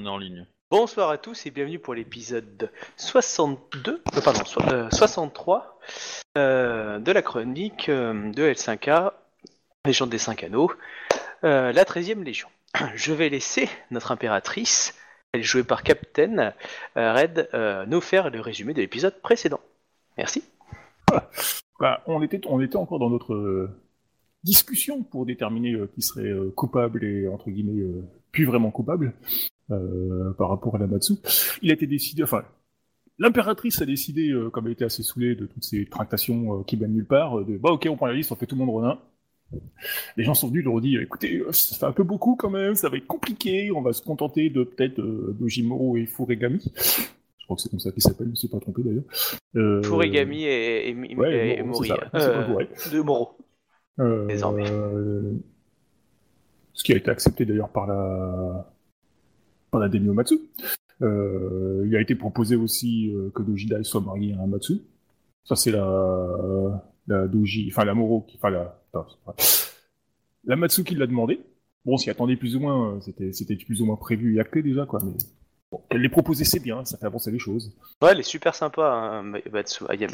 On est en ligne. Bonsoir à tous et bienvenue pour l'épisode 62, euh, pardon, so- euh, 63 euh, de la chronique euh, de L5A, Légende des 5 Anneaux, euh, la 13e Légion. Je vais laisser notre impératrice, elle est jouée par Captain euh, Red, euh, nous faire le résumé de l'épisode précédent. Merci. Bah, on, était, on était encore dans notre discussion pour déterminer euh, qui serait euh, coupable et, entre guillemets, euh, plus vraiment coupable euh, par rapport à la Matsu. Il a été décidé, enfin, l'impératrice a décidé, euh, comme elle était assez saoulée de toutes ces tractations euh, qui mènent nulle part, de bah ok, on prend la liste, on fait tout le monde Ronin. Les gens sont venus, leur ont dit, écoutez, ça fait un peu beaucoup quand même, ça va être compliqué, on va se contenter de peut-être Dojimoro et Furigami. Je crois que c'est comme ça qu'ils s'appellent, je ne me suis pas trompé d'ailleurs. Furigami et, et, et- Ouais, et Mori. de Moro. Désormais. ce qui a été accepté d'ailleurs par la par la Daimyo Matsu. Euh, il a été proposé aussi euh, que Dojidai soit marié à un Matsu. Ça c'est la la Doji, enfin la Moro, qui, enfin la la Matsu qui l'a demandé. Bon, s'y attendait plus ou moins, euh, c'était c'était plus ou moins prévu et acté déjà quoi. Mais bon, qu'elle l'ait proposé, c'est bien, ça fait avancer les choses. Ouais, elle est super sympa, hein, Matsu Ayame.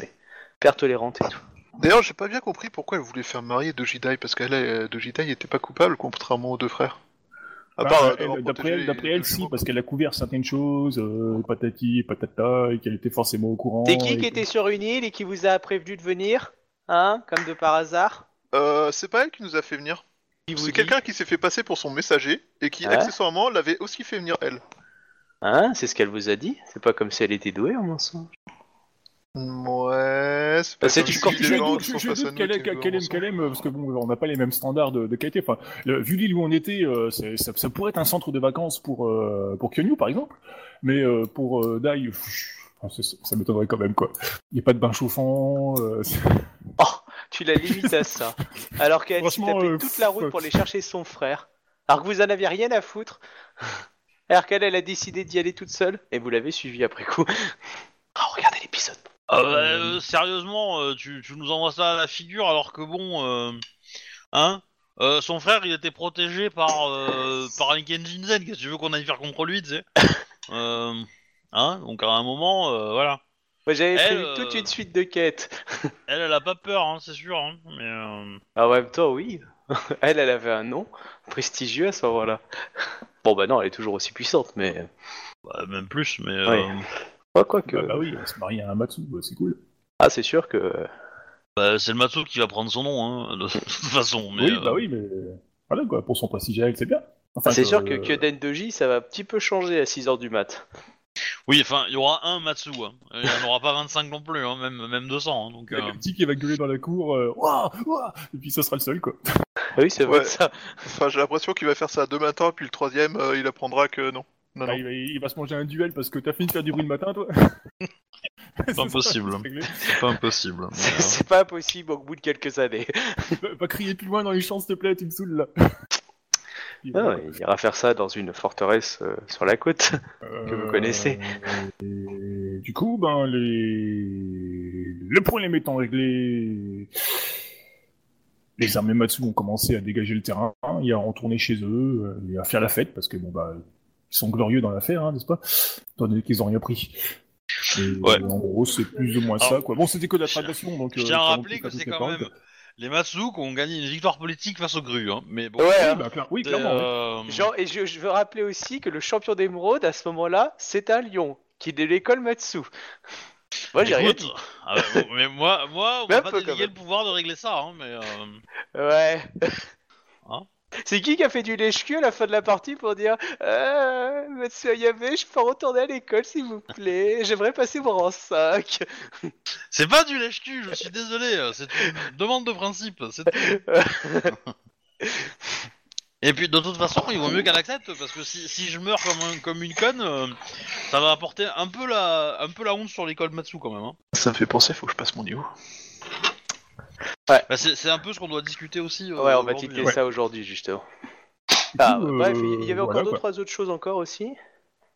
Père tolérante et tout. D'ailleurs, j'ai pas bien compris pourquoi elle voulait faire marier Dojidai, parce qu'elle, euh, Dojidai était pas coupable, contrairement aux deux frères. Ah, part, euh, d'avoir D'après elle, si, parce qu'elle a couvert certaines choses, euh, patati, patata, et qu'elle était forcément au courant. C'est qui et qui était sur une île et qui vous a prévenu de venir Hein Comme de par hasard? Euh, c'est pas elle qui nous a fait venir. C'est quelqu'un qui s'est fait passer pour son messager, et qui, Ouais. accessoirement, l'avait aussi fait venir elle. Hein C'est ce qu'elle vous a dit? C'est pas comme si elle était douée en mensonge. Ouais, c'est Bah, pas c'est du si cortisone. les Je doute, je, doute ensemble. qu'elle aime, parce que bon, on n'a pas les mêmes standards de, de qualité. Enfin, le- vu l'île où on était, euh, c'est- ça, ça pourrait être un centre de vacances pour euh, pour Kyonyu, par exemple, mais euh, pour euh, Dai, c'est- ça m'étonnerait quand même quoi. Il n'y a pas de bain chauffant. euh, c'est- Oh Tu la limites à ça. Alors qu'elle Franchement, tapé euh, toute la route pff, pour aller chercher son frère. Alors que vous en aviez rien à foutre. Alors qu'elle, elle a décidé d'y aller toute seule. Et vous l'avez suivi après coup. Oh, regardez l'épisode. Ah bah, euh, sérieusement, euh, tu, tu nous envoies ça à la figure alors que bon, euh, hein, euh, son frère il était protégé par euh, par un Kenjinzen. Qu'est-ce que tu veux qu'on aille faire contre lui, tu sais? Euh, Hein Donc à un moment, euh, voilà. Moi, j'avais prévu euh, toute une suite de quêtes. Elle, elle a pas peur, hein, c'est sûr. Hein, mais euh, Ah, en même temps, oui. elle, elle avait un nom prestigieux à ce moment-là. Bon, bah non, elle est toujours aussi puissante, mais. bah, même plus. Mais Ouais. Euh, Quoi, que. bah, bah oui, elle se marie à un Matsu, bah, c'est cool. Ah, c'est sûr que. bah, c'est le Matsu qui va prendre son nom, hein, de toute façon. Mais, oui, euh, bah oui, mais voilà quoi, pour son prestige à elle, c'est bien. Enfin, c'est que- sûr que Kyoden Doji, ça va un petit peu changer à 6h du mat. Oui, enfin, il y aura un Matsu. Hein. Il n'y en aura pas 25 non plus, hein, même même 200. hein, donc. Il y a euh, le petit qui va gueuler dans la cour, euh, Ouah, ouah et puis ça sera le seul quoi. Ah oui, c'est vrai Ouais. ça. Enfin, j'ai l'impression qu'il va faire ça deux matins, puis le troisième, euh, il apprendra que non. Non, Ah, non. il, va, il va se manger un duel parce que t'as fini de faire du bruit le matin, toi C'est impossible. c'est pas impossible. mais, C'est euh, c'est pas impossible au bout de quelques années. Va- Va crier plus loin dans les champs, s'il te plaît, tu me saoules là. Ah, voilà. il ira faire ça dans une forteresse euh, sur la côte. que vous connaissez. et du coup, ben, les... le problème étant réglé, les armées Matsu ont commencé à dégager le terrain et à retourner chez eux euh, et à faire la fête parce que bon bah ils sont glorieux dans l'affaire, hein, n'est-ce pas? Étant donné qu'ils ont rien pris. Et, Ouais. en gros, c'est plus ou moins ça, quoi. Bon, c'était que de la je- tradition, donc. Je euh, tiens à rappeler que c'est quand paroles. même les Matsu qui ont gagné une victoire politique face aux grues. Hein. Mais bon. Ouais, Oui, hein. bah, clair- oui, clairement. euh, Genre, et je, je veux rappeler aussi que le champion d'émeraude à ce moment-là, c'est un lion qui est de l'école Matsu. Moi, j'ai rien dit. ah bah, bon, mais moi, moi, on un pas le pouvoir de régler ça. Hein, mais euh, Ouais. Hein c'est qui qui a fait du lèche-cul à la fin de la partie pour dire euh, Matsu Ayame, je peux retourner à l'école s'il vous plaît, j'aimerais passer mon rang 5. c'est pas du lèche-cul. Je suis désolé. euh, C'est une demande de principe. C'est tout. Et puis de toute façon, il vaut mieux qu'elle accepte parce que si, si je meurs comme, un- comme une conne, euh, ça va apporter un peu la, un peu la honte sur l'école Matsu quand même. Hein. Ça me fait penser, faut que je passe mon niveau. Bah, c'est c'est un peu ce qu'on doit discuter aussi. euh, ouais, on va aujourd'hui, titiller hein. ça aujourd'hui, justement. Ah, coup, bref, euh, il y avait encore voilà, deux, quoi. trois autres choses encore aussi.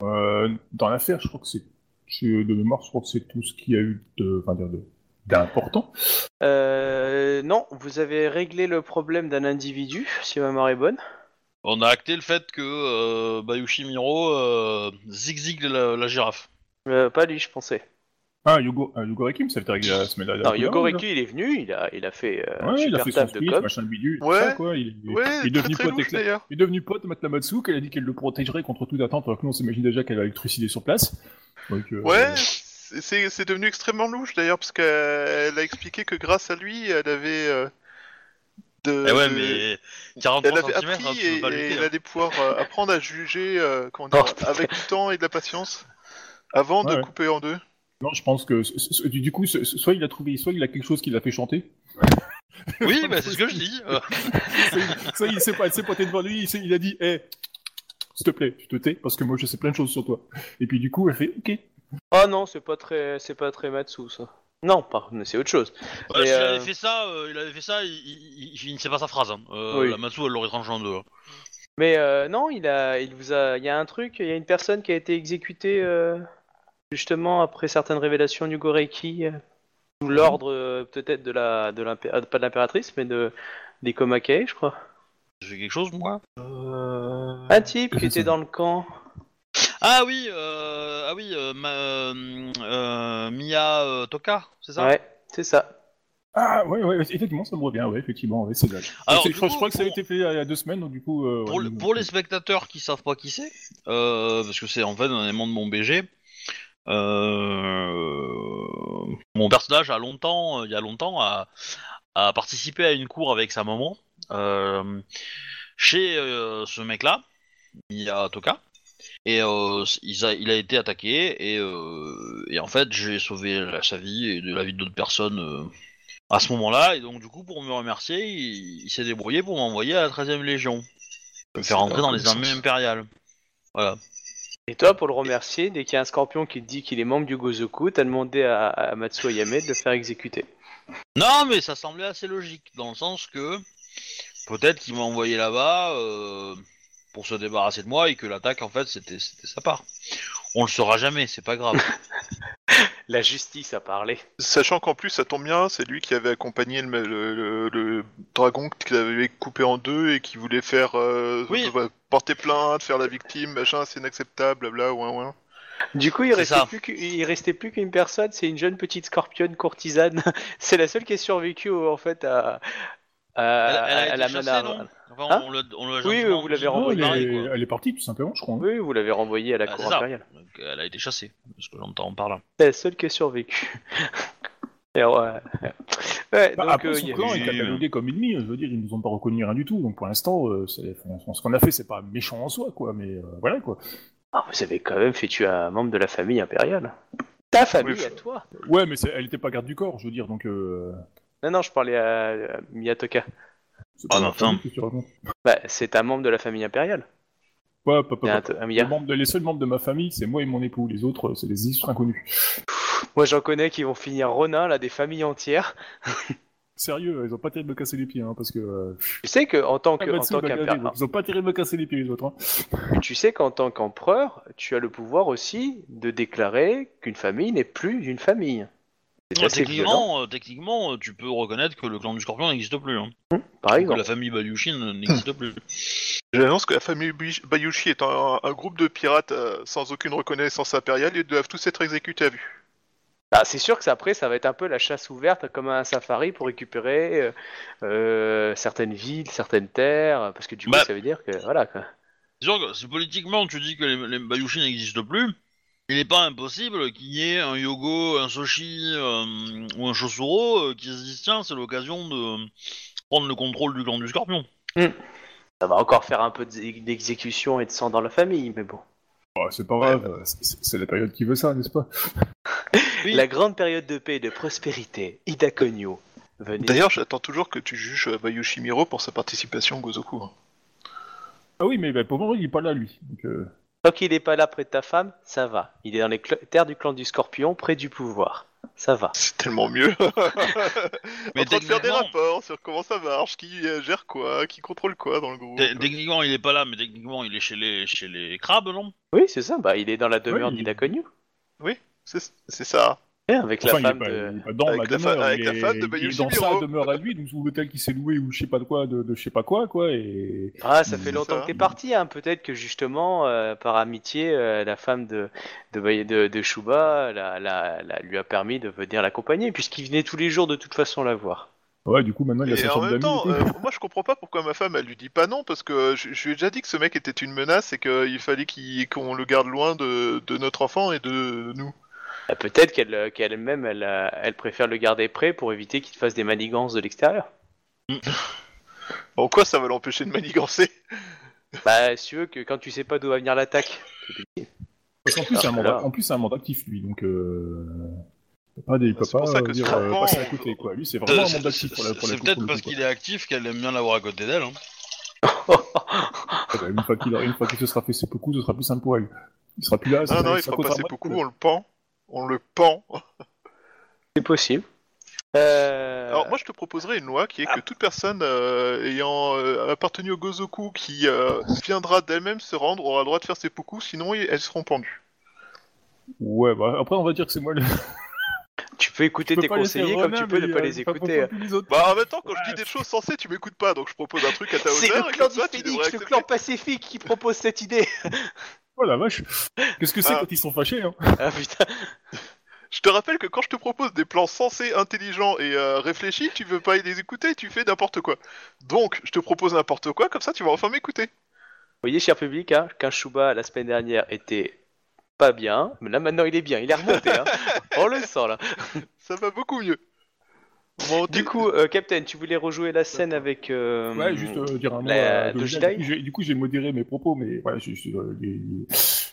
Euh, dans l'affaire, je crois que c'est je- de mémoire, je crois que c'est tout ce qu'il y a eu de, enfin, dire de- d'important. Euh, non, vous avez réglé le problème d'un individu, si ma mémoire est bonne. On a acté le fait que euh, Bayushi Miro euh, zigzig la, la girafe. Euh, pas lui, je pensais. Ah, Yugo, euh, Yugo Rekim, ça fait arriver la semaine dernière. Non, Yogo Reku, il est venu, il a, il a fait euh, Ouais, il a super fait son de machin de bidule, tout Ouais. ça, quoi. Il, il- Ouais, il est très devenu très pote louche avec la- il est devenu pote de Matt Lamatsu, qu'elle a dit qu'elle le protégerait contre toute attente, alors que nous on s'imagine déjà qu'elle va électricité sur place. Donc, euh, Ouais, c'est- devenu extrêmement louche d'ailleurs, parce qu'elle a expliqué que grâce à lui, elle avait. euh, de, Eh ouais, mais Elle 43 avait cm, appris tu et, pas et lutter. elle hein. allait pouvoir euh, apprendre à juger euh, comment dire, Oh. avec du temps et de la patience avant Ouais, de ouais. couper en deux. Non, je pense que du coup, soit il a trouvé, soit il a quelque chose qui l'a fait chanter, Oui, bah, c'est ce que je dis. soit, il s'est il pointé devant lui, il, il a dit, hé, s'il te plaît, tu te tais, parce que moi je sais plein de choses sur toi. Et puis du coup, elle fait, ok. Oh non, c'est pas très, c'est pas très Matsu ça. Non, pas, mais c'est autre chose. S'il euh, avait fait ça, euh, il avait fait ça, il, il, il finissait pas sa phrase. Hein. Euh, Oui. La Matsu, elle l'aurait tranché en deux. hein. Mais euh, non, il a, il vous a, il y a un truc, il y a une personne qui a été exécutée euh, justement après certaines révélations du Goreiki euh, sous l'ordre euh, peut-être de la, de l'impé- euh, pas de l'impératrice, mais de des Komakei, je crois. J'ai fait quelque chose, moi? Un type qui était dans le camp. Ah oui, euh, ah oui, euh, ma- euh, euh, Mia euh, Toka, c'est ça? Ouais, c'est ça. Ah, ouais, ouais, effectivement, ça me revient, ouais, effectivement, ouais, c'est. Alors, C'est- je, crois- coup, je crois que ça a été fait il y a deux semaines, donc du coup. euh, Pour, ouais, le- nous- pour les spectateurs qui savent pas qui c'est, euh, parce que c'est en fait un élément de mon BG, euh, mon personnage a longtemps, euh, il y a longtemps, a, a participé à une cour avec sa maman euh, chez euh, ce mec-là, Mia Toka. Et euh, il, a, il a été attaqué et, euh, et en fait j'ai sauvé la- sa vie et de la vie d'autres personnes euh, à ce moment-là et donc du coup pour me remercier il, il s'est débrouillé pour m'envoyer à la 13ème Légion me faire rentrer dans les armées impériales. Voilà. Et toi, pour le remercier, dès qu'il y a un scorpion qui te dit qu'il est membre du Gozoku, t'as demandé à, à Matsu Ayame de le faire exécuter. Non, mais ça semblait assez logique, dans le sens que peut-être qu'il m'a envoyé là-bas euh, pour se débarrasser de moi et que l'attaque, en fait, c'était c'était sa part. On le saura jamais, c'est pas grave. La justice a parlé. Sachant qu'en plus, ça tombe bien, c'est lui qui avait accompagné le, le- le- le dragon qu'il avait coupé en deux et qui voulait faire euh, Oui. euh, porter plainte, faire la victime, machin, c'est inacceptable, blabla, ouin ouin. Du coup, il restait, plus il restait plus qu'une personne, c'est une jeune petite scorpionne courtisane. c'est la seule qui est survécu en fait à, à, Elle, elle a à été chassée, menace. non Enfin, Hein on l'a on l'a Oui, vous l'avez renvoyée. elle, elle est partie, tout simplement, je crois. hein. Oui, vous l'avez renvoyée à la Ah, cour impériale. Donc, elle a été chassée, ce que j'entends par là. C'est la seule qui a survécu. Et ouais. Ouais, Bah, donc, après, euh, son il y a clan est catalogué comme ennemi, je veux dire, ils nous ont pas reconnu rien du tout, donc pour l'instant, euh, ce qu'on a fait, c'est pas méchant en soi, quoi, mais euh, voilà, quoi. Ah, vous avez quand même fait tuer un membre de la famille impériale. Ta famille Oui, à toi Ouais, mais elle était pas garde du corps, je veux dire, donc... Non, non, je parlais à, à Miyatoka. c'est Ah, racontes. Bah, c'est un membre de la famille impériale. Ouais, pas, Les, Miya. membres de- les seuls membres de ma famille, c'est moi et mon époux, les autres, c'est des illustres inconnus. Moi, j'en connais qui vont finir Ronin, là, des familles entières. Sérieux, ils ont pas tiré de me casser les pieds, hein, parce que... Euh, Tu sais que en tant que, ah, en tant qu'imper- donc ils ont pas tiré de me casser les pieds, les autres. Hein. tu sais qu'en tant qu'empereur, tu as le pouvoir aussi de déclarer qu'une famille n'est plus une famille. Ouais, techniquement, euh, techniquement, euh, tu peux reconnaître que le clan du Scorpion n'existe plus. Hein. par Ou que exemple. la famille Balyushin n'existe plus. J'annonce que la famille Bayushi est un, un groupe de pirates euh, sans aucune reconnaissance impériale, ils doivent tous être exécutés à vue. Ah, c'est sûr que ça, après, ça va être un peu la chasse ouverte, comme un safari pour récupérer euh, euh, certaines villes, certaines terres, parce que du coup, Bah. ça veut dire que voilà. Quoi. C'est sûr que si politiquement tu dis que les, les Bayushi n'existent plus, il n'est pas impossible qu'il y ait un Yogo, un Soshi euh, ou un Chosuro euh, qui se disent tiens, c'est l'occasion de prendre le contrôle du clan du Scorpion. Ça va encore faire un peu d'ex- d'exécution et de sang dans la famille, mais bon. Oh, c'est pas grave, euh, c'est- la période qui veut ça, n'est-ce pas? Oui. La grande période de paix et de prospérité, Ida Konyo. Venez. D'ailleurs, j'attends toujours que tu juges euh, Bayushi Miro pour sa participation au Gozoku. hein. Ah oui, mais bah, pour le moment, il est pas là, lui. Donc, euh, Tant qu'il n'est pas là près de ta femme, ça va. Il est dans les cl- terres du clan du scorpion, près du pouvoir. Ça va. C'est tellement mieux. Mais en train de faire des techniquement- rapports sur comment ça marche, qui euh, gère quoi, qui contrôle quoi dans le groupe. Techniquement, il est pas là, mais techniquement, il est chez les, chez les crabes, non? Oui, c'est ça. Bah, il est dans la demeure Oui, il- d'Ida Konyo. C'est c'est ça. Avec la femme pas, de. pas dans Avec ma la fa- demeure, avec il la est- femme de il est Bayou dans Shimiro. sa demeure à lui, donc ou l'hôtel qui s'est loué ou je sais pas de quoi, de, de je sais pas quoi, quoi, et... Ah, ça fait longtemps ça. que t'es parti, hein. Peut-être que justement, euh, par amitié, euh, la femme de de, de, de Shuba la, la- la- lui a permis de venir l'accompagner, puisqu'il venait tous les jours de toute façon la voir. Ouais, du coup, maintenant, il a Et sa en chambre même d'amis. temps, euh, moi je comprends pas pourquoi ma femme elle lui dit pas non parce que je, je lui ai déjà dit que ce mec était une menace et qu'il fallait qu'on le garde loin de, de notre enfant et de nous. Euh, Peut-être qu'elle euh, qu'elle-même, elle, euh, elle préfère le garder prêt pour éviter qu'il fasse des manigances de l'extérieur. En quoi ça va l'empêcher de manigancer? Bah, si tu veux que quand tu sais pas d'où va venir l'attaque. Parce qu'en plus, c'est un, alors, mandat, alors. en plus, c'est un mandat actif, lui, donc... Euh... Pas des, il peut C'est pour pas ça que euh, dire, euh, passer à côté, quoi. Lui, c'est vraiment un mandat actif pour la, C'est peut-être parce qu'il est actif qu'elle aime bien l'avoir à côté d'elle. Hein. Ouais, Une fois qu'il qu'il se sera fait ses coups, ce sera plus simple pour elle. Il sera plus là, ça Ah sera- non, il fera de beaucoup, problèmes. on le pend. On le pend. C'est possible. Euh... Alors moi je te proposerais une loi qui est que toute personne euh, ayant euh, appartenu au Gozoku qui euh, viendra d'elle-même se rendre aura le droit de faire ses poucous, sinon elles seront pendues. Ouais, bah après, on va dire que c'est moi le... Tu peux écouter tes conseillers comme tu peux mais, ne pas les écouter. Bah en même temps quand je dis des choses sensées tu m'écoutes pas donc je propose un truc à ta C'est hauteur le clan d'Iphénix, le clan pacifique qui propose cette idée. Oh la vache Qu'est-ce que c'est Ah. quand ils sont fâchés, hein ah putain. Je te rappelle que quand je te propose des plans sensés, intelligents et euh, réfléchis, tu veux pas les écouter, tu fais n'importe quoi. Donc je te propose n'importe quoi, comme ça tu vas enfin m'écouter. Vous voyez, cher public, hein, qu'un Shuba la semaine dernière était pas bien, mais là maintenant il est bien, il est remonté. Hein. On le sent là. Ça va beaucoup mieux. Bon, Du coup, euh, Captain, tu voulais rejouer la scène avec. euh, Ouais, juste euh, dire un mot la à Dojidai Dojidai. Du coup, j'ai- Du coup, j'ai modéré mes propos, mais voilà, j'ai euh, j'ai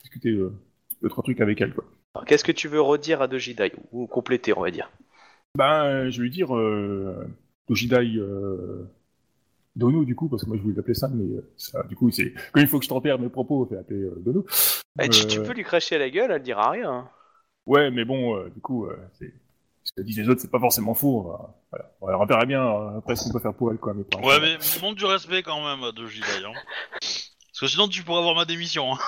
discuté euh, deux, trois trucs avec elle, quoi. alors, Qu'est-ce que tu veux redire à Dojidai Ou compléter, on va dire. Ben, euh, je vais lui dire euh, Dojidai euh, Dono, du coup, parce que moi je voulais l'appeler ça, mais euh, ça, du coup, c'est quand il faut que je tempère mes propos, je vais l'appeler euh, Dono. Eh, tu, tu Euh, peux lui cracher à la gueule, elle dira rien. hein. Ouais, mais bon, euh, du coup, euh, c'est... que disent les autres, c'est pas forcément faux. on va- Voilà. On verra bien euh, après ce qu'on peut faire pour elle, quoi. Mais Ouais, mais montre du respect quand même à De Jedi. Hein. Parce que sinon, tu pourrais avoir ma démission. Hein.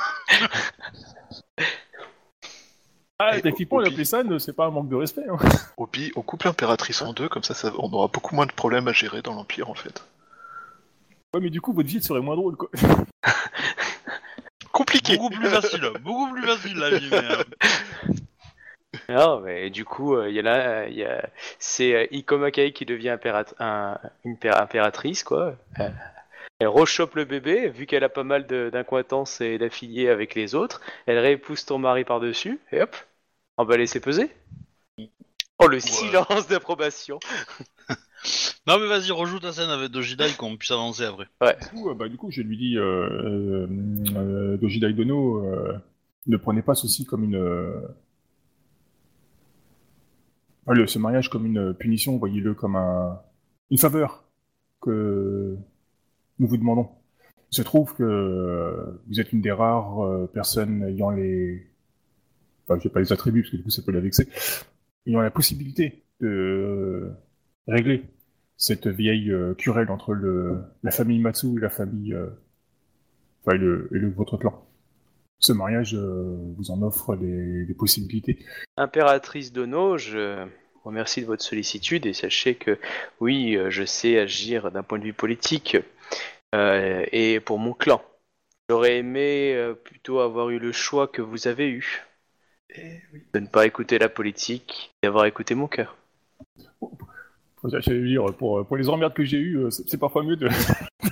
Ah, techniquement, ça, ne- c'est pas un manque de respect. Hein. Obi, on coupe l'impératrice en deux, comme ça, ça on aura beaucoup moins de problèmes à gérer dans l'Empire en fait. Ouais, mais du coup, votre vie serait moins drôle, quoi. Compliqué Beaucoup plus facile, beaucoup plus facile la vie. Mais, euh, Non, mais du coup, euh, il y a là, il y a... c'est euh, Ikoma Kai qui devient impérat- un- une pé- impératrice, quoi. Euh, Elle rechoppe le bébé, vu qu'elle a pas mal de- d'incointances et d'affiliés avec les autres. Elle réépouse ton mari par-dessus, et hop, on va laisser peser. Oh, le silence d'approbation. Non, mais vas-y, rejoue ta scène avec De Jedi qu'on puisse avancer après. Du coup, euh, bah, du coup, je lui dis, euh, euh, euh, Dojidai Dono, euh, ne prenez pas ceci comme une... euh, enfin, le- ce mariage comme une punition, voyez-le comme un, une faveur que nous vous demandons. Il se trouve que euh, vous êtes une des rares euh, personnes ayant les... Je pas les attributs, parce que du coup, ça peut la vexer. Ayant la possibilité de euh, régler cette vieille euh, querelle entre le, la famille Matsu et la famille, euh, enfin, et le, et le- votre clan. Ce mariage euh, vous en offre des, des possibilités. Impératrice Dono, je vous remercie de votre sollicitude et sachez que oui, euh, je sais agir d'un point de vue politique euh, et pour mon clan. J'aurais aimé euh, plutôt avoir eu le choix que vous avez eu. De ne pas écouter la politique et d'avoir écouté mon cœur. J'allais dire, pour, pour les emmerdes que j'ai eues, euh, c'est parfois mieux de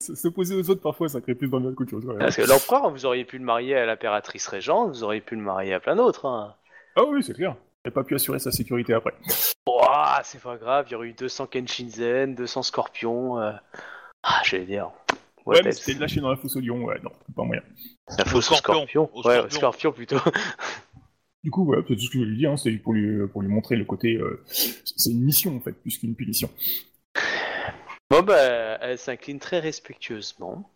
S'opposer aux autres, parfois, ça crée plus d'emmerdes qu'autre chose. ouais. Parce que l'empereur, vous auriez pu le marier à l'impératrice régente, vous auriez pu le marier à plein d'autres. Hein. Ah oui, c'est clair. Il n'a pas pu assurer sa sécurité après. Ouah, c'est pas grave, il y aurait eu 200 Kenshinzen, 200 Scorpions. euh. Ah, j'allais dire. Ouais, mais c'était lâché dans la fosse au lion, ouais, non, pas moyen. La fausse Au scorpion. scorpion, au Ouais, scorpion. scorpion plutôt. Du coup, voilà, c'est tout ce que je lui dis, hein, c'est pour lui, pour lui montrer le côté. euh, c'est une mission, en fait, plus qu'une punition. Bon bah, elle s'incline très respectueusement.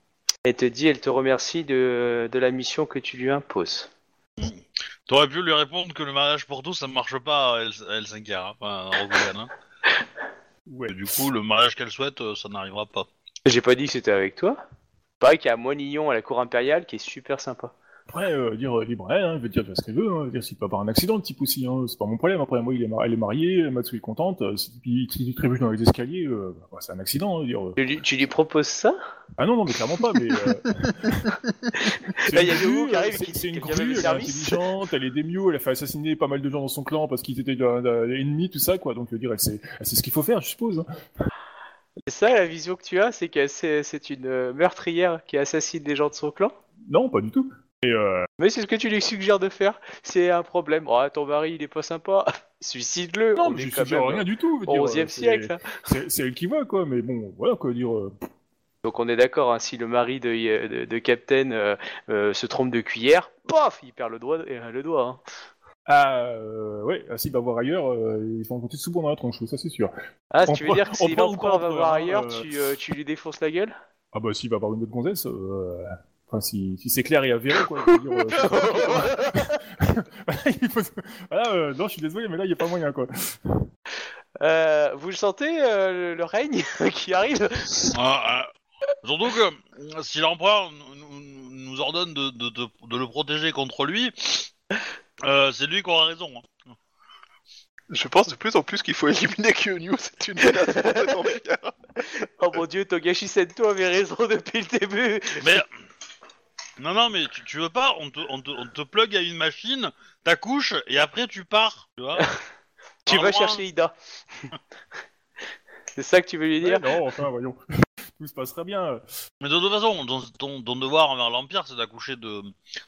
Elle te dit, elle te remercie de, de la mission que tu lui imposes. T'aurais pu lui répondre que le mariage pour tous ça marche pas à El- à Helsinki, enfin hein. Ouais. Du coup, le mariage qu'elle souhaite, euh, ça n'arrivera pas. J'ai pas dit que c'était avec toi. Pareil qu'il y a Moignon à la cour impériale qui est super sympa. Après, euh, dire euh, libre à elle, hein, veut dire ce qu'elle veut, hein, dire s'il peut avoir un accident, le type aussi, hein, c'est pas mon problème. Après, moi, il est mar- elle est mariée, Matsu est contente, euh, si il, il trébuche dans les escaliers, euh, bah, c'est un accident, hein, dire. euh. Tu lui, tu lui proposes ça? Ah non, non, mais clairement pas, mais. euh, c'est Là, il y a qui arrive c'est- C'est une grue, elle est intelligente, elle est démio, elle a fait assassiner pas mal de gens dans son clan parce qu'ils étaient ennemis, tout ça, quoi. Donc, je veux dire, elle sait, elle sait ce qu'il faut faire, je suppose. hein. C'est ça la vision que tu as, c'est que c'est c'est une meurtrière qui assassine les gens de son clan? Non, pas du tout. Et euh, Mais c'est ce que tu lui suggères de faire. C'est un problème. Oh, ton mari, il est pas sympa. Suicide-le. non, On mais je suggère même rien du tout. au dire, 11e euh, siècle. c'est- hein. C'est elle qui va, quoi. Mais bon, voilà, quoi, dire. euh, Donc on est d'accord, hein, si le mari de, de, de Captain euh, euh, se trompe de cuillère, paf, il perd le doigt. euh, le doigt hein. Ah, ouais, ah, s'il va voir ailleurs, ils vont compter bon dans la tronche, ça c'est sûr. Ah, On tu veux dire que si l'empereur va voir ailleurs, tu, tu lui défonces la gueule? Ah bah s'il va avoir une autre gonzesse, euh, enfin si, si c'est clair et avéré, quoi. je veux dire, euh, il faut- voilà, euh, non, je suis désolé, mais là, il n'y a pas moyen, quoi. Euh, Vous le sentez, euh, le, le règne qui arrive? Ah, ah. Surtout que euh, si l'empereur nous, ordonne de, de- de- de le protéger contre lui, euh, c'est lui qui aura raison. hein. Je pense de plus en plus qu'il faut éliminer Kyonyu, c'est une menace pour cet empire. Oh mon dieu, Togashi Sento avait raison depuis le début Mais non, non, mais tu, tu veux pas On te, on te, on te plug à une machine, t'accouches et après tu pars. Tu vois Tu vas loin. chercher Ida. c'est ça que tu veux lui dire Ouais, non, enfin, voyons. Tout se passera bien. Mais de toute façon, ton, ton- ton devoir envers l'empire, c'est d'accoucher de,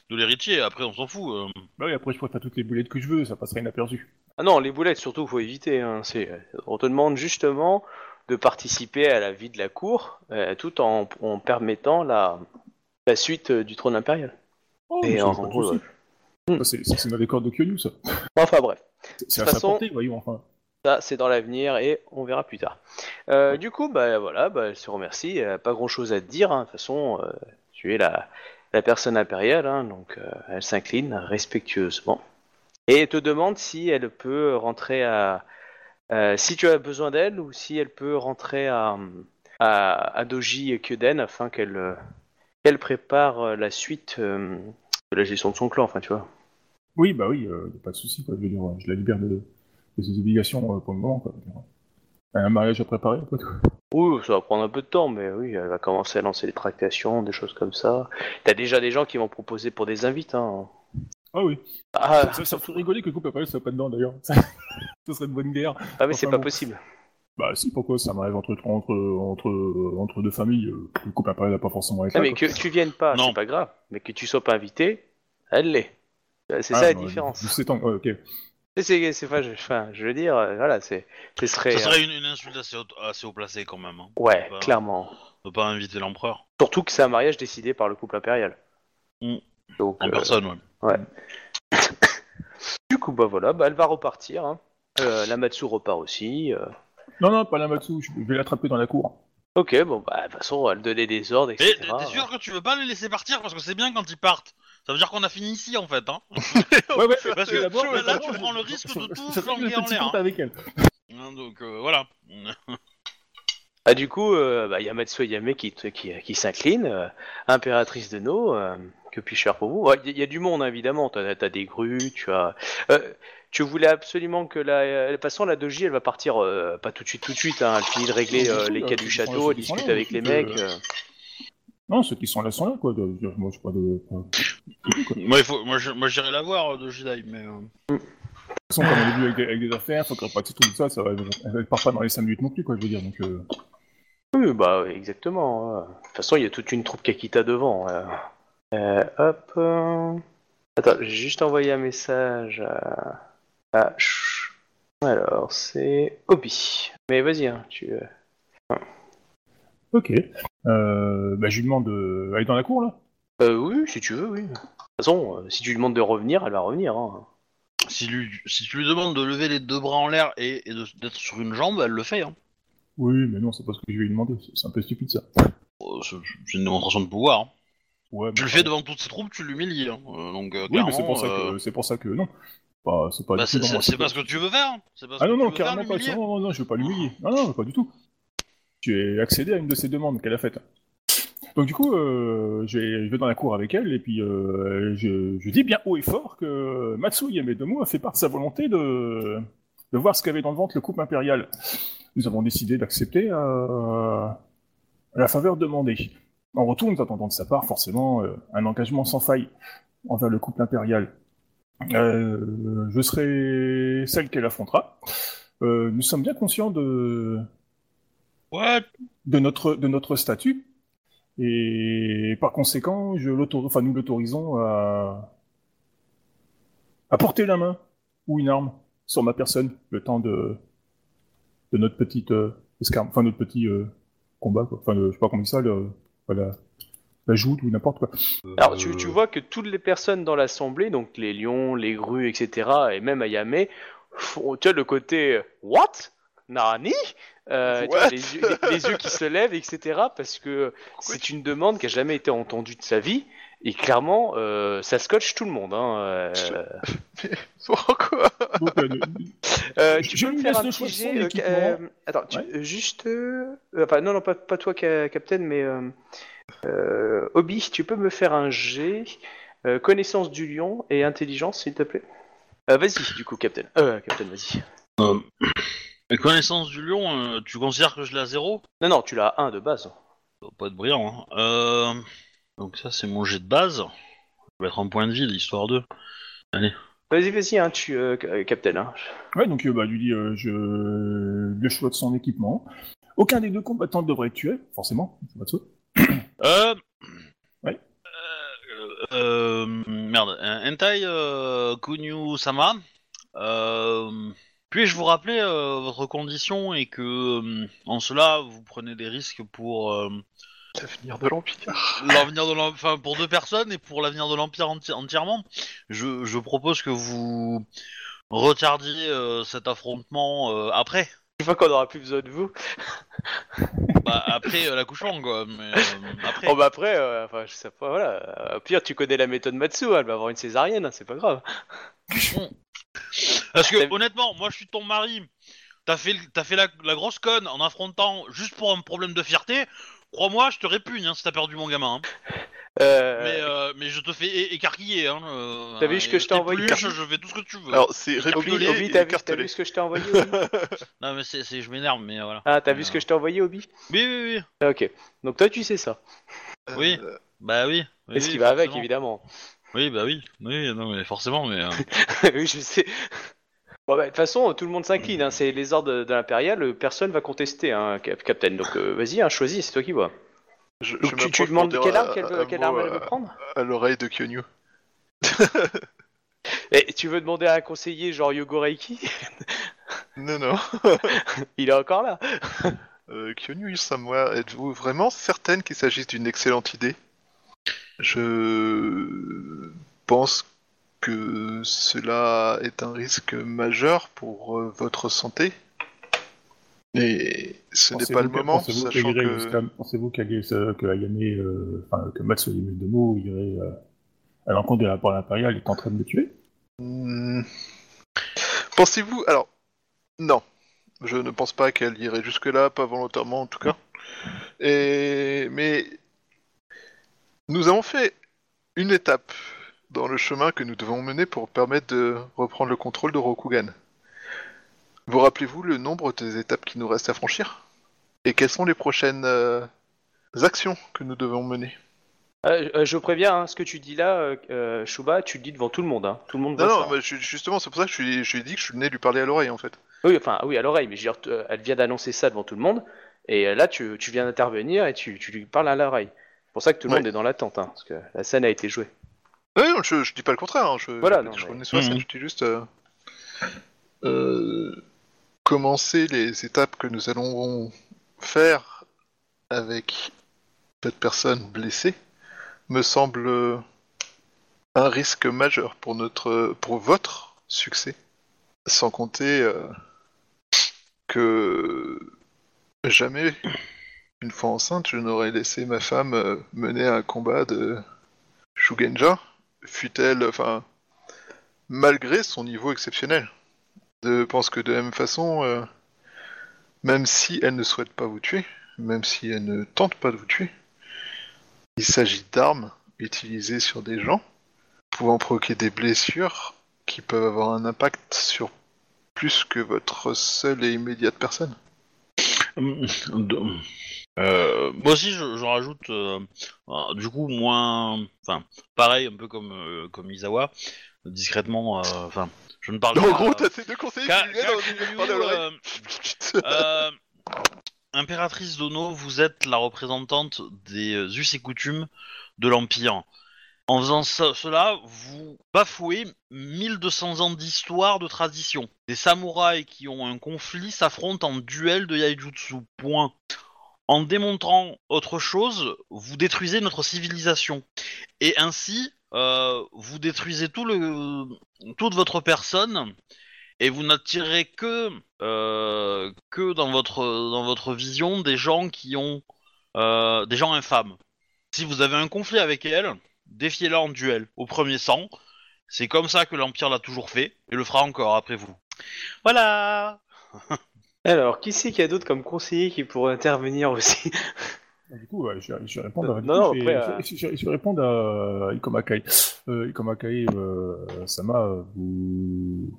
de l'héritier. Après, on s'en fout. euh. Bah oui, après, je pourrais faire toutes les boulettes que je veux, ça passera inaperçu. Ah non, les boulettes surtout, faut éviter. Hein. C'est, on te demande justement de participer à la vie de la cour, euh, tout en, en permettant la, la suite euh, du trône impérial. Oh, Et mais en c'est. Ça, C'est dans les cordes de Kyonu, ça. Enfin bref, C'est c'est à toute sa façon- portée, voyons, enfin. ça c'est dans l'avenir et on verra plus tard. Euh, du coup, bah voilà, bah, elle se remercie. Elle a pas grand chose à te dire. hein. De toute façon, euh, tu es la, la personne impériale, hein, donc euh, elle s'incline respectueusement et te demande si elle peut rentrer à, euh, si tu as besoin d'elle ou si elle peut rentrer à, à, à Doji Kyoden afin qu'elle euh, qu'elle prépare euh, la suite euh, de la gestion de son clan. Enfin, tu vois. Oui, bah oui, euh, pas de souci, quoi. Je veux dire, je la libère de, de ses obligations euh, pour le moment, quoi. Un mariage à préparer, quoi. Oui, ça va prendre un peu de temps, mais oui, elle va commencer à lancer des tractations, des choses comme ça. T'as déjà des gens qui vont proposer pour des invites, hein. Ah oui. Ah, Ça, ça ferait rigoler que le couple après soit pas dedans, d'ailleurs. Ce serait une bonne guerre. ah mais c'est pas bon. possible. Bah si, pourquoi ça m'arrive entre, entre, entre, entre deux familles, euh, le couple après n'a pas forcément Ah, là, mais quoi. que tu viennes pas, Non. c'est pas grave. Mais que tu sois pas invité, elle l'est. C'est Ah, ça la différence. 17 ans, ouais, ok. C'est, c'est, c'est pas, je, enfin, je veux dire, euh, voilà, c'est, ce serait, Ça serait une, une insulte assez haut, assez haut placée quand même. Hein, euh, ouais, Bah. clairement. de pas inviter l'empereur. Surtout que c'est un mariage décidé par le couple impérial. Mm. Donc, En euh, personne, ouais. du coup, bah voilà, bah elle va repartir. Hein. Euh, la Matsu repart aussi. Non, non, pas la Matsu, je vais l'attraper dans la cour. Ok, bon, bah de toute façon, elle donnait des ordres, Et etc. t'es sûr que tu veux pas les laisser partir parce que c'est bien quand ils partent. Ça veut dire qu'on a fini ici en fait. Hein. Ouais, ouais, Parce que d'abord, là, tu prends le risque de tout flanquer en l'air, hein. avec elle. Hein, Donc euh, voilà. Ah, du coup, euh, bah, y a Matsu Ayame qui, qui, qui s'incline, euh, impératrice de No, euh, que puis-je faire pour vous? Il y, a du monde, hein, évidemment, t'as as des grues, tu as... Euh, tu voulais absolument que la... De toute façon, la Doji, elle va partir, euh, pas tout de suite, tout de suite, hein, elle finit de régler euh, les quais du château, elle discute avec les mecs... euh. Non, ceux qui sont là sont là, quoi. de- de- moi, je pas de. De Moi, il faut, moi, je- moi, j'irai la voir euh, de Jedi, mais. euh, toute façon, comme on est venu avec des, avec des affaires, faut qu'elle pratique tout ça, ça va, elle, part pas dans les 5 minutes non plus, quoi, je veux dire. Donc, euh... Oui, bah, exactement. De toute façon, il y a toute une troupe Kakita devant. euh. Euh, hop... euh. Attends, j'ai juste envoyé un message à... Alors, c'est Obi. Mais vas-y, hein, tu... euh, Ok. Euh, bah, je lui demande de... aller dans la cour, là? Euh, oui, si tu veux, oui. De toute façon, euh, si tu lui demandes de revenir, elle va revenir. Hein. Si, lui, si tu lui demandes de lever les deux bras en l'air et, et de- d'être sur une jambe, elle le fait. Hein. Oui, mais non, c'est pas ce que je vais lui demander. C'est- C'est un peu stupide, ça. Euh, C'est c'est une démonstration de pouvoir. hein. Ouais, Tu mais- le fais devant toutes ces troupes, tu l'humilies. Hein. Euh, donc, euh, Oui, mais c'est pour, ça clairement, que... euh, c'est pour ça que non. Bah, c'est pas bah, c'est pas ce que tu veux faire. hein. Pas Ah non, non, faire, carrément pas. Non, non, non, je veux pas l'humilier. Non, non, pas du tout. Tu as accédé à une de ces demandes qu'elle a faites. Donc du coup, euh, je, vais, dans la cour avec elle et puis euh, je, je dis bien haut et fort que Matsu Yamedomo a fait part de sa volonté de, de voir ce qu'avait dans le ventre le couple impérial. Nous avons décidé d'accepter euh, la faveur demandée. En retour, nous attendons de sa part forcément euh, un engagement sans faille envers le couple impérial. Euh, je serai celle qu'elle affrontera. Euh, nous sommes bien conscients de, What? de notre, de notre statut. Et par conséquent, je l'autorise, enfin, nous l'autorisons à, à porter la main ou une arme sur ma personne le temps de, de notre petite euh, escarme, enfin notre petit euh, combat, quoi. Enfin, le- je sais pas comment on dit ça, le, voilà, la joute ou n'importe quoi. Alors, tu, Euh, tu vois que toutes les personnes dans l'assemblée, donc les lions, les grues, etc., et même Ayame, font, tu vois, le côté euh, What? Nani? Euh, tu vois, What? les, yeux, les- les yeux qui se lèvent, etc., parce que c'est une demande qui a jamais été entendue de sa vie, et clairement, euh, ça scotche tout le monde. Hein, euh. Pourquoi? Euh, euh, euh, tu je peux me faire un petit jet, euh, euh, Attends, tu- Ouais. euh, juste... euh, euh, enfin, non, non, pas, pas toi, Ca- Captain, mais... Euh, euh, Obi, tu peux me faire un jet euh, connaissance du lion et intelligence, s'il te plaît Euh, Vas-y, du coup, Captain. Euh, Captain, vas-y. Mais connaissance du lion, euh, tu considères que je l'ai à zéro? Non, non, tu l'as à 1 de base. Ça va pas être brillant. Hein. Euh... Donc ça, c'est mon jet de base. Je vais être en point de vie, l'histoire 2. Vas-y, vas-y, hein, tu, euh, Captain. Hein. Ouais, donc euh, bah, lui dit euh, je... le choix de son équipement. Aucun des deux combattants ne devrait être tué, forcément. de. Euh... Ouais. Euh, euh, merde. Hentai euh, Kunyu Sama. Euh... Puis-je vous rappeler euh, votre condition et que euh, en cela vous prenez des risques pour euh, L'avenir de l'Empire. l'avenir de l'Empire, enfin pour deux personnes et pour l'avenir de l'Empire enti- entièrement. Je, je propose que vous retardiez euh, cet affrontement euh, après. Une fois qu'on aura plus besoin de vous. Bah, après euh, l'accouchement quoi. Mais euh, après. Oh, bah après, euh, enfin, je sais pas, voilà. Au pire, tu connais la méthode Matsu, hein, elle va avoir une césarienne, hein, c'est pas grave. Parce que honnêtement, moi je suis ton mari. T'as fait, t'as fait la, la grosse conne en affrontant juste pour un problème de fierté. Crois-moi, je te répugne hein, si t'as perdu mon gamin. hein. Euh, Mais, euh, mais je te fais écarquiller. Hein, euh, T'as vu ce que je t'ai envoyé Je fais tout ce que tu veux. Alors, c'est Obi, Obi, et t'as vu, t'as écartelé. vu ce que je t'ai envoyé, Obi Non mais c'est, je m'énerve, mais voilà. Ah, t'as vu Euh. ce que je t'ai envoyé, Obi? Oui, oui, oui. Ah, Ok. Donc toi, tu sais ça. Oui. Euh, Bah oui. oui, Et ce oui, qui va avec, évidemment? Oui, bah oui. Oui, non mais forcément, mais. euh, oui, je sais. Bon, bah, de toute façon, tout le monde s'incline. Hein. C'est les ordres de, de l'impérial. Personne va contester, hein, Cap- Captain. Donc, euh, vas-y, hein, choisis. C'est toi qui vois. Je, Donc, je tu, demandes quelle arme, un- quelle, arme elle à- veut prendre À l'oreille de Kyonyu. Et tu veux demander à un conseiller genre Yogo Reiki Non, non. Il est encore là. Euh, Kyonyu Samoa, êtes-vous vraiment certaine qu'il s'agisse d'une excellente idée? Je pense que cela est un risque majeur pour euh, votre santé. Et ce n'est pas le moment, Pensez-vous sachant que... Pensez-vous euh, que Ayame, euh, enfin, que irait euh, à l'encontre de la part impériale est en train de le tuer? Hmm. Pensez-vous... Alors, non. Je ne pense pas qu'elle irait jusque-là, pas volontairement en tout cas. Et... Mais... Nous avons fait une étape dans le chemin que nous devons mener pour permettre de reprendre le contrôle de Rokugan. Vous rappelez-vous le nombre des étapes qui nous restent à franchir? Et quelles sont les prochaines euh, actions que nous devons mener? Euh, euh, je préviens, hein, ce que tu dis là, euh, euh, Shuba, tu le dis devant tout le monde. Hein. Tout le monde Non, non, ça. mais je- justement, c'est pour ça que je lui, je lui ai dit que je venais lui parler à l'oreille en fait. Oui, enfin, oui, à l'oreille, mais je veux dire, euh, elle vient d'annoncer ça devant tout le monde, et euh, là, tu, tu viens d'intervenir et tu, tu lui parles à l'oreille. C'est pour ça que tout le Ouais. monde est dans l'attente, hein, parce que la scène a été jouée. Oui, non, je, je dis pas le contraire. hein, Je, Voilà, je, non, je mais- sur la scène, je dis juste euh, euh, commencer les étapes que nous allons faire avec cette personne blessée me semble un risque majeur pour notre, pour votre succès. Sans compter euh, que jamais, une fois enceinte, je n'aurais laissé ma femme euh, mener un combat de Shugenja, fut-elle, enfin, malgré son niveau exceptionnel. Je pense que de la même façon, euh, même si elle ne souhaite pas vous tuer, même si elle ne tente pas de vous tuer, Il s'agit d'armes utilisées sur des gens, pouvant provoquer des blessures qui peuvent avoir un impact sur plus que votre seule et immédiate personne. De- Euh, moi aussi, je, rajoute, euh, du coup, moins, enfin, pareil, un peu comme comme Isawa, discrètement, euh, enfin, je ne parle En pas. gros, t'as ces deux conseillers Ka- qui Ka- l'oreille. euh, euh, Impératrice Dono, vous êtes la représentante des euh, us et coutumes de l'Empire. En faisant ce- cela, vous bafouez 1200 ans d'histoire de tradition. Des samouraïs qui ont un conflit s'affrontent en duel de yaijutsu. Point. En démontrant autre chose, vous détruisez notre civilisation. Et ainsi, euh, vous détruisez toute votre personne et vous n'attirez que euh, que dans votre dans votre vision des gens qui ont euh, des gens infâmes. Si vous avez un conflit avec elle, défiez-la en duel au premier sang. C'est comme ça que l'Empire l'a toujours fait et le fera encore après vous. Voilà. Alors, qui c'est qu'il y a d'autres comme conseiller qui pourraient intervenir aussi? Du coup, ouais, je, vais- je vais répondre à, Non, coup, non, je, après, vais, euh, je, je- je répondre à Ikoma Kai. Euh, Ikoma Kai, euh, Sama, vous,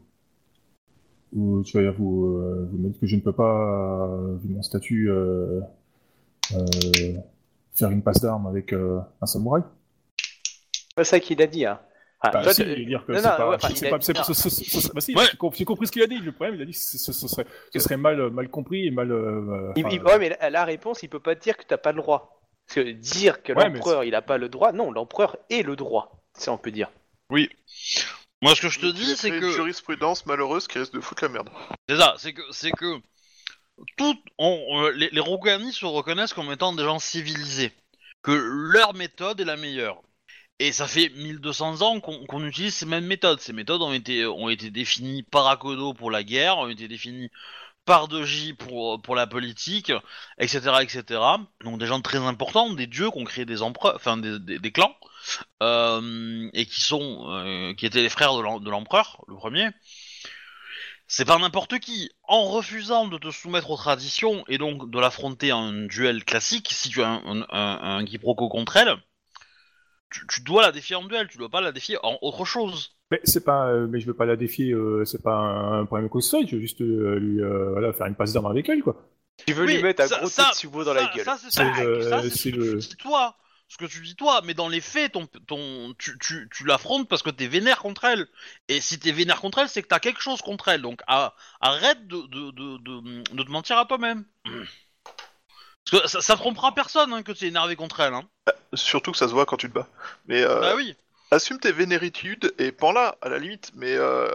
vous, tu vas vous, euh, vous me dites que je ne peux pas, euh, vu mon statut, euh, euh, faire une passe d'armes avec euh, un samouraï. C'est pas ça qu'il a dit, hein. Ah, Bah, toi, si, dire que Non, c'est pas, ouais, enfin, c'est il pas, a- c'est- non. ce- ce- ce- ce- bah si, Ouais. j'ai com- j'ai compris ce qu'il a dit. Le problème, il a dit que ce, serait, ce serait mal, mal compris et mal. euh, il- il- ouais, mais la, la réponse, il peut pas te dire que t'as pas le droit. Parce que dire que Ouais, l'empereur, il a pas le droit, non, l'empereur est le droit. Ça, on peut dire. Oui. Moi, ce que je te dis, c'est une que jurisprudence malheureuse qui risque de foutre la merde. C'est ça, c'est que c'est que tout, on- on- les, les Rokugani se reconnaissent comme étant des gens civilisés, que leur méthode est la meilleure. Et ça fait 1200 ans qu'on utilise ces mêmes méthodes. Ces méthodes ont été ont été définies par Akodo pour la guerre, ont été définies par Doji pour pour la politique, etc., etc. Donc des gens très importants, des dieux qui ont créé des empereurs, enfin des, des- clans, euh, et qui sont euh, qui étaient les frères de l'empereur, le premier. C'est pas n'importe qui. En refusant de te soumettre aux traditions et donc de l'affronter en un duel classique, si tu as un, un, un, un quiproquo contre elle, tu, tu dois la défier en duel, tu dois pas la défier en autre chose. Mais c'est pas, euh, mais je veux pas la défier. euh, c'est pas un, problème que ça. Je veux juste euh, lui, euh, voilà, faire une passe d'armes avec elle, quoi. Tu veux Oui, lui mettre un ça- gros Tetsubo dans la Ça- gueule. Ça, c'est ce que le- tu dis toi. Ce que tu dis toi, mais dans les faits, ton, ton, tu, tu, tu l'affrontes parce que t'es vénère contre elle. Et si t'es vénère contre elle, c'est que t'as quelque chose contre elle. Donc arrête de, de, de, de, de te mentir à toi-même. Parce que ça, ça trompera personne hein, que tu es énervé contre elle. Hein. Surtout que ça se voit quand tu te bats. Mais euh, Bah oui. assume tes vénéritudes et pends-la, à la limite. Mais euh,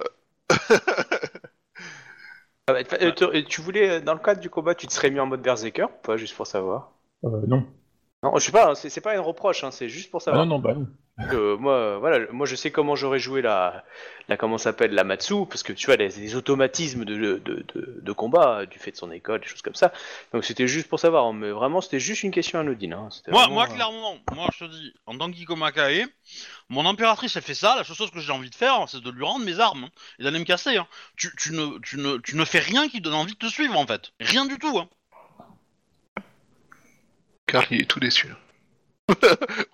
Ah bah, euh, tu- tu voulais, euh, dans le cadre du combat, tu te serais mis en mode berserker ou pas, juste pour savoir? Euh, non. Non, je sais pas, hein, c'est c'est pas une reproche, hein, c'est juste pour Ah, savoir. non, non, bah non. Euh, moi, voilà, moi je sais comment j'aurais joué la, la comment ça s'appelle la Matsu, parce que tu vois, les, les automatismes de, de, de, de combat euh, du fait de son école, des choses comme ça. Donc c'était juste pour savoir, hein, mais vraiment c'était juste une question anodine. Hein. c'était Moi, vraiment, moi euh, clairement, moi je te dis, en tant qu'Ikomakae, mon impératrice elle fait ça, la seule chose que j'ai envie de faire, c'est de lui rendre mes armes hein, et d'aller me casser. Hein. Tu, tu, ne, tu, ne, tu ne fais rien qui donne envie de te suivre en fait. Rien du tout. Hein. Car il est tout déçu.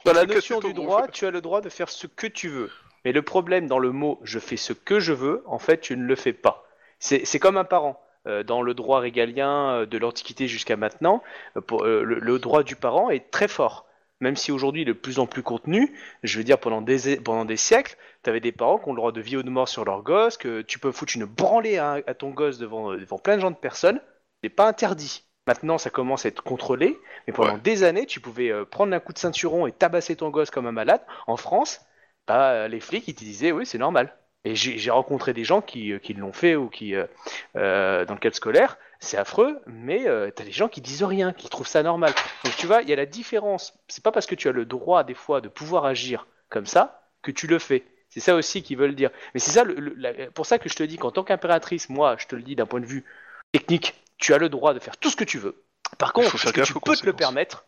Dans la notion du droit, tu as le droit de faire ce que tu veux. Mais le problème dans le mot je fais ce que je veux, en fait, tu ne le fais pas. C'est comme un parent. Euh, dans le droit régalien euh, de l'Antiquité jusqu'à maintenant, euh, pour, le, le droit du parent est très fort. Même si aujourd'hui il est de plus en plus contenu, je veux dire pendant des, pendant des siècles, tu avais des parents qui ont le droit de vie ou de mort sur leur gosse, que tu peux foutre une branlée à, à ton gosse devant, devant plein de gens de personnes, c'est pas interdit. Maintenant, ça commence à être contrôlé, mais pendant Ouais. des années, tu pouvais euh, prendre un coup de ceinturon et tabasser ton gosse comme un malade. En France, bah, euh, les flics, ils te disaient, oui, c'est normal. Et j'ai rencontré des gens qui, euh, qui l'ont fait ou qui, euh, dans le cadre scolaire, c'est affreux, mais euh, t'as des gens qui disent rien, qui trouvent ça normal. Donc tu vois, il y a la différence. C'est pas parce que tu as le droit, des fois, de pouvoir agir comme ça que tu le fais. C'est ça aussi qu'ils veulent dire. Mais c'est ça, le- le- la- pour ça que je te dis qu'en tant qu'impératrice, moi, je te le dis d'un point de vue technique, tu as le droit de faire tout ce que tu veux. Par contre, ce que tu peux te le permettre,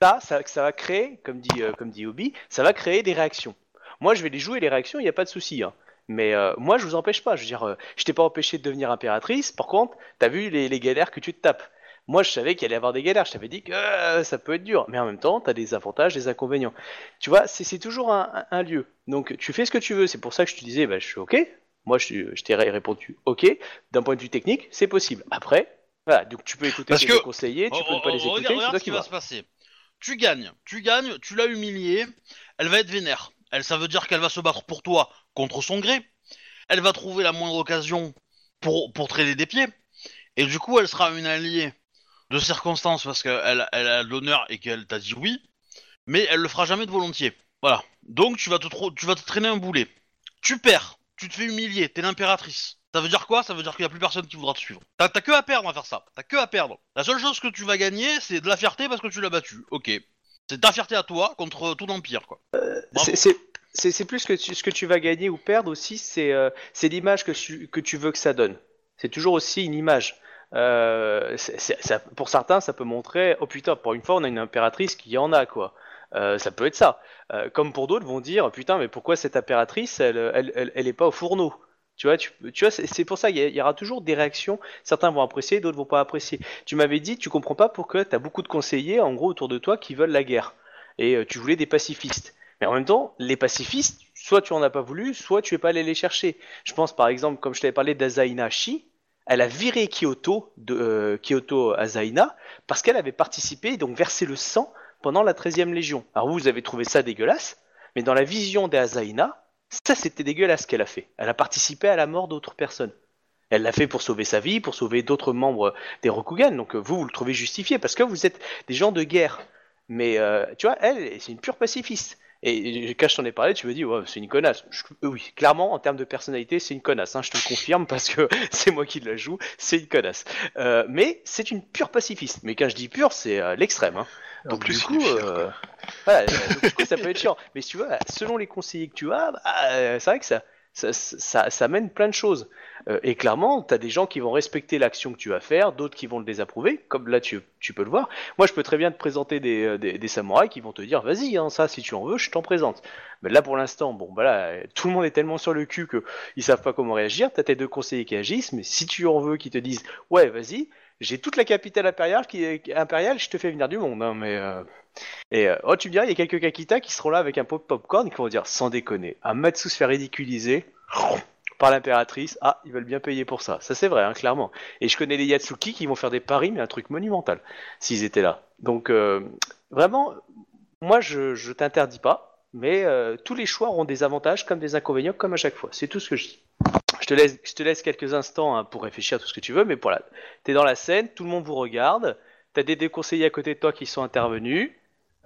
ça, ça, ça va créer, comme dit, euh, comme dit Obi, ça va créer des réactions. Moi, je vais les jouer les réactions, il n'y a pas de souci. hein. Mais euh, moi, je vous empêche pas. Je veux dire, euh, je t'ai pas empêché de devenir impératrice. Par contre, t'as vu les, les galères que tu te tapes. Moi, je savais qu'il allait y avoir des galères. Je t'avais dit que euh, ça peut être dur. Mais en même temps, tu as des avantages, des inconvénients. Tu vois, c'est toujours un lieu. Donc, tu fais ce que tu veux. C'est pour ça que je te disais, bah, je suis OK. Moi, je, je t'ai répondu OK. D'un point de vue technique, c'est possible. Après, voilà. Donc, tu peux écouter Parce tes que- conseillers, tu peux ne pas les écouter. Regarde, c'est regarde toi ce qui qui va se passer. Tu gagnes, tu gagnes, tu l'as humiliée, elle va être vénère. Elle, ça veut dire qu'elle va se battre pour toi contre son gré. Elle va trouver la moindre occasion pour, pour traîner des pieds. Et du coup, elle sera une alliée de circonstance parce qu'elle elle a l'honneur et qu'elle t'a dit oui. Mais elle le fera jamais de volontiers. Voilà. Donc tu vas te, tro- tu vas te traîner un boulet. Tu perds, tu te fais humilier, t'es l'impératrice. Ça veut dire quoi? Ça veut dire qu'il n'y a plus personne qui voudra te suivre. T'as t'as que à perdre à faire ça. T'as que à perdre. La seule chose que tu vas gagner, c'est de la fierté parce que tu l'as battu. Ok. C'est ta fierté à toi contre tout l'Empire, quoi. Bravo. C'est- C'est c'est- c'est plus que tu- ce que tu vas gagner ou perdre aussi, c'est euh, c'est l'image que tu, que tu veux que ça donne. C'est toujours aussi une image. Euh, c'est- c'est- ça- pour certains, ça peut montrer, oh putain, pour une fois, on a une impératrice qui en a, quoi. Euh, ça peut être ça. Euh, comme pour d'autres, vont dire, putain, mais pourquoi cette impératrice, elle, elle, elle, elle est pas au fourneau? Tu vois, tu, c'est pour ça qu'il y, aura toujours des réactions. Certains vont apprécier, d'autres vont pas apprécier. Tu m'avais dit, tu comprends pas pourquoi tu as beaucoup de conseillers, en gros, autour de toi, qui veulent la guerre. Et euh, tu voulais des pacifistes. Mais en même temps, les pacifistes, soit tu en as pas voulu, soit tu es pas allé les chercher. Je pense par exemple, comme je t'avais parlé d'Azaina Shi, elle a viré Kyoto euh, Kyoto Azaina parce qu'elle avait participé donc versé le sang pendant la 13e Légion. Alors vous, avez trouvé ça dégueulasse, mais dans la vision d'Azaina, ça c'était dégueulasse qu'elle a fait. Elle a participé à la mort d'autres personnes. Elle l'a fait pour sauver sa vie, pour sauver d'autres membres des Rokugan. Donc euh, vous, vous le trouvez justifié parce que vous êtes des gens de guerre. Mais euh, tu vois, elle, c'est une pure pacifiste. Et quand je t'en ai parlé, tu me dis, ouais, c'est une connasse. Je- euh, oui, clairement, en termes de personnalité, c'est une connasse. hein, je te le confirme parce que c'est moi qui la joue. C'est une connasse. Euh, mais c'est une pure pacifiste. Mais quand je dis pure, c'est euh, l'extrême. hein. En Donc plus, du il coup, est fier, euh, voilà, donc, du coup, ça peut être chiant. Mais si tu vois, selon les conseillers que tu as, bah, euh, c'est vrai que ça, ça, ça, mène plein de choses. Euh, et clairement, tu as des gens qui vont respecter l'action que tu vas faire, d'autres qui vont le désapprouver, comme là tu, tu peux le voir. Moi, je peux très bien te présenter des, euh, samouraïs qui vont te dire, vas-y, hein, ça, si tu en veux, je t'en présente. Mais là, pour l'instant, bon, bah tout le monde est tellement sur le cul que ils savent pas comment réagir. T'as tes deux conseillers qui agissent, mais si tu en veux, qui te disent, ouais, vas-y, j'ai toute la capitale impériale qui impériale, je te fais venir du monde, hein, mais. euh, Et euh, oh, tu me diras, il y a quelques Kakita qui seront là avec un pot de popcorn qui vont dire, sans déconner, un Matsu se faire ridiculiser par l'impératrice, ah, ils veulent bien payer pour ça. Ça, c'est vrai, hein, clairement. Et je connais des Yatsuki qui vont faire des paris, mais un truc monumental, s'ils étaient là. Donc, euh, vraiment, moi, je, je t'interdis pas, mais tous les choix auront des avantages comme des inconvénients, comme à chaque fois. C'est tout ce que je dis. Je te laisse, je te laisse quelques instants hein, pour réfléchir à tout ce que tu veux, mais voilà, t'es dans la scène, tout le monde vous regarde, t'as des déconseillers à côté de toi qui sont intervenus,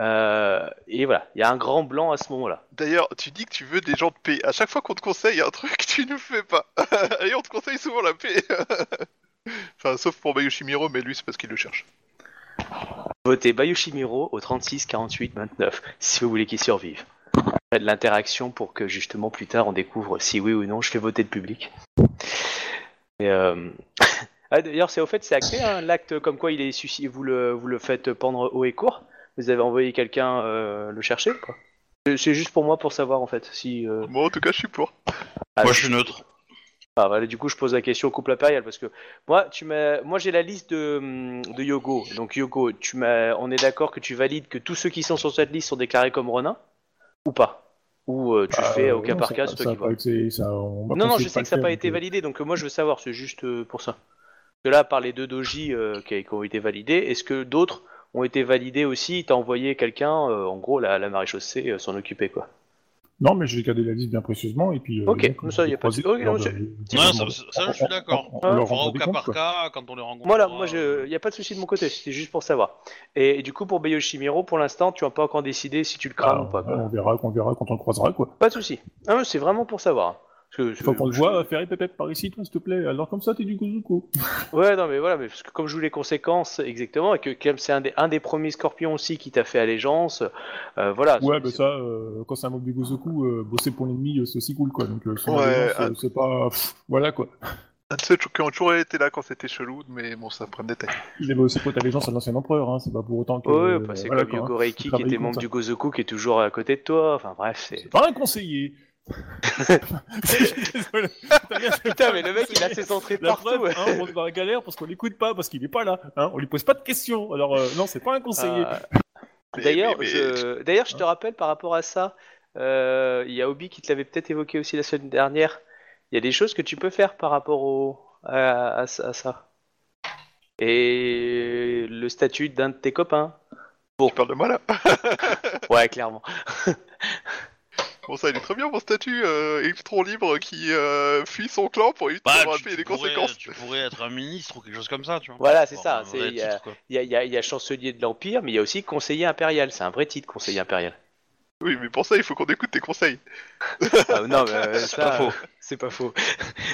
euh, et voilà, il y a un grand blanc à ce moment-là. D'ailleurs, tu dis que tu veux des gens de paix. À chaque fois qu'on te conseille un truc, tu ne fais pas. Et on te conseille souvent la paix. enfin, sauf pour Bayoshimiro, mais lui, c'est parce qu'il le cherche. Votez Bayoshimiro au 36 48 29 si vous voulez qu'il survive. De l'interaction pour que justement plus tard on découvre si oui ou non je fais voter le public. Et, euh, ah, D'ailleurs, c'est au fait, c'est acté hein, l'acte comme quoi il est suicidé, vous le, vous le faites pendre haut et court. Vous avez envoyé quelqu'un euh, le chercher C'est- juste pour moi pour savoir en fait si. euh, Moi, en tout cas, je suis pour. ah, Moi, je suis neutre. ah, voilà, du coup, je pose la question au couple impérial parce que moi, tu m'as, moi, j'ai la liste de, hum, de Yogo. Donc, Yogo, tu m'as, on est d'accord que tu valides que tous ceux qui sont sur cette liste sont déclarés comme Ronin? Ou pas Ou euh, tu Ah, fais au non, cas par cas, qui été- ça- Non, non, je sais que ça n'a pas été validé, donc euh, moi, je veux savoir, c'est juste euh, pour ça. Que là, par les deux doji euh, qui, qui ont été validés, est-ce que d'autres ont été validés aussi? T'as envoyé quelqu'un, en gros, la, la maréchaussée s'en occuper, quoi. Non, mais j'ai gardé la liste bien précieusement et puis. euh, Ok, donc, ça, y a j'ai pas de- ok, non, de- ça, je suis d'accord. on- on- on fera au cas comptes, par quoi. cas quand on les rencontre. Voilà, moi, il n'y a pas de souci de mon côté, c'était juste pour savoir. Et, et du coup, pour Bayoshimiro, pour l'instant, tu n'as pas encore décidé si tu le crames Ah, ou pas, quoi. on verra, on verra quand on le croisera, quoi. Pas de souci. Ah, c'est vraiment pour savoir. Parce que, Il faut qu'on le je- voit faire pépette par ici, toi, s'il te plaît. Alors, comme ça, t'es du Gozuko. Ouais, non, mais voilà, mais parce que comme je joue les conséquences exactement, et que comme c'est un des, un des premiers scorpions aussi qui t'a fait allégeance, euh, voilà. Ouais, bah ça, euh, quand c'est un mob du Gozoku, euh, bosser pour l'ennemi, euh, c'est aussi cool, quoi. Donc, euh, son Ouais, allégeance, euh, c'est pas. pff, voilà, quoi. Un de ceux qui ont toujours été là quand c'était chelou, mais bon, ça prend des détail. Il avait aussi pour allégeance à l'ancien empereur, hein. C'est pas pour autant que. Ouais, euh, bah, c'est voilà, comme quoi, hein. Yugo Reiki qui était membre ça. du Gozoku qui est toujours à côté de toi. Enfin bref, c'est. C'est pas un conseiller. Putain, mais le mec, il a ses entrées La partout. preuve, hein, on est dans la galère parce qu'on l'écoute pas, parce qu'il est pas là. Hein, on lui pose pas de questions. Alors, euh, non, c'est pas un conseiller. Euh, Mais- D'ailleurs, mais- je... D'ailleurs, je te rappelle par rapport à ça, euh, il y a Obi qui te l'avait peut-être évoqué aussi la semaine dernière. Il y a des choses que tu peux faire par rapport au... à, à- à ça. Et le statut d'un de tes copains. Tu parles de moi là? Ouais, clairement. Bon, ça, il est très bien mon statut euh, électron libre qui euh, fuit son clan pour éviter Bah, d'avoir payer les pourrais, conséquences. tu pourrais être un ministre ou quelque chose comme ça, tu vois. Voilà, c'est ça. Il y, y a chancelier de l'Empire, mais il y a aussi conseiller impérial. C'est un vrai titre, conseiller impérial. Oui, mais pour ça, il faut qu'on écoute tes conseils. Ah, non, mais euh, ça, pas faux. C'est pas faux.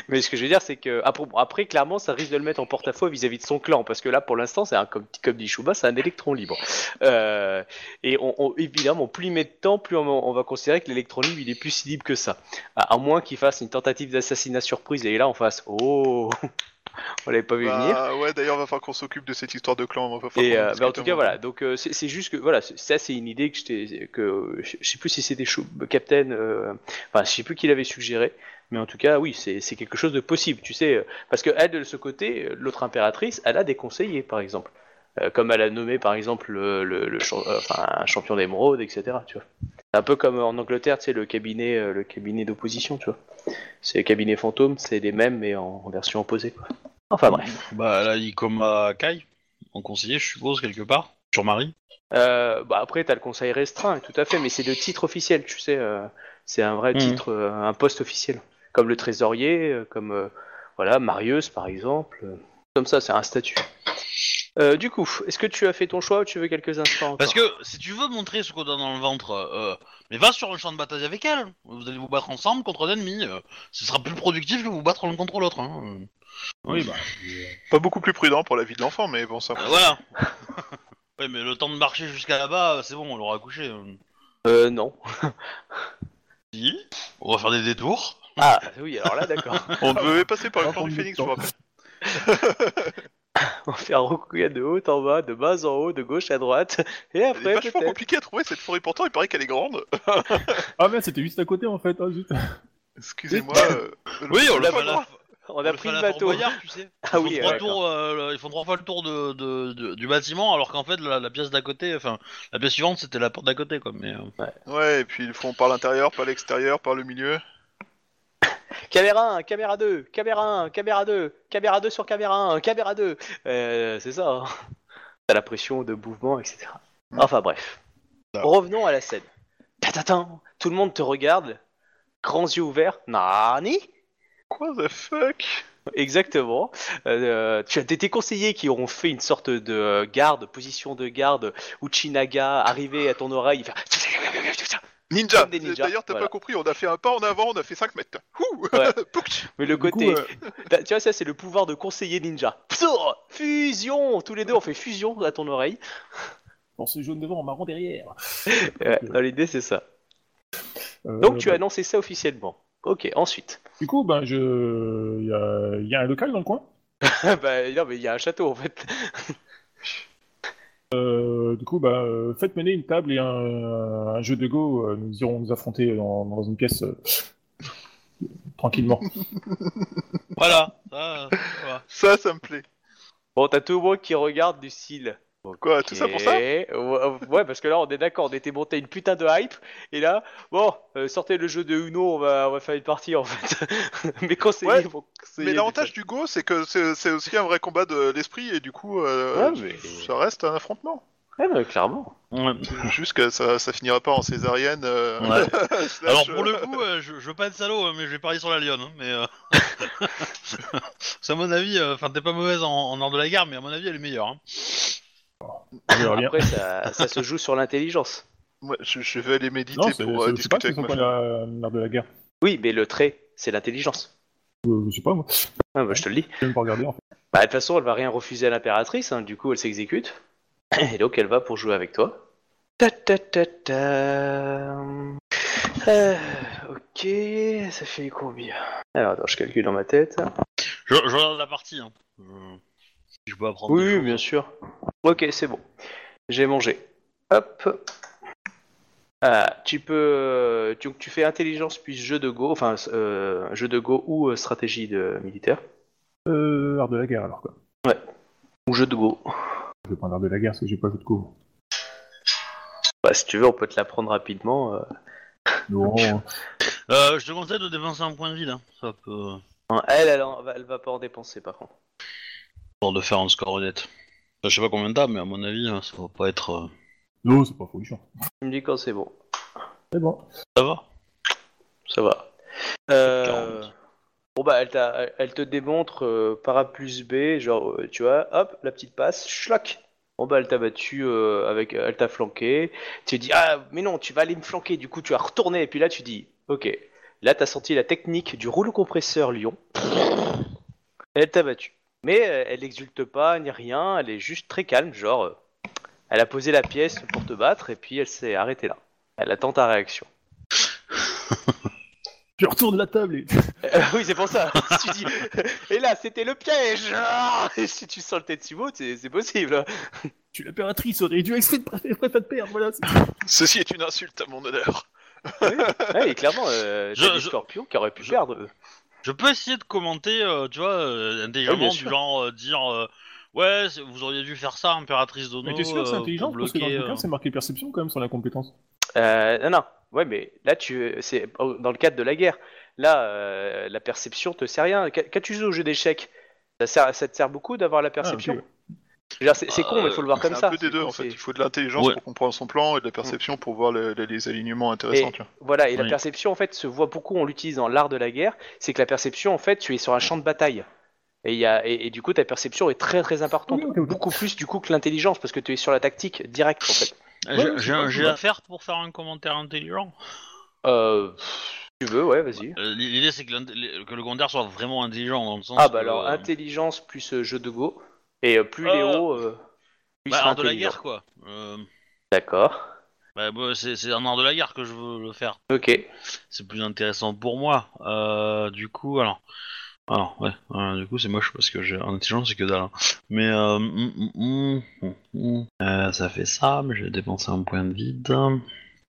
Mais ce que je veux dire, c'est que après, bon, après, clairement, ça risque de le mettre en porte-à-faux vis-à-vis de son clan, parce que là, pour l'instant, c'est un comme, comme dit Chouba, c'est un électron libre. Euh, et on, on- évidemment, plus il met de temps, plus on, on va considérer que l'électron libre, il est plus si libre que ça. À, à moins qu'il fasse une tentative d'assassinat surprise et là, on fasse oh, on l'avait pas vu venir. Bah, ouais, d'ailleurs, va falloir qu'on s'occupe de cette histoire de clan. va Et euh, bah, en tout cas, voilà. Donc, euh, c'est juste que voilà, ça, c'est une idée que je t'ai- que je sais plus si c'était Captain, euh, enfin, je sais plus qui l'avait suggéré, mais en tout cas, oui, c'est quelque chose de possible, tu sais, euh, parce que elle de ce côté, l'autre impératrice, elle a des conseillers, par exemple, comme elle a nommé, par exemple, le, le, le champ- enfin, un champion d'émeraude, etc. Tu vois. C'est un peu comme en Angleterre, tu sais, le cabinet, le cabinet d'opposition, tu vois. C'est le cabinet fantôme, c'est les mêmes, mais en, en version opposée, quoi. Enfin bref. Bah là, il comme à Kai, en conseiller, je suppose, quelque part. Sur Marie. Euh, bah après, t'as le conseil restreint, tout à fait, mais c'est le titre officiel, tu sais. euh, c'est un vrai Mhm. titre, euh, un poste officiel. Comme le trésorier, euh, comme euh, voilà, Marius par exemple. euh, comme ça, c'est un statut. Euh, du coup, est-ce que tu as fait ton choix ou tu veux quelques instants encore Parce que si tu veux montrer ce qu'on a dans le ventre, euh, mais va sur le champ de bataille avec elle. Vous allez vous battre ensemble contre un ennemi. euh, ce sera plus productif que vous battre l'un contre l'autre. Hein. euh. Oui, bah. Pas beaucoup plus prudent pour la vie de l'enfant, mais bon, ça. Euh, voilà. ouais, mais le temps de marcher jusqu'à là-bas, c'est bon, on l'aura couché. euh. Euh, non. Si, on va faire des détours. Ah oui, alors là, d'accord. On devait passer par le Pas clan du Phénix, du je vous rappelle. On va faire recouvrir de haut en bas, de bas en haut, de gauche à droite, et après vachement peut-être. compliqué à trouver cette forêt, pourtant il paraît qu'elle est grande. Ah, mais c'était juste à côté en fait. Ah, zut. Excusez-moi. euh, Oui, on l'a fait On a pris fait le bateau. Boyard, tu sais. Ils Ah font oui, trois ouais, tours, euh, ils font trois fois le tour de, de- de- du bâtiment, alors qu'en fait la, la pièce d'à côté, enfin la pièce suivante c'était la porte d'à côté quoi. Mais euh, Ouais, et puis ils font par l'intérieur, par l'extérieur, par le milieu. Caméra 1, caméra 2, caméra 1, caméra 2, caméra 2 sur caméra 1, caméra 2. Euh, c'est ça. hein. T'as la pression de mouvement, etc. Enfin bref. Revenons à la scène. Tatatin, tout le monde te regarde, grands yeux ouverts. Nani? Quoi the fuck? Exactement. Euh, tu as des tes conseillers qui auront fait une sorte de euh, garde, position de garde, Uchinaga arrivé à ton oreille, il fait Ninja Comme des ninjas, D'ailleurs, t'as voilà. pas compris, on a fait un pas en avant, on a fait 5 mètres. Ouh Ouais. Pouch Mais le coup, côté, euh, Bah, tu vois, ça c'est le pouvoir de conseiller ninja. Fusion Tous les deux on fait fusion à ton oreille. Pensez jaune devant, marron derrière. Ouais, dans l'idée c'est ça. Euh, Donc tu as bah, annoncé ça officiellement. Ok, ensuite. Du coup, ben, je. Il y a... il y a un local dans le coin? bah non mais il y a un château en fait. Euh, du coup, bah, euh, faites mener une table et un, un jeu de go. euh, nous irons nous affronter dans, dans une pièce euh, tranquillement. voilà. Ça, ça va. Ça, ça me plaît. Bon, t'as tout le monde qui regarde du style. Quoi, tout ça pour ça. Ouais, parce que là on est d'accord, on était monté une putain de hype, et là, bon, euh, sortez le jeu de Uno, on va, on va faire une partie en fait. Mes conseillers Ouais, conseiller Mais l'avantage du Go, c'est que c'est c'est aussi un vrai combat de l'esprit, et du coup, euh, Ouais, mais- ça reste un affrontement. Ouais, mais clairement. Ouais. Juste que ça, ça finira pas en césarienne. euh, Ouais. slash, Alors pour le euh, coup, euh, je, je veux pas être salaud, hein, mais je vais parier sur la lionne. hein, mais euh... c'est à mon avis, euh, enfin t'es pas mauvaise en, en de la guerre, mais à mon avis elle est meilleure. hein. Bien. Après ça, ça se joue sur l'intelligence. moi, je, je vais aller méditer Non, c'est pour euh, c'est- c'est pas discuter avec c'est ma pas femme. la- l'art de la guerre. Oui, mais le trait, c'est l'intelligence. Euh, je sais pas, moi. Ah, bah, je te le dis. Je vais même pas regarder en fait. Bah, de toute façon, elle va rien refuser à l'impératrice, hein, du coup, elle s'exécute. Et donc, elle va pour jouer avec toi. Ta ta ta ta. Euh, ok, ça fait combien? Alors, attends, je calcule dans ma tête. Je, je regarde la partie. Hein. Euh, si je peux apprendre. des Oui, choses. bien sûr. Ok, c'est bon. J'ai mangé. Hop. Ah, tu peux, euh, tu, tu fais intelligence puis jeu de go, enfin euh, jeu de go ou euh, stratégie de militaire Euh, art de la guerre alors quoi. ou jeu de go. Je vais prendre art de la guerre parce que j'ai pas joué de cours. Bah, si tu veux, on peut te l'apprendre rapidement. euh. Non, Euh, je te conseille de dépenser un point de vide. Hein. Ça peut. Hein, Elle, elle, en- elle va pas en dépenser par contre. Pour de faire un score honnête. Enfin, je sais pas combien t'as, mais à mon avis, hein, ça va pas être. euh, non, c'est pas folichon. Tu me dis quand c'est bon. C'est bon. Ça va? Ça va. Euh, 40. Bon bah elle, t'a- elle- elle te démontre euh, par A plus B, genre euh, tu vois, hop, la petite passe, schlock. Bon bah elle t'a battu euh, avec, elle t'a flanqué. Tu dis ah mais non, tu vas aller me flanquer. Du coup tu vas retourner et puis là tu dis ok. Là t'as senti la technique du rouleau compresseur Lyon. Elle t'a battu. Mais euh, elle n'exulte pas ni rien, elle est juste très calme, genre euh, elle a posé la pièce pour te battre et puis elle s'est arrêtée là. Elle attend ta réaction. Je retourne la table et. Euh, oui, c'est pour ça. tu dis, et là, c'était le piège. Ah Et si tu sens le Tetsubo, c'est c'est possible. Tu l'impératrice aurait dû exprès de perdre, voilà. c'est- Ceci est une insulte à mon honneur. Ouais, et clairement, euh, Je- des je- scorpions qui auraient pu je- perdre. eux. Je peux essayer de commenter, euh, tu vois, euh, oui, intelligemment, bien du sûr. genre euh, dire euh, Ouais, c'est- vous auriez dû faire ça, impératrice Dono. Mais t'es sûr, c'est euh, intelligent pour parce que dans le bloquer, bouquin, euh, c'est marqué perception quand même sur la compétence. Euh, non, non. Ouais, mais là, tu, c'est oh, dans le cadre de la guerre. Là, euh, la perception te sert rien. Quand quand tu joues au jeu d'échecs, ça, sert- ça te sert beaucoup d'avoir la perception. Ah, ok, dire, C'est con, mais il faut le voir comme C'est ça. un peu des deux en fait. Il faut de l'intelligence Ouais. pour comprendre son plan et de la perception pour voir le- les, les alignements intéressants. Et, tu vois. voilà, et la perception, en fait, se voit beaucoup, on l'utilise dans l'art de la guerre, c'est que la perception, en fait, tu es sur un champ de bataille. Et, il y a, et, et du coup, ta perception est très très importante. Oui. Beaucoup plus, du coup, que l'intelligence, parce que tu es sur la tactique directe, en fait. J'ai Ouais, j'ai un faire pour faire un commentaire intelligent. Euh, tu veux, ouais, vas-y. Euh, L'idée, c'est que, le commentaire soit vraiment intelligent, dans le sens. Ah, que, bah alors, euh, intelligence plus euh, jeu de go. Et euh, plus Euh, il est haut, euh, plus il Bah, sera art de la intelligent. guerre, quoi. Euh, D'accord. bah, bah, c'est c'est un art de la guerre que je veux le faire. Ok. C'est plus intéressant pour moi. Euh, du coup, alors. Alors, ouais, euh, du coup, c'est moche parce que j'ai en intelligence, c'est que dalle. hein. Mais, euh, hum, hum. Euh, ça fait ça, mais je vais dépenser un point de vide.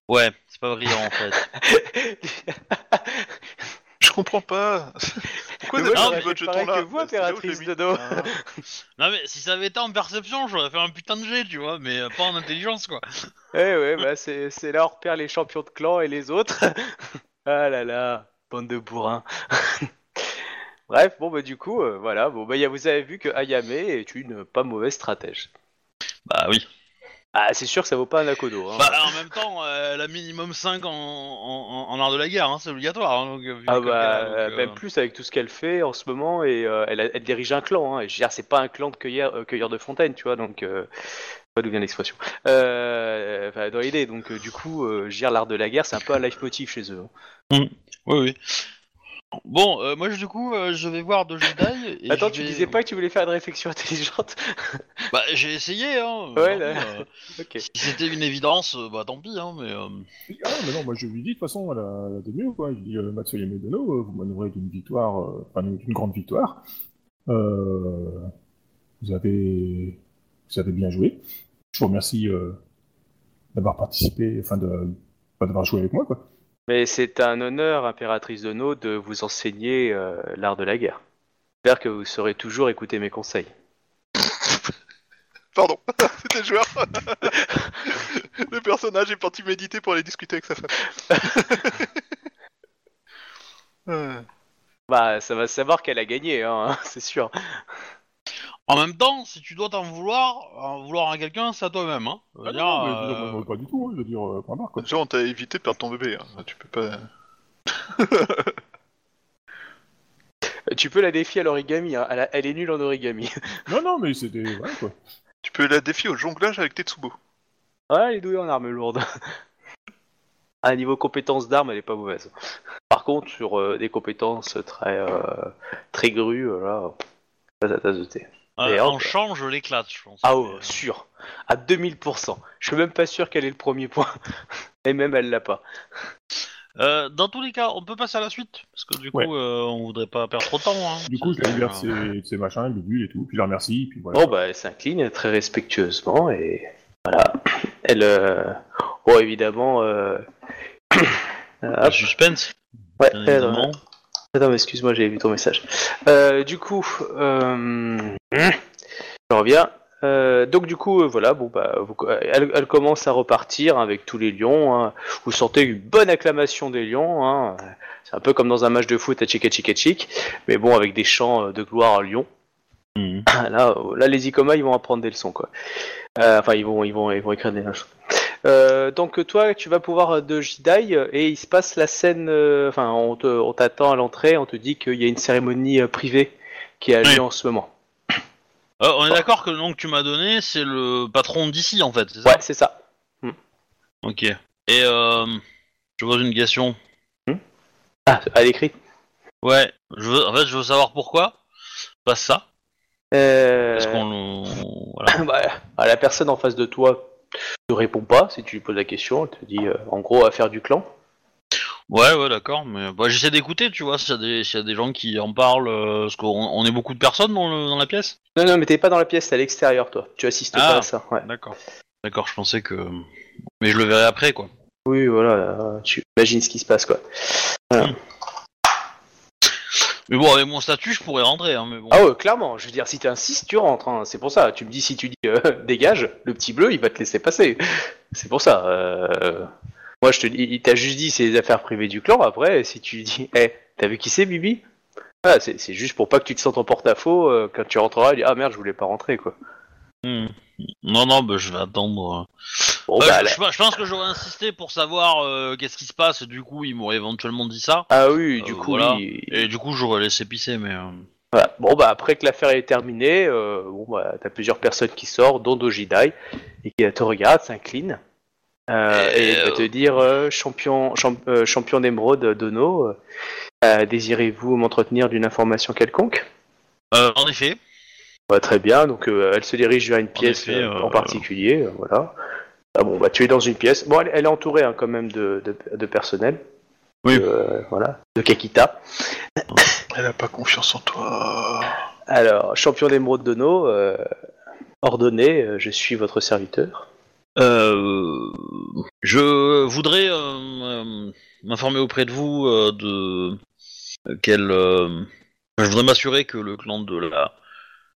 Ouais, c'est pas brillant en fait. Je comprends pas. Pourquoi moi, j'aurais fait pareil que vous, impératrice. Dodo. Non, mais si ça avait été en perception, j'aurais fait un putain de jet, tu vois, mais euh, pas en intelligence, quoi. Ouais, ouais, bah c'est c'est là on repère les champions de clan et les autres. ah là là, bande de bourrins. Bref, bon bah du coup, euh, voilà, bon bah y a- vous avez vu que Ayame est une pas mauvaise stratège. Bah oui. Ah, c'est sûr que ça vaut pas un Akodo. Hein. Bah, en même temps, euh, elle a minimum 5 en, en, en- en art de la guerre, hein, c'est obligatoire. hein, donc, euh, ah bah, donc, euh, euh, même plus avec tout ce qu'elle fait en ce moment et euh, elle, dirige un clan. Hein, et je veux dire, c'est pas un clan de cueilleurs, de fontaine, tu vois, donc pas d'où vient l'expression. Dans l'idée, donc du coup, l'art de la guerre, c'est un peu un leitmotiv chez eux. hein. Oui, oui. Bon, euh, moi, je- du coup, euh, je vais voir de Jedi. Et Attends, je tu vais- disais pas que tu voulais faire une réflexion intelligente Bah, j'ai essayé, hein. Ouais, euh, là. euh, Ok. si c'était une évidence, euh, bah tant pis, hein, mais. euh, Ah mais non, moi je lui dis de toute façon à la, à la demi quoi. Je dis euh, Matsuyama Dono, euh, vous manœuvrez d'une victoire, euh, enfin d'une grande victoire. Euh, vous avez, vous avez bien joué. Je vous remercie euh, d'avoir participé, enfin de, enfin, d'avoir joué avec moi quoi. Mais c'est un honneur, impératrice de No, de vous enseigner euh, l'art de la guerre. J'espère que vous saurez toujours écouter mes conseils. Pardon, c'était le joueur. le personnage est parti méditer pour aller discuter avec sa femme. Euh, Bah, ça va savoir qu'elle a gagné, hein, c'est sûr. En même temps, si tu dois t'en vouloir, en vouloir à quelqu'un, c'est à toi-même, hein. Je veux Ah dire, non, mais, euh, je veux dire, pas du tout, hein, je veux dire euh, point barre quoi. Déjà, on t'a évité de perdre ton bébé. hein. Tu peux pas. Tu peux la défier à l'origami, hein. elle, a- elle est nulle en origami. Non non mais c'était voilà quoi. Tu peux la défier au jonglage avec Tetsubo. Ouais, elle est douée en armes lourdes. À niveau compétences d'armes, elle est pas mauvaise. Par contre, sur euh, des compétences très euh, très grues, euh, là, pas ta tasse de thé. Euh, hop. en change, je l'éclate, je pense. Ah oh, euh, sûr. À 2000%. Je suis même pas sûr qu'elle ait le premier point. Et même elle l'a pas. euh, dans tous les cas, on peut passer à la suite, parce que du coup, Ouais. euh, on voudrait pas perdre trop de temps. Hein. Du coup je la C'est- libère ses, machins, le bulle et tout, puis je la remercie, puis voilà. Bon, bah, elle s'incline très respectueusement et voilà. Elle, euh, Bon, évidemment. Euh... Le hop, suspense, ouais, euh, évidemment. Attends, mais excuse-moi, j'avais vu ton message. Euh, du coup, euh... je reviens. Euh, donc du coup, voilà, bon bah, vous- elle, elle commence à repartir avec tous les lions. hein. Vous sentez une bonne acclamation des lions. hein. C'est un peu comme dans un match de foot à chick chick chick, mais bon avec des chants de gloire à Lyon. Mhm. Là, là, les Icoma, ils vont apprendre des leçons, quoi. Enfin, ils vont, ils vont, ils vont écrire des leçons. Euh, donc toi, tu vas pouvoir euh, de Jidai euh, et il se passe la scène. euh, Enfin, on te- on t'attend à l'entrée, on te dit qu'il y a une cérémonie euh, privée qui a lieu Oui. en ce moment. Euh, on est d'accord que le nom que tu m'as donné, c'est le patron d'ici en fait, c'est ça? Ouais, c'est ça. Ok. Et euh, je pose une question. Ah, à l'écrit. Ouais, je veux, en fait, je veux savoir pourquoi. Pas ça. Euh... Est-ce qu'on voilà. bah, à la personne en face de toi ne répond pas si tu lui poses la question. Elle te dit, euh, en gros, affaire du clan. Ouais, ouais, d'accord. Mais bah, j'essaie d'écouter, tu vois, s'il y, a des- s'il y a des gens qui en parlent, euh, parce qu'on on est beaucoup de personnes dans, le, dans la pièce. Non, non, mais t'es pas dans la pièce, t'es à l'extérieur, toi. Tu assistes Ah. pas à ça. Ouais. D'accord. D'accord, je pensais que. Mais je le verrai après, quoi. Oui, voilà. euh, tu imagines ce qui se passe, quoi. Mais bon, avec mon statut, je pourrais rentrer, hein, mais bon. Ah ouais, clairement. Je veux dire, si tu insistes, tu rentres. hein. C'est pour ça. Tu me dis si tu dis euh, dégage, le petit bleu, il va te laisser passer. C'est pour ça. euh, Moi, je te dis, il t'a juste dit c'est les affaires privées du clan. Après, si tu dis, hé, t'as vu qui c'est, Bibi? Ah, c'est c'est juste pour pas que tu te sentes en porte-à-faux euh, quand tu rentreras. Il dit, ah merde, je voulais pas rentrer, quoi. Hmm. Non, non, bah, je vais attendre. Bon, Euh, bah, je, pense que j'aurais insisté pour savoir euh, qu'est-ce qui se passe, du coup, ils m'auraient éventuellement dit ça. Ah oui, du Euh, coup, voilà. oui. Et du coup, j'aurais laissé pisser, mais. euh, Voilà. Bon bah après que l'affaire est terminée, euh, bon bah t'as plusieurs personnes qui sortent, dont Dojidai, et qui te regarde, s'incline, euh, Et, et va te dire champion champ- champion d'émeraude Dono, désirez-vous m'entretenir d'une information quelconque? En effet. Bah, Très bien, donc elle se dirige vers une pièce effet, euh, en particulier, voilà. Ah bon bah tu es dans une pièce. Bon elle, elle est entourée hein, quand même de, de, de personnel. Oui. Euh, voilà, de Kakita. Elle a pas confiance en toi. Alors, champion d'émeraude Dono, euh, ordonné, euh, je suis votre serviteur. Euh, je voudrais euh, euh, m'informer auprès de vous euh, de euh, quel. euh, je voudrais m'assurer que le clan de la.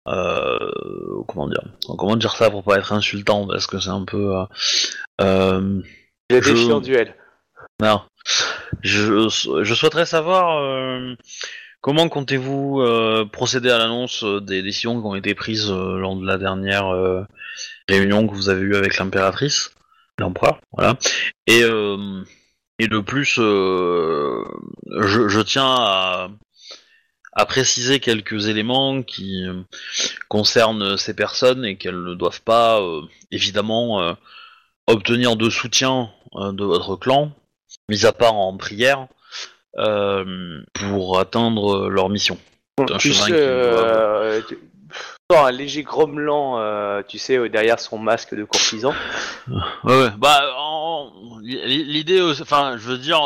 Euh, comment dire? Comment dire ça pour pas être insultant? Parce que c'est un peu. euh, euh, Le Je- défi en duel. non. Je, je souhaiterais savoir euh, comment comptez-vous procéder à l'annonce des décisions qui ont été prises lors de la dernière réunion que vous avez eue avec l'impératrice, l'empereur, voilà. Et, et de plus, je, je tiens à, à préciser quelques éléments qui euh, concernent ces personnes et qu'elles ne doivent pas, euh, évidemment, euh, obtenir de soutien de votre clan, mis à part en prière, pour atteindre leur mission. un Tu sais, tu- un léger grommelant, tu sais, derrière son masque de courtisan. Ouais. Bah, en- l'idée, enfin, je veux dire,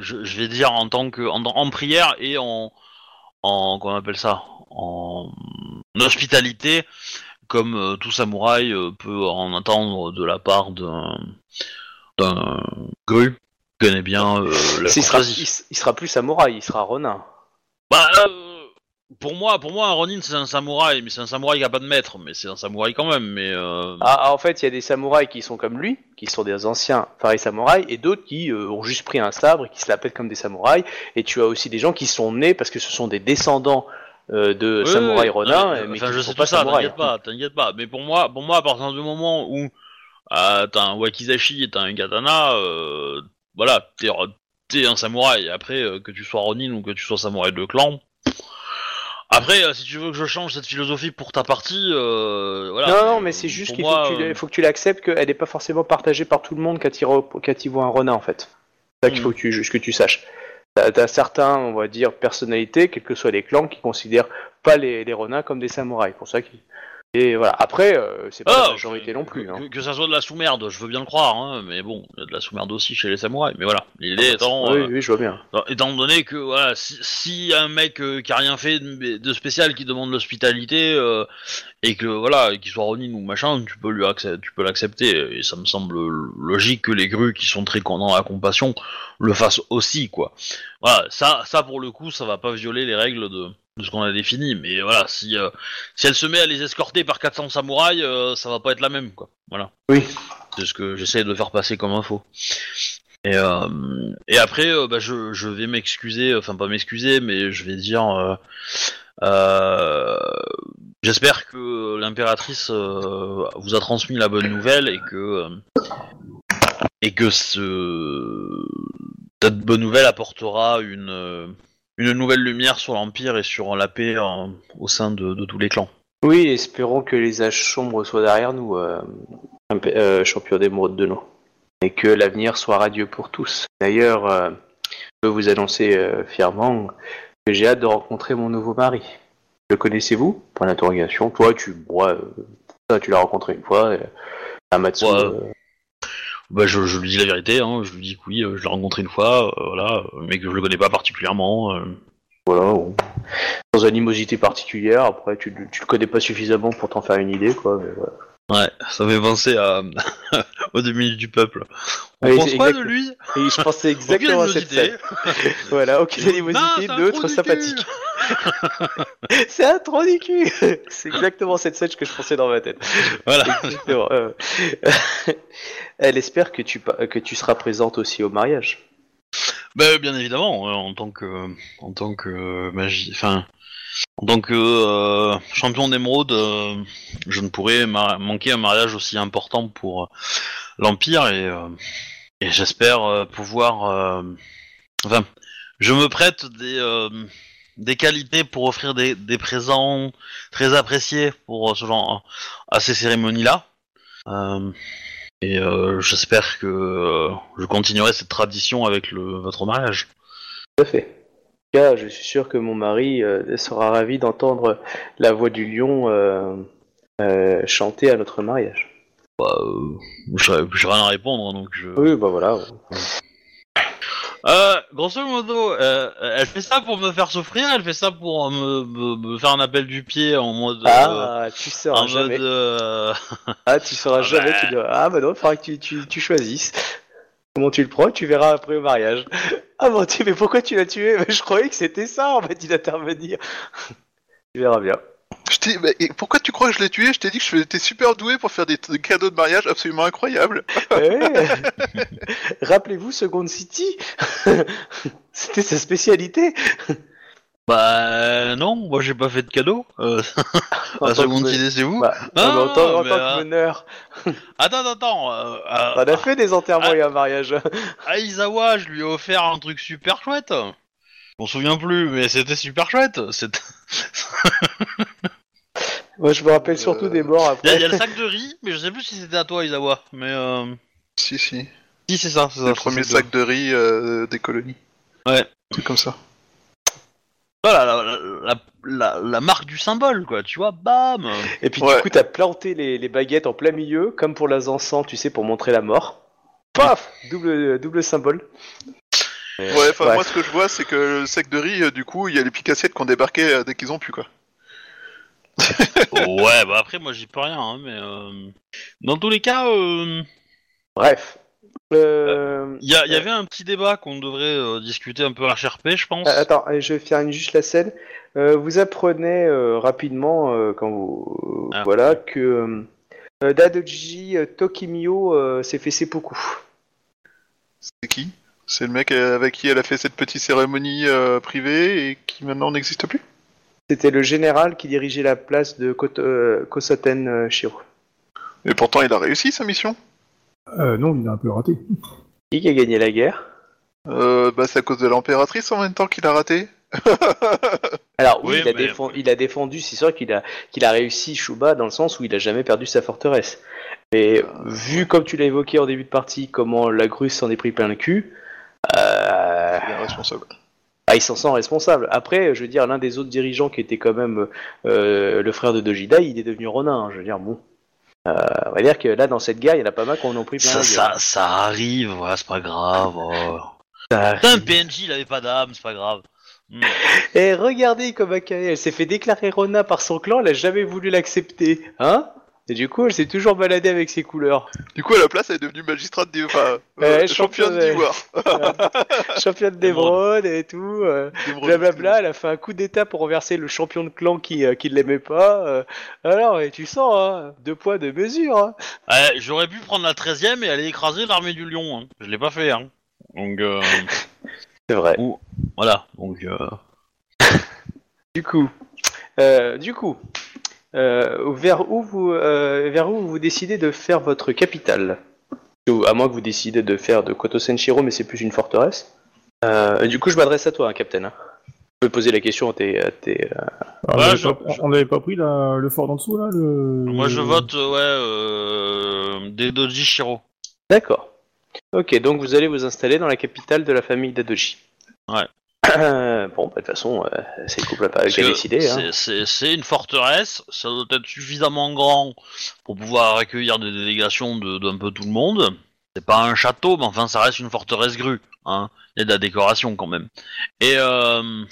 je, je vais dire en tant que en, en prière et en, en comment on appelle ça, en hospitalité, comme euh, tout samouraï euh, peut en attendre de la part d'un d'un gru qui connaît bien euh, la il, sera, il sera plus samouraï, il sera ronin. Bah, euh, pour moi, pour moi, un Ronin c'est un samouraï, mais c'est un samouraï qui a pas de maître, mais c'est un samouraï quand même. Mais euh, Ah, ah, en fait, il y a des samouraïs qui sont comme lui, qui sont des anciens pareils samouraïs, et d'autres qui euh, ont juste pris un sabre et qui se la pètent comme des samouraïs. Et tu as aussi des gens qui sont nés parce que ce sont des descendants euh, de Oui, samouraïs oui, oui, mais enfin, qui je sais tout pas ça, t'inquiète pas, t'inquiète pas. Mais pour moi, pour moi, à partir du moment où euh, t'as un wakizashi et t'as un katana, euh, voilà, t'es, t'es un samouraï. Après, euh, que tu sois Ronin ou que tu sois samouraï de clan. Après, euh, si tu veux que je change cette philosophie pour ta partie, euh, voilà. Non, non, mais c'est juste qu'il moi, faut, que tu euh, faut que tu l'acceptes qu'elle n'est pas forcément partagée par tout le monde quand il, quand il voit un renard, en fait. C'est ça qu'il Mm. faut que tu, que tu saches. T'as as certains, on va dire, personnalités, quels que soient les clans, qui considèrent pas les, les renards comme des samouraïs. Pour ça qu'ils Et voilà. Après, euh, c'est pas Ah, la majorité non plus. Que, Hein. que ça soit de la sous-merde, je veux bien le croire, hein, mais bon, il y a de la sous-merde aussi chez les samouraïs. Mais voilà, l'idée étant, oui, euh, oui, je vois bien. étant donné que voilà, si, si un mec euh, qui a rien fait de, de spécial qui demande l'hospitalité euh, et que voilà, qu'il soit Ronin ou machin, tu peux lui tu peux l'accepter. Et ça me semble logique que les grues qui sont très dans la compassion le fassent aussi, quoi. Voilà, ça, ça pour le coup, ça va pas violer les règles de, de ce qu'on a défini. Mais voilà, si euh, si elle se met à les escorter par 400 samouraïs, euh, ça va pas être la même, quoi. Voilà. Oui. C'est ce que j'essaie de faire passer comme info. Et, euh, et après, bah, je, je vais m'excuser, enfin pas m'excuser, mais je vais dire, j'espère que l'impératrice vous a transmis la bonne nouvelle et que et que ce cette bonne nouvelle apportera une une nouvelle lumière sur l'empire et sur la paix en- au sein de, de tous les clans. Oui, espérons que les âges sombres soient derrière nous, euh, euh, champion d'émeraude de nous. Et que l'avenir soit radieux pour tous. D'ailleurs, euh, je peux vous annoncer euh, fièrement que j'ai hâte de rencontrer mon nouveau mari. Le connaissez-vous? Point d'interrogation. Toi, tu, tu l'as rencontré une fois. Amatsu, Ouais. Bah, je, je lui dis la vérité, hein, je lui dis que oui, euh, je l'ai rencontré une fois, euh, voilà, euh, mais que je le connais pas particulièrement. voilà, bon. sans animosité particulière. Après, tu, tu le connais pas suffisamment pour t'en faire une idée, quoi. mais voilà. Ouais, ça fait penser à au demi du peuple. On Oui, pense quoi de lui? Et je pensais exactement à cette scène. Voilà, aucune animosité, neutre, sympathique. C'est un trou du cul C'est exactement cette scène que je pensais dans ma tête. Voilà. Euh. Elle espère que tu, que tu seras présente aussi au mariage. Bah, bien évidemment, euh, en tant que en tant que magie, enfin, que euh, champion d'émeraude, euh, je ne pourrais ma- manquer un mariage aussi important pour euh, l'empire et j'espère pouvoir, enfin, je me prête des des qualités pour offrir des, des présents très appréciés pour ce genre à ces cérémonies-là. Et j'espère que je continuerai cette tradition avec votre mariage. Tout à fait. Cas, je suis sûr que mon mari euh, sera ravi d'entendre la voix du lion euh, euh, chanter à notre mariage. Bah, euh, j'ai rien à répondre, donc je... Oui, bah voilà. Euh, grosso modo, euh, elle fait ça pour me faire souffrir, elle fait ça pour me, me- me faire un appel du pied en mode... euh, Ah, tu sauras jamais. mode... euh, Ah, tu sauras Ah jamais. bah. Tu ah bah non, il faudra que tu, tu, tu choisisses. Comment tu le prends, tu verras après au mariage. Ah mon dieu, mais pourquoi tu l'as tué? Mais Je croyais que c'était ça, on m'a dit d'intervenir. tu verras bien. Je t'ai- mais et pourquoi tu crois que je l'ai tué? Je t'ai dit que j'étais super doué pour faire des, des cadeaux de mariage absolument incroyables. Eh, Rappelez-vous Second City? C'était sa spécialité. Bah non, moi j'ai pas fait de cadeau. Euh, la seconde que- idée c'est vous. Bah, Non, non, mais en tant, en mais, tant euh, que meneur, Attends, attends, attends. Euh, euh, on a fait des enterrements ah. et un mariage. à Izawa, je lui ai offert un truc super chouette. Je m'en souviens plus, mais c'était super chouette. Moi, je me rappelle surtout Euh, des morts Il y, a- après. il y a le sac de riz, mais je sais plus si c'était à toi, Izawa. Mais euh... Si, si. si, c'est ça. C'est le c'est premier de- sac de riz euh, des colonies. Ouais. C'est comme ça. Voilà, la, la, la, la- marque du symbole, quoi. Tu vois, bam. Et puis Ouais. du coup, t'as planté les, les baguettes en plein milieu, comme pour la encens, tu sais, pour montrer la mort. Paf Double, double symbole. Ouais, enfin, moi, ce que je vois, c'est que le sac de riz, euh, du coup, il y a les picassiettes qui ont débarqué euh, dès qu'ils ont pu, quoi. ouais, bah après, moi, j'y peux rien, hein, mais euh... dans tous les cas, euh, Bref. Euh, il y, a- il y avait un petit débat qu'on devrait euh, discuter un peu à HRP, je pense. euh, Attends, je vais faire une- juste la scène. Euh, vous apprenez euh, rapidement, euh, quand vous... Ah. Voilà, que euh, Dadoji euh, Tokimio euh, s'est fait seppuku. C'est qui? C'est le mec euh, avec qui elle a fait cette petite cérémonie euh, privée et qui maintenant n'existe plus? C'était le général qui dirigeait la place de Koto- euh, euh, Shiro. Et pourtant, il a réussi sa mission. Euh, non, il a un peu raté. Qui a gagné la guerre? Euh, bah, c'est à cause de l'impératrice en même temps qu'il a raté. Alors oui, Oui, il, a mais- défendu, il a défendu, c'est sûr qu'il a, qu'il a réussi Shuba dans le sens où il a jamais perdu sa forteresse. Mais vu comme tu l'as évoqué en début de partie, comment la grue s'en est pris plein le cul, euh, Il est responsable. Ah, il s'en sent responsable. Après, je veux dire, l'un des autres dirigeants qui était quand même euh, le frère de Dojida, il est devenu Ronin. hein. Je veux dire, bon. Euh, on va dire que là, dans cette guerre, il y en a pas mal qui en pris plein Ça, ça, ça arrive, ouais, c'est pas grave. oh. Putain, PNJ, il avait pas d'âme, c'est pas grave. Hmm. Et regardez comme elle s'est fait déclarer Ronin par son clan, elle a jamais voulu l'accepter. Hein? Et du coup, elle s'est toujours baladée avec ses couleurs. Du coup, à la place, elle est devenue magistrate d'I- enfin, euh, championne d'ivoire. Championne d'émeraude et tout. euh, Blablabla, elle a fait un coup d'état pour renverser le champion de clan qui, euh, qui l'aimait pas. euh. alors, et tu sens, hein, deux poids, deux mesures. Hein. J'aurais pu prendre la 13 e et aller écraser l'armée du lion. Hein. Je l'ai pas fait. Hein. Donc euh, C'est vrai. voilà. Donc euh, Du coup, euh, du coup, euh, vers où vous, euh, vers où vous décidez de faire votre capitale à moins que vous décidez de faire de Koto Senshiro, mais c'est plus une forteresse. Euh, du coup, je m'adresse à toi, hein, Captain. hein. Tu peux poser la question à tes, à tes, euh, Ah, on je- pas, on n'avait pas pris la- le fort d'en dessous, là le... moi je vote ouais euh, des Doji Shiro. D'accord. Ok, donc vous allez vous installer dans la capitale de la famille d'Adoji. Ouais. bon, bah, de toute façon, euh, c'est le couple pas qui a décidé. Hein. c'est- une forteresse, ça doit être suffisamment grand pour pouvoir accueillir des délégations de- d'un peu tout le monde. C'est pas un château, mais enfin ça reste une forteresse grue. Hein. Il y a de la décoration quand même. Et, euh,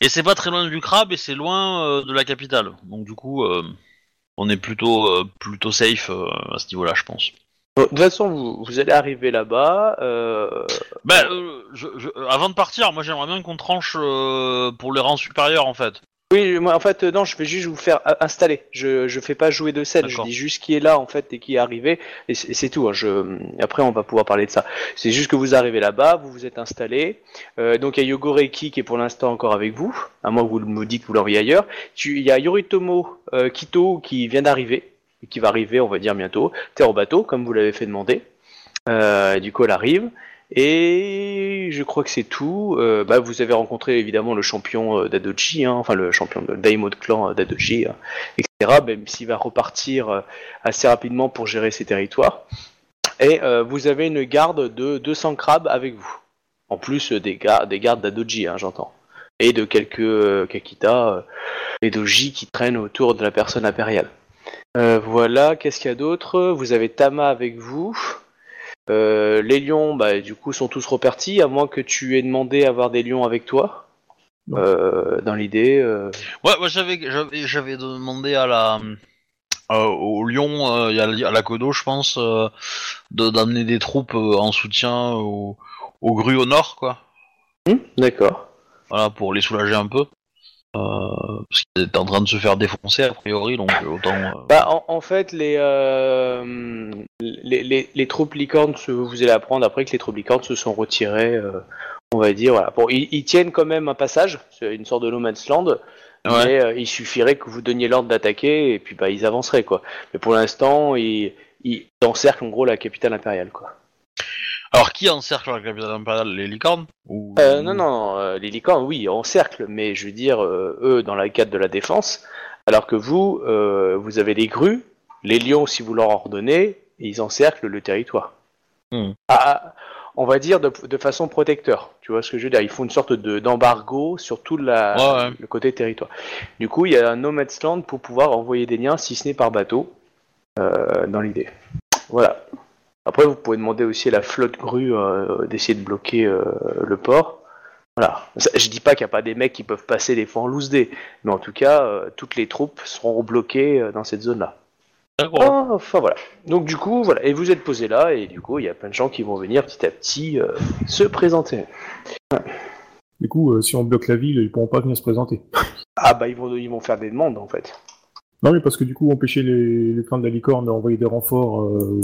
et c'est pas très loin du crabe et c'est loin euh, de la capitale. Donc du coup, euh, on est plutôt, euh, plutôt safe euh, à ce niveau-là, je pense. De toute façon, vous, vous allez arriver là-bas. Euh... Ben, euh, je, je- avant de partir, moi j'aimerais bien qu'on tranche euh, pour les rangs supérieurs en fait. Oui, moi, en fait, non, je vais juste vous faire euh, installer. Je, je fais pas jouer de scène. Je dis juste qui est là, en fait, et qui est arrivé. Et c'est tout. hein, Je... Après, on va pouvoir parler de ça. C'est juste que vous arrivez là-bas, vous vous êtes installé. Euh, donc, il y a Yogoreki qui est pour l'instant encore avec vous. À moins que vous me dites que vous l'envoyez ailleurs. Tu- Il y a Yoritomo euh, Kito qui vient d'arriver. Qui va arriver, on va dire, bientôt. Terre au bateau, comme vous l'avez fait demander. Euh, du coup, elle arrive. Et je crois que c'est tout. Euh, bah, vous avez rencontré évidemment le champion euh, d'Adoji, hein, enfin le champion de Daimo de clan d'Adoji, hein, etc. Même s'il va repartir assez rapidement pour gérer ses territoires. Et vous avez une garde de 200 crabes avec vous. En plus des, des gardes d'Adoji, hein, j'entends. Et de quelques Kakita et Doji qui traînent autour de la personne impériale. Euh, voilà, qu'est-ce qu'il y a d'autre? Vous avez Tama avec vous. Euh, les lions, bah, du coup, sont tous repartis, à moins que tu aies demandé à avoir des lions avec toi. Euh, dans l'idée. euh, Ouais, moi j'avais j'avais demandé à la euh, au euh, la- à la Codo, je pense, euh, de d'amener des troupes en soutien au, au Gru au nord, quoi. hmm, D'accord. Voilà, pour les soulager un peu. Euh, parce qu'ils étaient en train de se faire défoncer a priori, donc euh, autant. euh, Bah, en, en fait, les, les, les, les troupes licornes, vous allez apprendre après que les troupes licornes se sont retirées, on va dire. Voilà. Bon, ils, ils tiennent quand même un passage, c'est une sorte de no man's land, Ouais. mais euh, il suffirait que vous donniez l'ordre d'attaquer et puis bah, ils avanceraient, quoi. Mais pour l'instant, ils, ils encerclent en gros la capitale impériale, quoi. Alors qui encercle la capitale impériale? Les licornes? Ou... Euh, non, non, euh, les licornes, oui, en cercle, mais je veux dire, euh, eux, dans la cadre de la défense, alors que vous, vous avez les grues, les lions, si vous leur ordonnez, ils encerclent le territoire. Hmm. Ah, on va dire de, de façon protecteur, tu vois ce que je veux dire, ils font une sorte de- d'embargo sur tout la, Ouais, ouais. le côté territoire. Du coup, il y a un no man's land pour pouvoir envoyer des liens, si ce n'est par bateau, dans l'idée. Voilà. Après, vous pouvez demander aussi à la flotte grue euh, d'essayer de bloquer euh, le port. Voilà. Ça- Je dis pas qu'il n'y a pas des mecs qui peuvent passer des fois en loose day, mais en tout cas, euh, toutes les troupes seront bloquées euh, dans cette zone-là. D'accord. Ah, enfin voilà. Donc du coup, voilà. Et vous êtes posé là, et du coup, il y a plein de gens qui vont venir petit à petit euh, se présenter. Du coup, euh, si on bloque la ville, ils pourront pas venir se présenter. Ah bah ils vont, ils vont faire des demandes en fait. Non, mais parce que du coup, empêcher les, les clans de la licorne d'envoyer des renforts euh,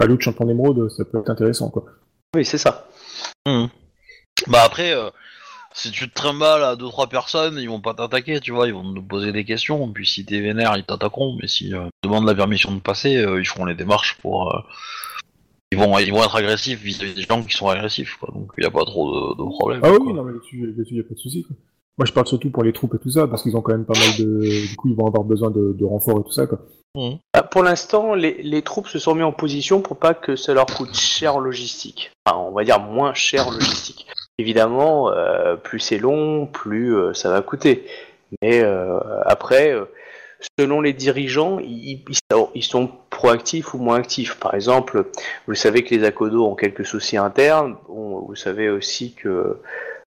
à l'autre champion d'émeraude, ça peut être intéressant, quoi. Oui, c'est ça. Bah après, euh, si tu te trimbales à 2-3 personnes, ils vont pas t'attaquer, tu vois, ils vont te poser des questions, puis si t'es vénère, ils t'attaqueront, mais si euh, ils demandent la permission de passer, euh, ils feront les démarches pour... euh, ils, vont, ils vont être agressifs vis-à-vis des gens qui sont agressifs, quoi, donc il y a pas trop de, de problème. Ah oui, quoi. oui, non, mais là-dessus, là-dessus, y a pas de souci. Moi, je parle surtout pour les troupes et tout ça, parce qu'ils ont quand même pas mal de... Du coup, ils vont avoir besoin de, de renforts et tout ça, quoi. Bah, pour l'instant, les, les troupes se sont mis en position pour pas que ça leur coûte cher en logistique. Enfin, on va dire moins cher en logistique. évidemment, euh, plus c'est long, plus euh, ça va coûter. Mais euh, après, selon les dirigeants, ils, ils sont- ils sont proactifs ou moins actifs. Par exemple, vous savez que les Akodo ont quelques soucis internes. Bon, vous savez aussi que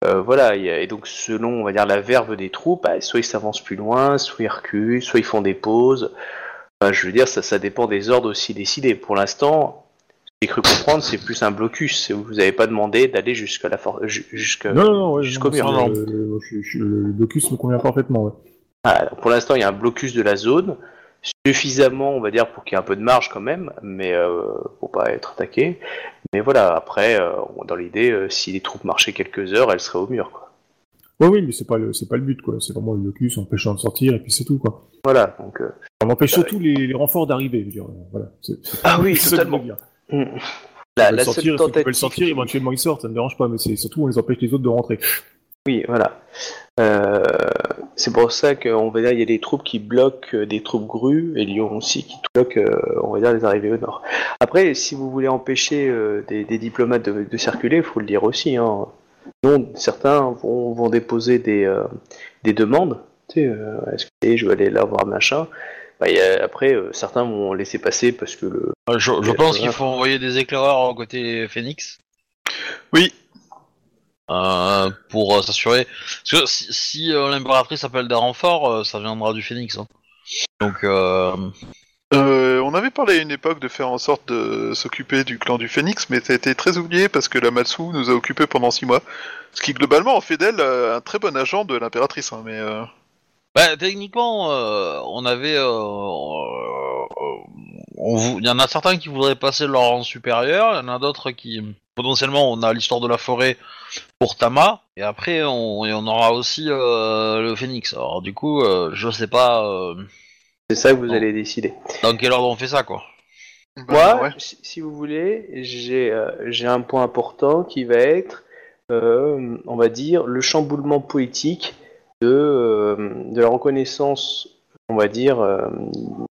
euh, voilà, et donc selon on va dire la verve des troupes, bah, soit ils s'avancent plus loin, soit ils reculent, soit ils font des pauses. Enfin, je veux dire, ça, ça dépend des ordres aussi décidés. Pour l'instant, j'ai cru comprendre, c'est plus un blocus. Vous n'avez pas demandé d'aller jusqu'à la for- ju- jusqu'à Non, non, non, ouais, jusqu'au non, mur. non. euh, le blocus me convient parfaitement. Ouais. Ah, alors, pour l'instant, il y a un blocus de la zone, suffisamment, on va dire, pour qu'il y ait un peu de marge quand même, mais euh, pour pas être attaqué. Mais voilà, après, euh, dans l'idée, euh, si les troupes marchaient quelques heures, elles seraient au mur. Quoi. Ouais, oui, mais c'est pas le, c'est pas le but, quoi. C'est vraiment le blocus, empêchant de sortir, et puis c'est tout, quoi. Voilà, donc. euh, On empêche surtout les, les renforts d'arriver, je veux dire. Voilà. Ah oui, totalement. dire. hmm. Ils La, la sortir, seule veulent sortir, éventuellement ils sortent, ça me dérange pas, mais c'est surtout on les empêche les autres de rentrer. Oui, voilà. Euh, c'est pour ça qu'on va dire il y a des troupes qui bloquent euh, des troupes grues et Lyon aussi qui bloquent, euh, on va dire, les arrivées au nord. Après, si vous voulez empêcher des, des diplomates de, de circuler, il faut le dire aussi. Hein. Non, certains vont, vont déposer des, euh, des demandes. Tu sais, euh, est-ce que je veux aller là voir machin? Bah, a- Après, euh, certains vont laisser passer parce que le. Je, pense qu'il faut envoyer des éclaireurs côté Phoenix. Oui. Euh, pour euh, s'assurer. Parce que si, si, euh, l'impératrice appelle des renforts, ça viendra du Phoenix. hein. Donc, on avait parlé à une époque de faire en sorte de s'occuper du clan du Phénix, mais ça a été très oublié parce que la Matsu nous a occupés pendant six mois. Ce qui globalement en fait d'elle un très bon agent de l'impératrice. hein, mais bah, techniquement, euh, on avait. euh, euh, Il y en a certains qui voudraient passer leur rang supérieur, il y en a d'autres qui. Potentiellement, on a l'histoire de la forêt pour Tama, et après, on, et on aura aussi euh, le Phoenix. Alors, du coup, euh, je sais pas euh, C'est ça que vous allez décider. dans quel ordre on fait ça, quoi. bah, Moi, ouais. si si vous voulez, j'ai euh, j'ai un point important qui va être, euh, on va dire, le chamboulement politique de, euh, de la reconnaissance, on va dire, euh,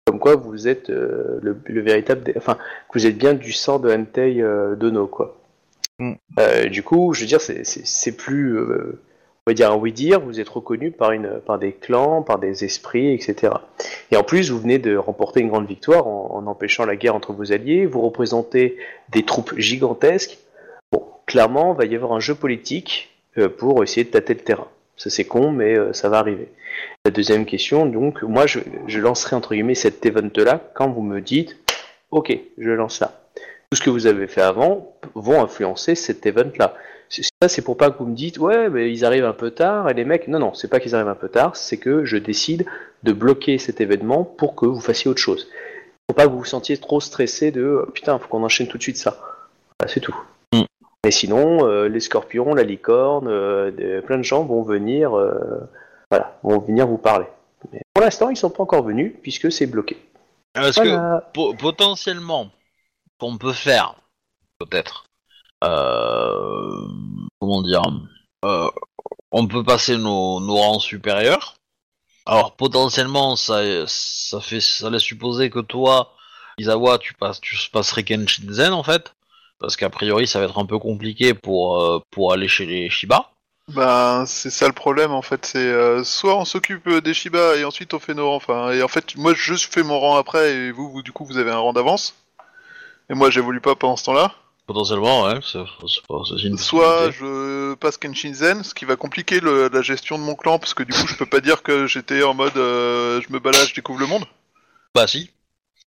comme quoi vous êtes euh, le, le véritable, dé- enfin, que vous êtes bien du sang de Hantei euh, Dono, quoi. Mm. Euh, du coup, je veux dire, c'est- plus, euh, on va dire un oui-dire, vous êtes reconnu par, une, par des clans, par des esprits, etc. Et en plus, vous venez de remporter une grande victoire en, empêchant la guerre entre vos alliés. Vous représentez des troupes gigantesques. Bon, clairement, il va y avoir un jeu politique euh, pour essayer de tâter le terrain. Ça c'est con, mais ça va arriver. La deuxième question, donc, moi, je, lancerai entre guillemets cet event-là quand vous me dites, ok, je lance là. Tout ce que vous avez fait avant vont influencer cet event-là. C'est- Ça, c'est pour pas que vous me dites, ouais, mais ils arrivent un peu tard, et les mecs, non, non, c'est pas qu'ils arrivent un peu tard, c'est que je décide de bloquer cet événement pour que vous fassiez autre chose. Faut pas que vous vous sentiez trop stressé de euh, putain, faut qu'on enchaîne tout de suite ça. Voilà, c'est tout. Mm. Mais sinon, euh, les scorpions, la licorne, euh, des- plein de gens vont venir, euh, voilà, vont venir vous parler. Mais pour l'instant, ils sont pas encore venus puisque c'est bloqué. Est-ce que po- potentiellement, qu'on peut faire, peut-être, euh, comment dire, euh, on peut passer nos, rangs supérieurs. Alors potentiellement, ça, ça fait, ça laisse supposer que toi, Isawa, tu passes, tu passerais Kenshinzen en fait, parce qu'a priori, ça va être un peu compliqué pour euh, pour aller chez les Shiba. Ben, c'est ça le problème en fait. C'est soit on s'occupe des Shiba et ensuite on fait nos rangs. Enfin, et en fait, moi je fais mon rang après et vous, vous du coup, vous avez un rang d'avance. Et moi, j'évolue pas pendant ce temps-là. Potentiellement, ouais, c'est c'est pas- c'est une Soit possibilité. je passe Kenshinzen, ce qui va compliquer le- la gestion de mon clan parce que du coup, je peux pas dire que j'étais en mode euh, je me balade, je découvre le monde. Bah si.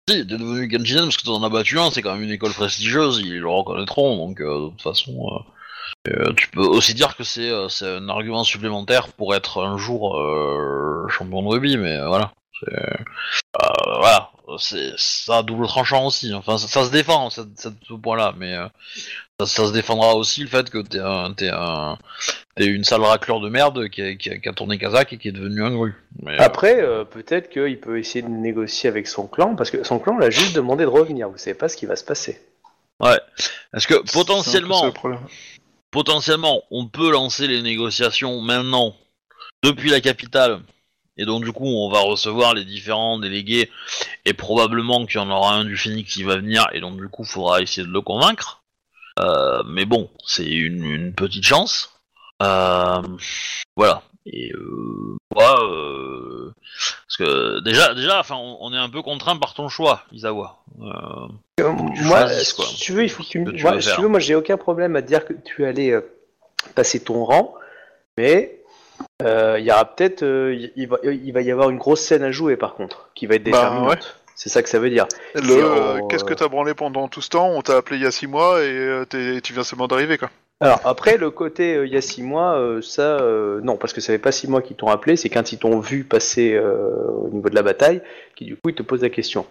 Si, t'es devenu Genshin parce que t'en as battu un, c'est quand même une école prestigieuse, ils le reconnaîtront, donc euh, de toute façon... euh, euh, tu peux aussi dire que c'est euh, c'est un argument supplémentaire pour être un jour euh, champion de rugby, mais euh, voilà. C'est euh, voilà, c'est ça a double tranchant aussi. Enfin, ça, ça se défend ce point-là, mais euh, ça, ça se défendra aussi le fait que t'es un, t'es un, t'es une sale raclure de merde qui a, qui a- qui a tourné Kazakh et qui est devenu un gru. Mais, euh, Après, euh, peut-être qu'il peut essayer de négocier avec son clan parce que son clan l'a juste demandé de revenir. Vous savez pas ce qui va se passer. ouais. Est-ce que potentiellement, potentiellement, on peut lancer les négociations maintenant depuis la capitale. Et donc du coup, on va recevoir les différents délégués et probablement qu'il y en aura un du Phoenix qui va venir et donc du coup, faudra essayer de le convaincre. Euh, mais bon, c'est une, une petite chance. Euh, voilà. Et euh, moi, euh, parce que déjà, déjà, enfin, on, on est un peu contraint par ton choix, Isawa. Moi, choisis, si quoi. tu veux, il faut que tu, que tu moi, veux si faire. tu veux, moi, j'ai aucun problème à te dire que tu allais passer ton rang, mais euh, il y aura peut-être, euh, il- va, il va y avoir une grosse scène à jouer par contre, qui va être Bah, déterminante. ouais. C'est ça que ça veut dire. Le, C'est euh, en- Qu'est-ce que t'as branlé pendant tout ce temps? On t'a appelé il y a six mois et euh, t'es- tu viens seulement d'arriver, quoi. Alors après, le côté euh, il y a six mois, euh, ça, euh, non, parce que ça fait pas six mois qu'ils t'ont appelé, c'est quand ils t'ont vu passer euh, au niveau de la bataille, qui du coup ils te posent la question.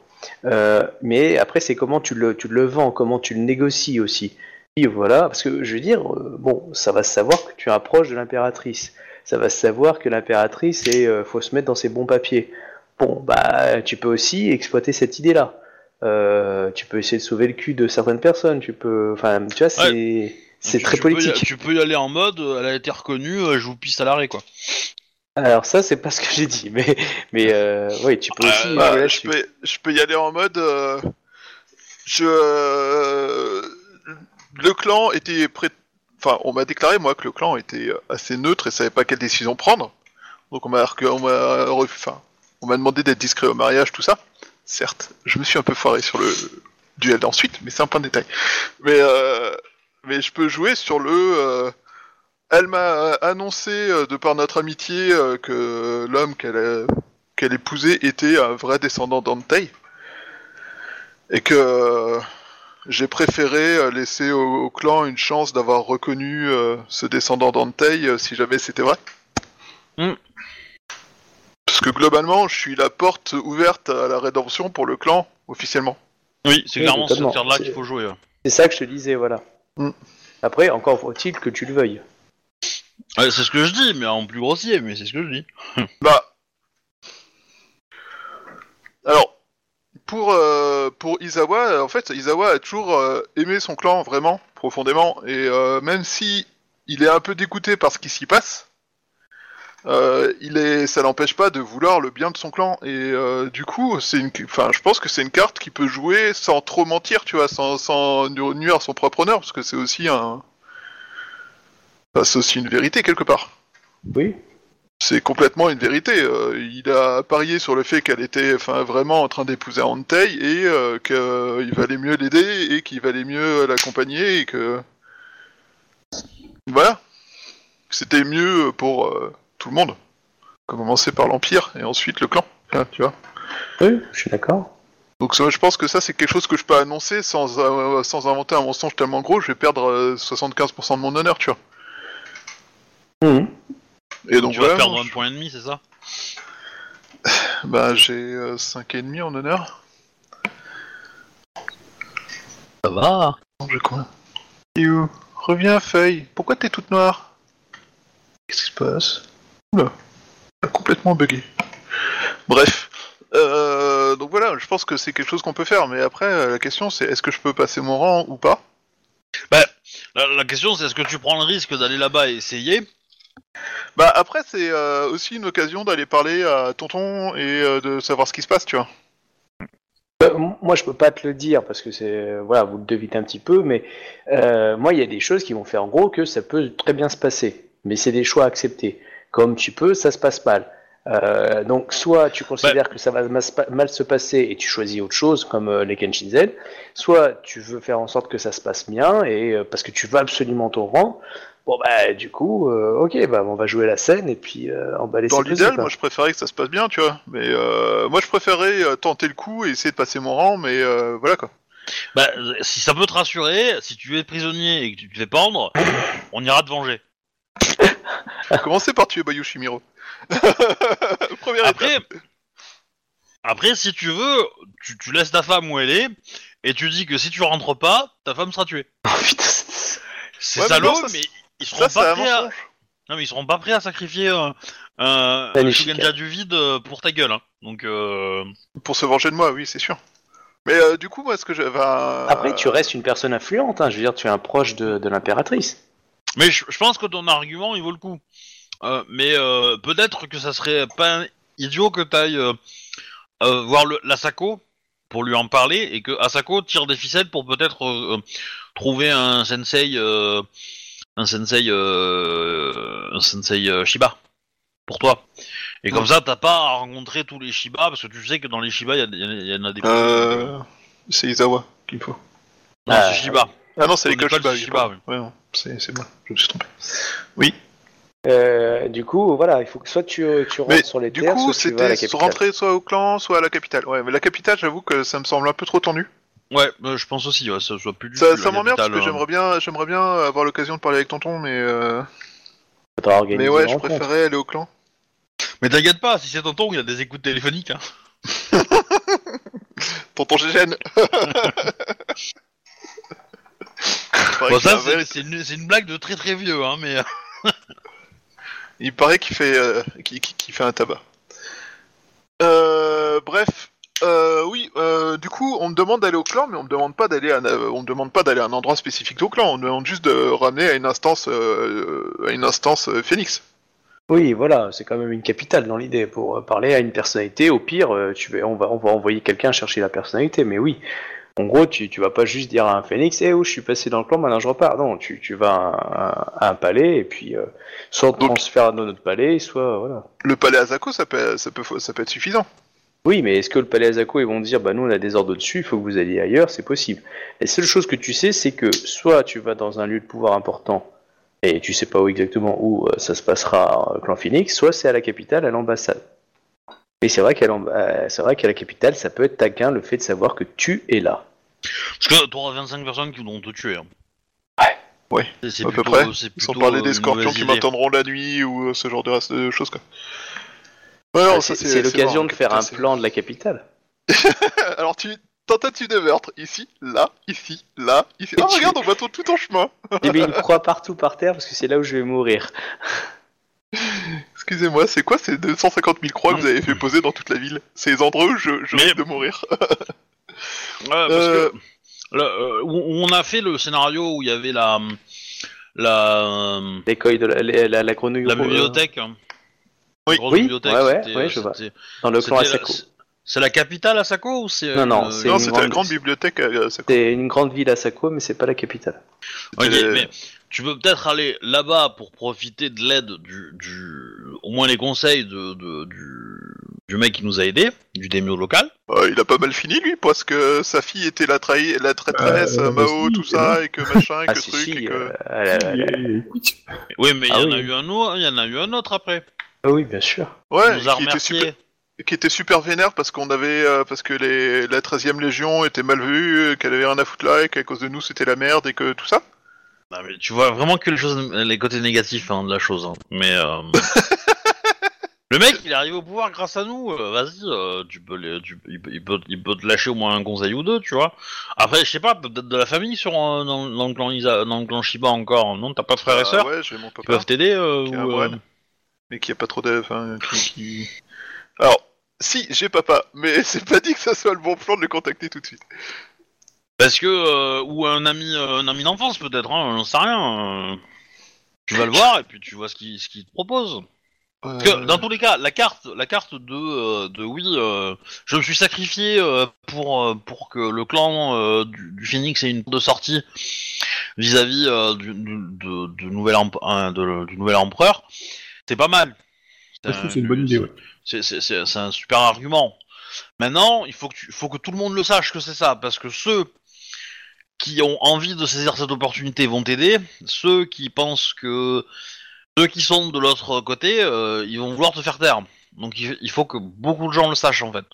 Euh, mais après, c'est comment tu le, tu le vends, comment tu le négocies aussi. Et voilà, parce que je veux dire, euh, bon, ça va se savoir que tu es un proche de l'impératrice. Ça va se savoir que l'impératrice, et euh, faut se mettre dans ses bons papiers. Bon, bah, tu peux aussi exploiter cette idée-là. Euh, tu peux essayer de sauver le cul de certaines personnes. Tu peux, enfin, tu vois, c'est, c'est très tu peux y- politique. tu peux y aller en mode, euh, elle a été reconnue, euh, je vous pisse à l'arrêt, quoi. Alors ça, c'est pas ce que j'ai dit, mais, mais euh, oui, tu peux aussi. Bah, je, peux, je peux y aller en mode. je. le clan était prêt. Enfin, on m'a déclaré, moi, que le clan était assez neutre et savait pas quelle décision prendre. Donc, on m'a on enfin, on m'a demandé d'être discret au mariage, tout ça. Certes, je me suis un peu foiré sur le duel d'ensuite, mais c'est un point de détail. Mais, euh, mais je peux jouer sur le. euh, elle m'a annoncé, euh, de par notre amitié, euh, que l'homme qu'elle qu'elle épousait était un vrai descendant d'Antei. Et que euh, j'ai préféré euh, laisser au, au clan une chance d'avoir reconnu euh, ce descendant d'Antei euh, si jamais c'était vrai. Hmm. Parce que globalement, je suis la porte ouverte à la rédemption pour le clan, officiellement. Oui, c'est Oui, clairement carte-là C'est- qu'il faut jouer. C'est ça que je te disais, voilà. Mm. Après, encore faut-il que tu le veuilles. Ouais, c'est ce que je dis, mais en plus grossier, mais c'est ce que je dis. Bah. Alors, pour, euh, pour Izawa, euh, en fait, Izawa a toujours euh, aimé son clan vraiment, profondément, et même si il est un peu dégoûté par ce qui s'y passe, il est, ça l'empêche pas de vouloir le bien de son clan, et du coup, c'est je pense que c'est une carte qui peut jouer sans trop mentir, tu vois, sans, sans nu- nuire son propre honneur, parce que c'est aussi un, c'est aussi une vérité quelque part. Oui. C'est complètement une vérité. Euh, il a parié sur le fait qu'elle était enfin, vraiment en train d'épouser Antei et euh, qu'il valait mieux l'aider et qu'il valait mieux l'accompagner et que. Voilà. C'était mieux pour euh, tout le monde. Commencer par l'Empire et ensuite le clan. hein, tu vois. Oui, je suis d'accord. Donc je pense que ça c'est quelque chose que je peux annoncer sans, sans inventer un mensonge tellement gros, je vais perdre euh, 75% de mon honneur, tu vois. Mhm. Et donc tu vas voilà, perdre un point et demi, c'est ça? Je- bah j'ai euh, 5,5 en honneur. Ça va. Je crois. Et où? Reviens, Feuille. Pourquoi t'es toute noire? Qu'est-ce qui se passe? Oula. Complètement bugué. Bref. Euh, donc voilà, je pense que c'est quelque chose qu'on peut faire, mais après, euh, la question c'est est-ce que je peux passer mon rang ou pas? La, la question, c'est est-ce que tu prends le risque d'aller là-bas et essayer? Bah après, c'est euh, aussi une occasion d'aller parler à Tonton et euh, de savoir ce qui se passe, tu vois. Euh, m- moi, je peux pas te le dire parce que c'est voilà, vous le devinez un petit peu, mais euh, moi, il y a des choses qui vont faire en gros que ça peut très bien se passer, mais c'est des choix acceptés. Comme tu peux, ça se passe mal. Euh, donc, soit tu considères que ça va mal se passer et tu choisis autre chose, comme euh, les Kenshinzen, soit tu veux faire en sorte que ça se passe bien et euh, parce que tu veux absolument ton rang. Bon bah du coup, euh, ok, bah on va jouer la scène et puis euh, on va laisser Dans l'idéal, moi je préférais que ça se passe bien, tu vois. Mais euh, moi je préférais euh, tenter le coup et essayer de passer mon rang, mais euh, voilà quoi. Bah, si ça peut te rassurer, si tu es prisonnier et que tu te fais pendre, on ira te venger. Commencez par tuer Bayou Shimiro. Première étape. Après, après, si tu veux, tu, tu laisses ta femme où elle est et tu dis que si tu rentres pas, ta femme sera tuée. Oh, putain, c'est- Ouais, mais non, mais, ça, ils seront Ça, pas prêts à... Non, mais ils seront pas prêts à sacrifier un, un, La un. Shugenja du vide euh, pour ta gueule. Hein. Donc, euh... Pour se venger de moi, oui, c'est sûr. Mais euh, du coup, moi, ce que un- Après, tu restes une personne influente. Hein. Je veux dire, tu es un proche de, de l'impératrice. mais je, je pense que ton argument il vaut le coup. Euh, mais euh, peut-être que ça serait pas idiot que t'ailles euh, euh, voir le, l'Asako pour lui en parler et que Asako tire des ficelles pour peut-être euh, euh, trouver un sensei, euh, un sensei, euh, un sensei euh, Shiba pour toi. Et comme Mm. ça, t'as pas à rencontrer tous les Shiba parce que tu sais que dans les Shiba, il y, y y en a des. Euh, c'est Izawa qu'il faut. Non, Ah, c'est Shiba. Ah non, c'est l'école école, Shiba. Shiba, pas- Ouais, non, c'est c'est moi, je me suis trompé. Euh, du coup, voilà, il faut que soit tu, tu rentres Mais sur les du terres, coup, soit tu vas à la c'était capitale. rentrer soit au clan, soit à la capitale. Ouais, mais la capitale, j'avoue que ça me semble un peu trop tendu. Ouais, euh, je pense aussi. Ouais, ça soit plus du Ça, cul, ça la m'emmerde parce capitale, que euh. j'aimerais bien, j'aimerais bien avoir l'occasion de parler avec tonton, mais euh, Faudra organiser mais ouais, une je rencontre. préférais aller au clan. Mais t'inquiète pas, si c'est tonton, il y a des écoutes téléphoniques. Hein. Tonton Gégène. Bon, ça, c'est c'est une, c'est une blague de très très vieux, hein, mais. Il paraît qu'il fait, euh, qu'il qu'il- qu'il fait un tabac. Euh, bref, euh, oui. euh, du coup, on me demande d'aller au clan, mais on me demande pas d'aller, à, un- euh, on me demande pas d'aller à un endroit spécifique au clan. On me demande juste de ramener à une instance, euh, à une instance Phoenix. Oui, voilà, c'est quand même une capitale dans l'idée pour parler à une personnalité. Au pire, tu vas, on va, on va envoyer quelqu'un chercher la personnalité. Mais oui, en gros, tu, tu vas pas juste dire à un phénix, eh oh, je suis passé dans le clan, maintenant je repars. Non, tu, tu vas à un, à un palais et puis euh, soit on transfère dans notre palais, soit voilà. Le palais Azako, ça peut, ça peut, ça peut être suffisant. Oui, mais est-ce que le palais Azako, ils vont dire, bah nous on a des ordres dessus, il faut que vous alliez ailleurs, c'est possible. La seule chose que tu sais, c'est que soit tu vas dans un lieu de pouvoir important, et tu sais pas où exactement où euh, ça se passera, euh, clan Phoenix, soit c'est à la capitale, à l'ambassade. Et c'est vrai qu'à l'amb- euh, c'est vrai qu'à la capitale, ça peut être taquin le fait de savoir que tu es là. Parce que t'auras 25 personnes qui vont te tuer. hein. Ouais. Ouais, à peu plutôt- près. Sans parler euh, des scorpions qui m'attendront la nuit ou ce genre de, reste- de choses quoi. Non, Ah, ça, c'est c'est l'occasion de faire un plan de la capitale. Alors tu tentative de meurtre ici, là, ici, là, ici. Ah tu- regarde, on voit tout, tout en chemin. J'ai mis une croix partout par terre parce que c'est là où je vais mourir. Excusez-moi, c'est quoi ces 250 000 croix que vous avez fait poser dans toute la ville? C'est les endroits où je, je Mais- risque de mourir. Ouais, parce Euh, que euh, où où on a fait le scénario où il y avait la la euh, L'écueil de la, la, la, la grenouille la ro- bibliothèque. Oui. Oui, ouais, ouais, euh, je vois. dans le clan Asako. c'est- la capitale Asako ou c'est Non, non, une- c'est non, une c'était la grande- grande bibliothèque à ça. C'est une grande ville Asako, mais c'est pas la capitale. Ok, Euh, mais tu peux peut-être aller là-bas pour profiter de l'aide du, du, au moins les conseils de, de- du, du mec qui nous a aidés, du démio local. Euh, il a pas mal fini lui, parce que sa fille était la, trahi- la traîtresse, Euh, Mao, si, tout ça, et que machin, et Ah que si, truc, si, et que... euh. Oui, mais il Ah y en a oui. eu un autre, il y en a eu un autre après. Ah oui, bien sûr. Ouais, il nous a qui était, super, qui était super vénère parce qu'on avait, euh, parce que les, la 13e Légion était mal vue, euh, qu'elle avait rien à foutre là, et qu'à cause de nous c'était la merde, et que tout ça. Non, mais tu vois vraiment que les choses, les côtés négatifs hein, de la chose. hein. Mais euh, le mec, il est arrivé au pouvoir grâce à nous. euh, Vas-y, euh, tu peux, les- tu- il, peut, il peut- il peut te lâcher au moins un conseil ou deux, tu vois. Après, je sais pas, peut-être de la famille sur un- dans, dans le clan Isa, dans le clan Shiba encore. Non, t'as pas de frères et Ah sœurs Ouais, qui peuvent t'aider euh, ou, mais qui a pas trop qui, qui- Alors, si, j'ai papa, mais c'est pas dit que ça soit le bon plan de le contacter tout de suite. Parce que euh, ou un ami, euh, un ami d'enfance peut-être. Hein, j'en sais rien. euh. Tu vas le voir et puis tu vois ce qu'il ce qu'il te propose. Parce que dans tous les cas, la carte, la carte de, de oui, euh, je me suis sacrifié euh, pour pour que le clan euh, du, du Phoenix ait une porte de sortie vis-à-vis du, du, de- nouvel hein, de- du nouvel empereur. C'est pas mal. Je trouve c'est une bonne idée, ouais. c'est- un super argument. Maintenant, il faut que tu, faut que tout le monde le sache que c'est ça, parce que ceux qui ont envie de saisir cette opportunité vont t'aider. Ceux qui pensent que ceux qui sont de l'autre côté, euh, ils vont vouloir te faire taire. Donc il, il faut que beaucoup de gens le sachent en fait.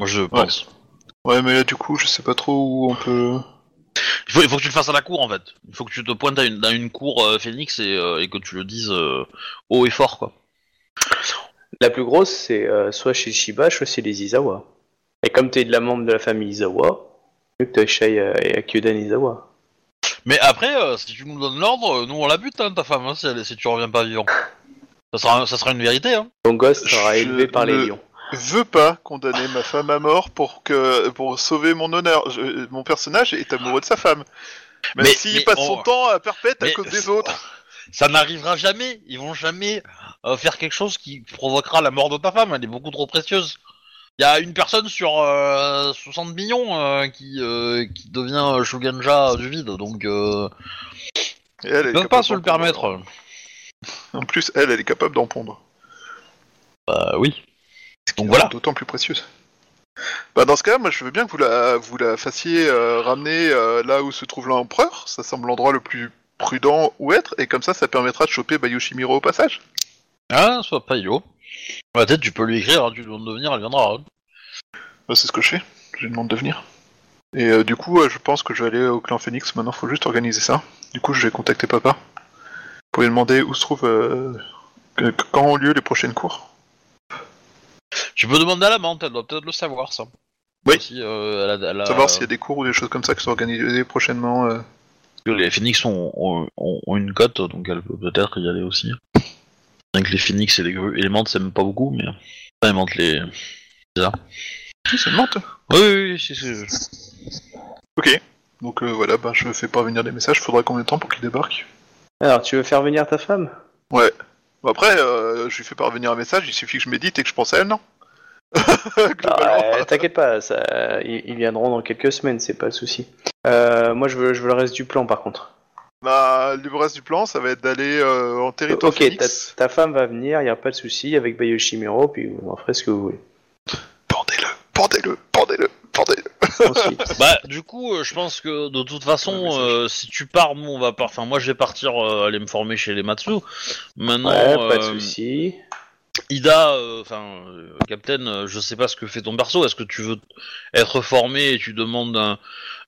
Moi je pense. Ouais, mais là, du coup, je sais pas trop où on peut... Il faut, il faut que tu le fasses à la cour en fait. Il faut que tu te pointes à une, dans une cour euh, Phoenix et, euh, et que tu le dises euh, haut et fort quoi. La plus grosse, c'est euh, soit chez Shiba, soit chez les Izawa. Et comme tu es de la membre de la famille Izawa, mieux que tu ailles euh, à Kyodan Izawa. Mais après, euh, si tu nous donnes l'ordre, nous on la bute hein, ta femme hein, si, elle- si tu reviens pas vivant. Ça sera, ça sera une vérité hein. Ton gosse sera Je élevé par les lions. Veux pas condamner ma femme à mort pour que pour sauver mon honneur. Je- mon personnage est amoureux de sa femme. Même Mais- s'il mais passe on- son temps à perpète à Mais cause des c'est- autres. Ça n'arrivera jamais. Ils vont jamais euh, faire quelque chose qui provoquera la mort de ta femme. Elle est beaucoup trop précieuse. Il y a une personne sur euh, 60 millions euh, qui, euh, qui devient Shugenja du vide. Donc, euh, Et elle, elle est Ils peuvent capable pas se d'en le pondre. permettre. En plus, elle, elle est capable d'en pondre. Bah oui. Donc voilà. D'autant plus précieuse. Bah dans ce cas, moi je veux bien que vous la, vous la fassiez euh, ramener euh, là où se trouve l'empereur. Ça semble l'endroit le plus prudent où être, et comme ça, ça permettra de choper Bayushimiro au passage. Ah, soit pas Io. Peut-être tu peux lui écrire, hein, tu lui demandes de venir, elle viendra. hein. Bah, c'est ce que je fais. Je lui demande de venir. Et euh, du coup, je pense que je vais aller au clan Phoenix. Maintenant, faut juste organiser ça. Du coup, je vais contacter papa pour lui demander où se trouve euh, quand ont lieu les prochaines cours. Tu peux demander à la menthe, elle doit peut-être le savoir ça. Oui. Si, euh, elle a- elle a- Savoir s'il y a des cours ou des choses comme ça qui sont organisées prochainement. euh. que les Phoenix ont, ont- ont- ont une cote, donc elle peut peut-être y aller aussi. Bien que les Phoenix et les, grues- et les menthes s'aiment pas beaucoup, mais. Enfin, les menthes, les. Oui, c'est Nantes. Oui, oui, oui, si, si. Ok. Donc euh, voilà, bah, je fais parvenir des messages. Faudra combien de temps pour qu'il débarque? Alors, tu veux faire venir ta femme? Ouais. Bon, après, euh, je lui fais parvenir un message. Il suffit que je médite et que je pense à elle, non Globalement. Ah, euh, T'inquiète pas, ça, ils, ils viendront dans quelques semaines, c'est pas le souci. Euh, moi, je veux, je veux le reste du plan, par contre. Bah, le reste du plan, ça va être d'aller euh, en territoire ok, ta femme va venir, y a pas de souci, avec Bayoshimiro, puis vous en ferez ce que vous voulez. Pendez-le, pendez-le, Bah, du coup, euh, je pense que de toute façon, Ouais, mais ça, euh, si tu pars, nous on va. Enfin, moi je vais partir euh, aller me former chez les Matsu. Maintenant, Ouais, pas de euh, souci. Ida, euh, enfin, euh, Captain, euh, je sais pas ce que fait ton perso. Est-ce que tu veux être formé et tu demandes un,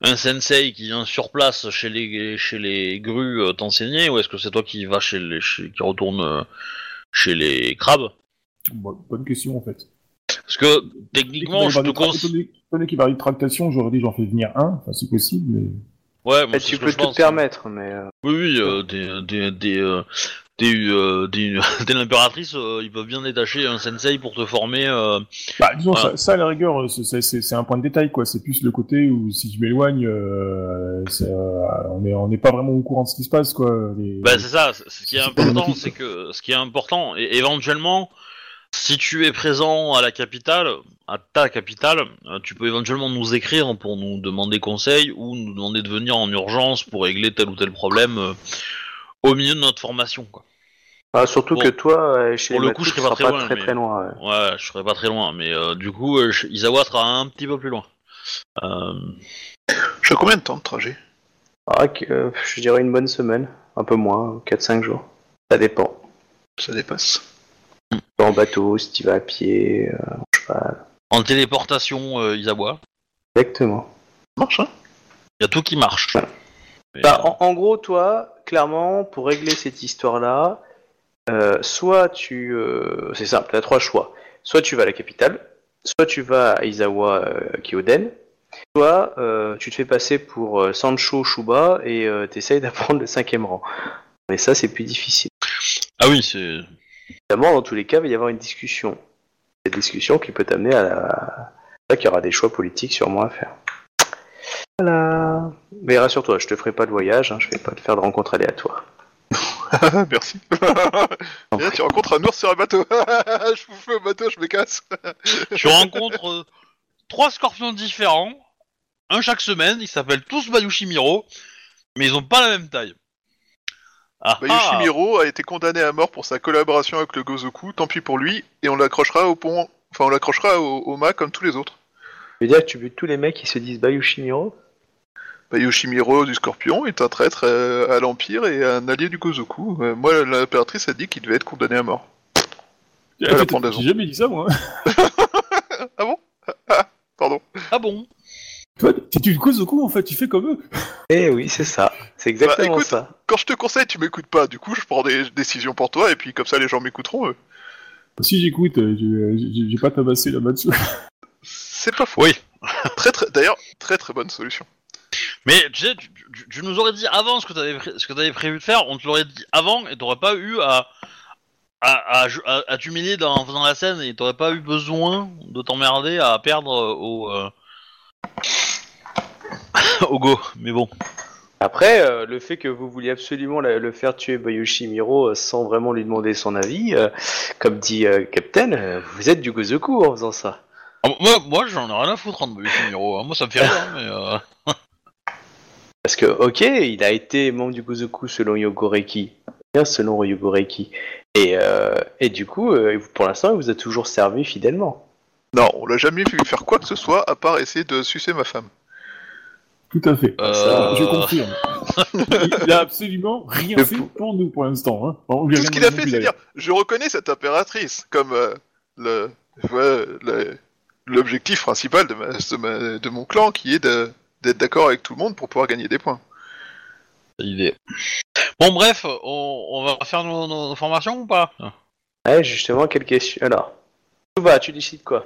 un sensei qui vient sur place chez les chez les grues euh, t'enseigner, ou est-ce que c'est toi qui vas chez les chez- qui retourne euh, chez les crabes? Bon, bonne question en fait. Parce que techniquement, je te conseille. donné qu'il avoir une tractation, j'aurais dit j'en fais venir un, enfin si possible, mais. Ouais, moi, Eh, c'est tu peux te pense. permettre, mais euh, Oui, oui, euh, des, des, des, euh, des, euh, des, des l'impératrice, euh, ils peuvent bien détacher un sensei pour te former. euh, Bah, disons, Voilà. ça, ça, à la rigueur, c'est- un point de détail, quoi. C'est plus le côté où si je m'éloigne, euh, euh, on n'est on n'est pas vraiment au courant de ce qui se passe, quoi. Les- Bah, c'est ça. Ce qui est C'est important, c'est que ce qui est important, et éventuellement, si tu es présent à la capitale, à ta capitale, euh, tu peux éventuellement nous écrire pour nous demander conseil ou nous demander de venir en urgence pour régler tel ou tel problème euh, au milieu de notre formation. Quoi. ah, surtout Bon. que toi, euh, chez Pour les le coup, je serais pas très loin, très mais- très loin. ouais. Ouais, je serais pas très loin, mais euh, du coup, euh, Isawa sera un petit peu plus loin. Euh, Je fais combien de temps de trajet? Ah, que, euh, je dirais une bonne semaine, un peu moins, 4-5 jours. Ça dépend. Ça dépasse. En bateau, si tu vas à pied, euh, en cheval. en téléportation, euh, Isawa, Exactement. Ça marche, hein il y a tout qui marche. Mais, Bah, en, en gros, toi, clairement, pour régler cette histoire-là, euh, soit tu... euh, c'est simple, tu as trois choix. Soit tu vas à la capitale, soit tu vas à Izawa euh, Kyoden, soit euh, tu te fais passer pour euh, Sancho Shuba et euh, tu essayes d'apprendre le cinquième rang. Mais ça, c'est plus difficile. Ah oui, c'est. Évidemment, dans tous les cas, il va y avoir une discussion. Cette discussion qui peut t'amener à la... Là, qu'il y aura des choix politiques sûrement à faire. Voilà. Mais rassure-toi, je te ferai pas de voyage, hein, je vais pas te faire de rencontres aléatoires. Merci. Et là, tu rencontres un ours sur un bateau. je vous fais au bateau, je me casse. Tu rencontres euh, trois scorpions différents, un chaque semaine, ils s'appellent tous Bayushimiro, mais ils ont pas la même taille. Ah, Bah, ah. Yoshimiro a été condamné à mort pour sa collaboration avec le Gozoku, tant pis pour lui, et on l'accrochera au pont, enfin on l'accrochera au, au mât comme tous les autres. Je veux dire que tu veux tous les mecs qui se disent Bayushimiro Bah, Yoshimiro du Scorpion est un traître euh, à l'Empire et un allié du Gozoku. Euh, moi, l'impératrice a dit qu'il devait être condamné à mort. Ah, pendaison. J'ai jamais dit ça, moi. Ah bon? Ah, pardon. Ah bon? Toi, t'es une cause au coup, en fait, tu fais comme eux. Eh oui, c'est ça. C'est exactement Bah, écoute. ça. Quand je te conseille, tu m'écoutes pas. Du coup, je prends des décisions pour toi, et puis comme ça, les gens m'écouteront. eux. Si j'écoute, euh, j'ai- j'ai pas tabassé là-bas dessus. C'est pas faux. Oui. Très, très, D'ailleurs, très très bonne solution. Mais tu sais, tu, tu- tu nous aurais dit avant ce que t'avais pré- ce que t'avais prévu de faire, on te l'aurait dit avant et t'aurais pas eu à à, à, à- à t'humilier dans- en faisant la scène et t'aurais pas eu besoin de t'emmerder à perdre euh, au euh, au go. Mais bon. Après, euh, le fait que vous vouliez absolument la- le faire tuer Bayushimiro euh, sans vraiment lui demander son avis, euh, comme dit euh, Captain, euh, vous êtes du Gozoku en faisant ça. Ah, Moi, moi j'en ai rien à foutre hein, de Bayushimiro, hein. Moi ça me fait rire, mais euh, Parce que, ok, il a été membre du Gozoku selon Yogoreki, bien selon Yogoreki. Et, euh, et du coup, euh, pour l'instant, il vous a toujours servi fidèlement. Non, on l'a jamais vu faire quoi que ce soit à part essayer de sucer ma femme. Tout à fait. Euh, Ça, je confirme. il a absolument rien fait pou- pour nous pour l'instant. Hein. Tout ce qu'il a fait, c'est dire je reconnais cette impératrice comme euh, le, ouais, l'objectif principal de, ma- de ma- de mon clan qui est d'être d'accord avec tout le monde pour pouvoir gagner des points. L'idée. Bon, bref, on, on va faire nos, nos- nos formations ou pas? Ouais, justement, quelle question. Alors, Touba, tu décides quoi?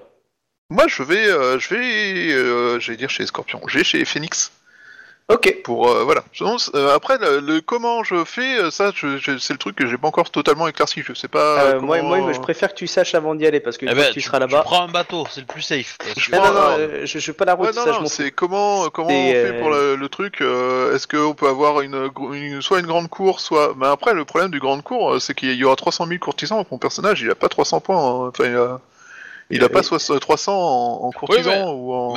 Moi, je vais, euh, je vais, euh, j'allais dire chez Scorpion, je vais chez Phoenix Ok. pour, euh, voilà. Sinon, euh, après, le, le comment je fais, euh, ça, je- je- c'est le truc que j'ai pas encore totalement éclairci. Je sais pas. Euh, comment- moi, moi, je préfère que tu saches avant d'y aller parce que Eh ben, que tu, seras Tu là-bas. prends un bateau, c'est le plus safe. Je que- Non, non, non, prends- euh, je, je pas la route, Ouais, non, ça, je non, c'est comment, comment on fait pour le, le truc euh, Est-ce qu'on peut avoir une, une- soit une grande cour, soit. Mais après, le problème du grande cour, c'est qu'il y aura 300 000 courtisans. donc Mon personnage, il a pas 300 points. hein. Enfin, il a, pas soix- 300 en, en courtisans mais- ou en.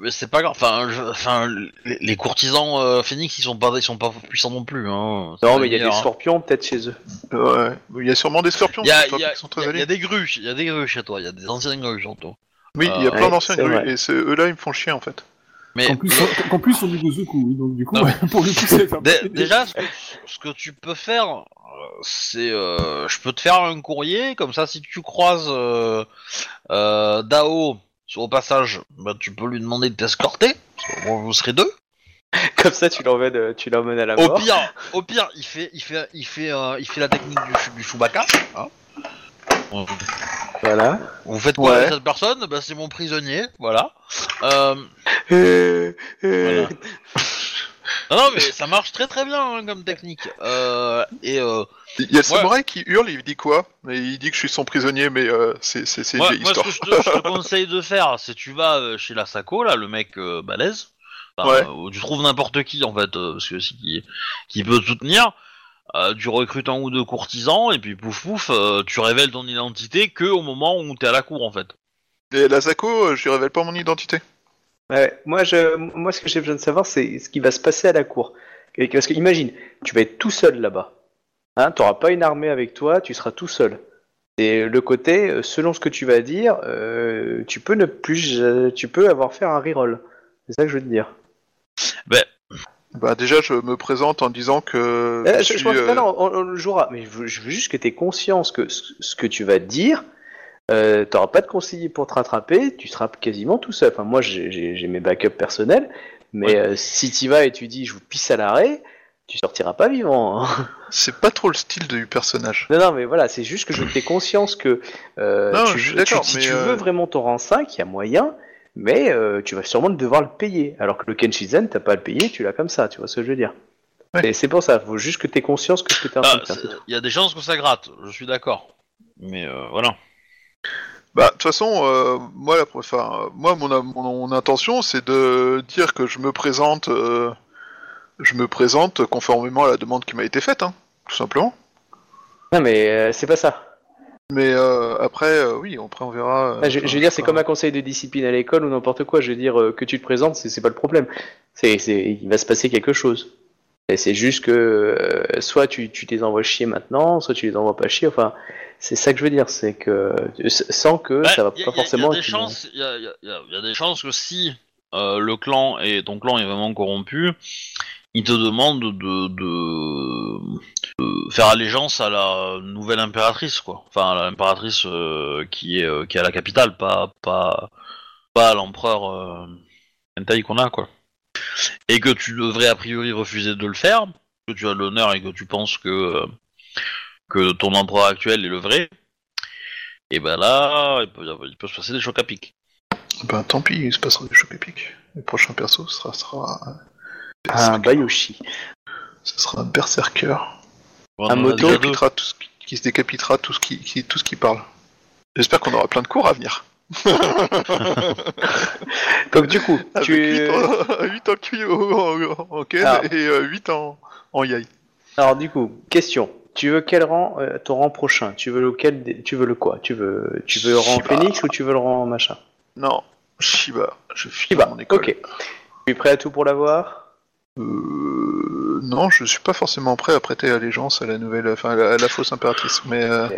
Mais, c'est pas grave. Enfin, je- enfin, les, les courtisans euh, Phoenix, ils sont pas, ils sont pas puissants non plus. Hein. Non, mais il y a des hein. scorpions peut-être chez eux. Ouais. Il y a sûrement des scorpions. Il y a, y sont il très y a- il y a allés. des grues, il y a des grues chez toi, il y a des anciennes grues surtout. Oui, il y a Euh, plein ouais, d'anciens c'est grues vrai. et eux-là, ils me font chier en fait. Mais En plus, en, en plus, on est Gozoku, oui, donc du coup, pour le coup, c'est dé- déjà, ce que, ce que tu peux faire, euh, c'est, euh, je peux te faire un courrier, comme ça, si tu croises euh, euh, Dao sur au passage, bah, tu peux lui demander de t'escorter. bon, vous serez deux. Comme ça, tu l'emmènes, tu l'emmènes à la Au mort. pire, au pire, il fait, il fait, il fait, euh, il fait la technique du, du Chewbacca. hein. Voilà. Vous faites quoi Ouais. avec cette personne Bah, c'est mon prisonnier, voilà. Euh, Euh, euh, Voilà. non, non, mais ça marche très très bien hein, comme technique. Et Il y a le Ouais. samouraï qui hurle, il dit quoi? Il dit que je suis son prisonnier, mais c'est c'est- c'est une moi, ce que je te, je te conseille de faire, c'est tu vas chez la Sako, là, le mec balèze. Enfin, Ouais. euh, où tu trouves n'importe qui en fait, euh, parce que si qui, qui peut te soutenir. Euh, tu recrutes un ou deux courtisans et puis pouf pouf, euh, tu révèles ton identité que au moment où t'es à la cour en fait. Et la Zako, euh, je lui révèle pas mon identité. Ouais, moi, je, moi, ce que j'ai besoin de savoir, c'est ce qui va se passer à la cour. Et- Parce que, imagine, tu vas être tout seul là-bas. Hein, tu n'auras pas une armée avec toi, tu seras tout seul. Et le côté, euh, selon ce que tu vas dire, euh, tu peux ne plus, euh, tu peux avoir fait un reroll. C'est ça que je veux te dire. Bah déjà, je me présente en disant que Euh, je je- suis, je pense- euh, non, non, on, on le jouera. Mais je veux, je veux juste que tu aies conscience que ce, ce que tu vas dire, euh, tu n'auras pas de conseiller pour te rattraper, tu seras quasiment tout seul. Enfin, moi, j'ai- j'ai j'ai mes backups personnels, mais euh, si tu vas et tu dis je vous pisse à l'arrêt, tu sortiras pas vivant. hein. c'est pas trop le style du personnage. non, non, mais voilà, c'est juste que je veux que tu aies conscience que euh, Non, tu, je suis tu- d'accord, si mais, tu euh, veux vraiment ton rang 5, il y a moyen. Mais euh, tu vas sûrement devoir le payer. Alors que le Kenshizen, t'as pas à le payer, tu l'as comme ça, tu vois ce que je veux dire. Ouais. Et C'est pour ça, faut juste que tu aies conscience que ce que tu es en train de faire. Il y a des chances que ça gratte, je suis d'accord. Mais euh, voilà. Bah de toute façon, euh, moi, la, enfin, moi, mon, mon, mon intention, c'est de dire que je me présente, euh, je me présente conformément à la demande qui m'a été faite, hein, tout simplement. Non, mais euh, c'est pas ça. Mais euh, après, euh, oui, après on verra. euh, Ah, je, je veux dire, c'est comme un conseil de discipline à l'école ou n'importe quoi. Je veux dire, euh, que tu te présentes, c'est pas le problème. C'est, c'est, il va se passer quelque chose. Et c'est juste que euh, soit tu, tu les envoies chier maintenant, soit tu les envoies pas chier. Enfin, c'est ça que je veux dire, c'est que sans que Bah, ça va a- pas forcément. il y a, y a- y a- y a des chances que si euh, le clan et ton clan est vraiment corrompu, il te demande de, de, faire allégeance à la nouvelle impératrice, quoi. Enfin, à l'impératrice euh, qui est euh, qui est à la capitale, pas pas pas à l'empereur euh, qu'on a, quoi. Et que tu devrais a priori refuser de le faire, que tu as l'honneur et que tu penses que euh, que ton empereur actuel est le vrai. Et ben là, il peut, se passer des chocs à pic. Ben tant pis, il se passera des chocs épiques. Le prochain perso sera, sera Un Bayoshi. ce sera un berserker On Un moto tout ce qui, qui se décapitera tout ce qui, qui- tout ce qui parle. J'espère qu'on aura plein de cours à venir. Donc du coup, Avec tu 8 en, 8 en Kyo en, en Ken Ah. et 8 en, en Yai. alors du coup, question. Tu veux quel rang, euh, ton rang prochain? Tu veux lequel Tu veux le quoi? Tu veux, tu veux le rang Shiba. Phoenix ou tu veux le rang machin? Non, Shiba. Je Shiba. mon école. Ok. Tu es prêt à tout pour l'avoir? Euh, non, je suis pas forcément prêt à prêter allégeance à la nouvelle, enfin à la, à la fausse impératrice, mais euh,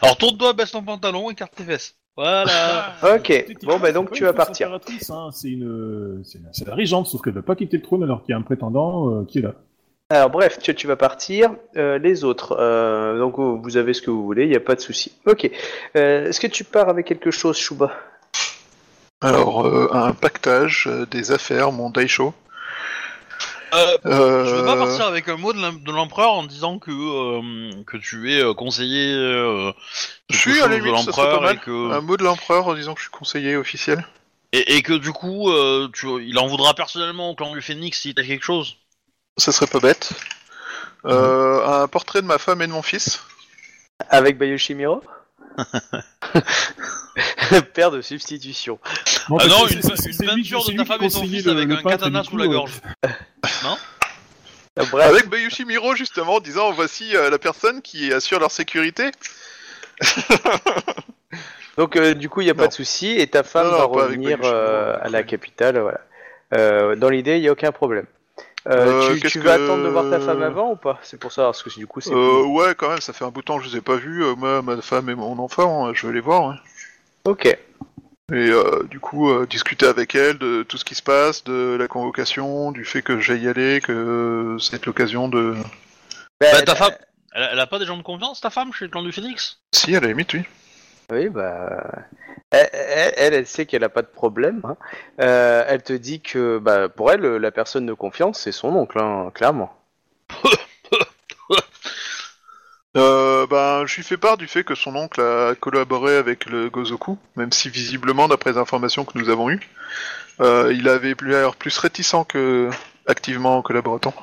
Alors tourne-toi, baisse ton pantalon, écarte tes fesses. Voilà. Ok, Techniquement, bon, bah, donc tu vas partir. hein, C'est une, c'est la, c'est la régente, sauf qu'elle ne veut pas quitter le trône alors qu'il y a un prétendant euh, qui est là. Alors bref, tu, tu vas partir. Euh, les autres, euh, donc vous vous avez ce que vous voulez, il n'y a pas de souci. Ok. Euh, Est-ce que tu pars avec quelque chose, Shuba alors euh, un pactage euh, des affaires, mon Daisho. Euh, Euh, Je veux pas partir avec un mot de l'em- de l'empereur en disant que euh, que tu es euh, conseiller euh, Je suis à la limite, ce serait pas l'empereur mal. et que Un mot de l'empereur en disant que je suis conseiller officiel. et, et que du coup euh, tu, il en voudra personnellement au clan du Phénix si t'as quelque chose? Ça serait pas bête. Euh, un portrait de ma femme et de mon fils. Avec Bayoshimiro Père de substitution. Non, Ah parce non, que une, c'est- une lui- peinture de ta femme et ton conseillait fils le- avec le un katana du sous coup, la gorge. Bref, Avec Bayushi Miro justement en disant voici euh, la personne qui assure leur sécurité. donc euh, du coup, il n'y a pas Non. de souci et ta femme Non, non, va revenir euh, à la capitale. Voilà. Euh, dans l'idée, il n'y a aucun problème. Euh, Euh, tu, tu vas que- attendre de voir ta femme avant ou pas? C'est pour ça, parce que du coup, c'est. Euh, ouais, quand même, ça fait un bout de temps que je les ai pas vus. euh, moi, ma femme et mon enfant, euh, je vais les voir. hein. Ok. Et euh, du coup, euh, discuter avec elle de tout ce qui se passe, de la convocation, du fait que j'aille y aller, que c'est l'occasion de. Bah, ta femme, elle, elle a pas des gens de confiance ta femme chez le clan du Phénix? Si, à la limite, oui. Oui, bah. Elle, elle, sait qu'elle a pas de problème. hein. Euh, elle te dit que, bah, pour elle, la personne de confiance, c'est son oncle, hein, clairement. Euh, ben, je lui fais part du fait que son oncle a collaboré avec le Gozoku, même si visiblement, d'après les informations que nous avons eues, euh, il avait plus réticent que activement collaboratant.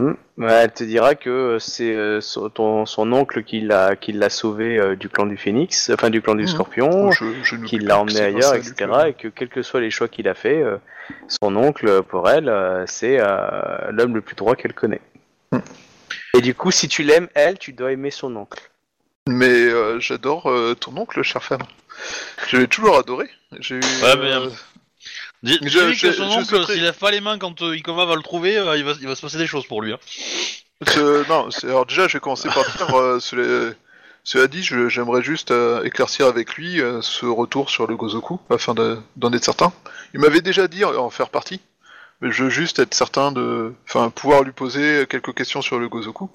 Hmm. Ouais, elle te dira que c'est euh, son, ton- son oncle qui l'a qui l'a sauvé euh, du clan du Phénix, enfin du clan du Mhm. Scorpion, Je, je n'oublie qu'il pas l'a emmené ailleurs, etc. Et que quels que soient les choix qu'il a fait, euh, son oncle, pour elle, euh, c'est euh, l'homme le plus droit qu'elle connaît. Hmm. Et du coup, si tu l'aimes, elle, tu dois aimer son oncle. Mais euh, j'adore euh, ton oncle, cher femme. Je l'ai toujours adoré. J'ai eu, Ouais, mais, euh, Dis, Je- je- que son je oncle, souhaiterais- s'il lève pas les mains quand euh, Ikoma va le trouver, euh, il, va, il va se passer des choses pour lui. Hein. ce- non, c'est- alors déjà, je vais commencer par dire, euh, cela, cela dit, je- j'aimerais juste euh, éclaircir avec lui euh, ce retour sur le Gozoku, afin de- d'en être certain. Il m'avait déjà dit en- en faire partie, mais je veux juste être certain de, enfin, pouvoir lui poser quelques questions sur le Gozoku.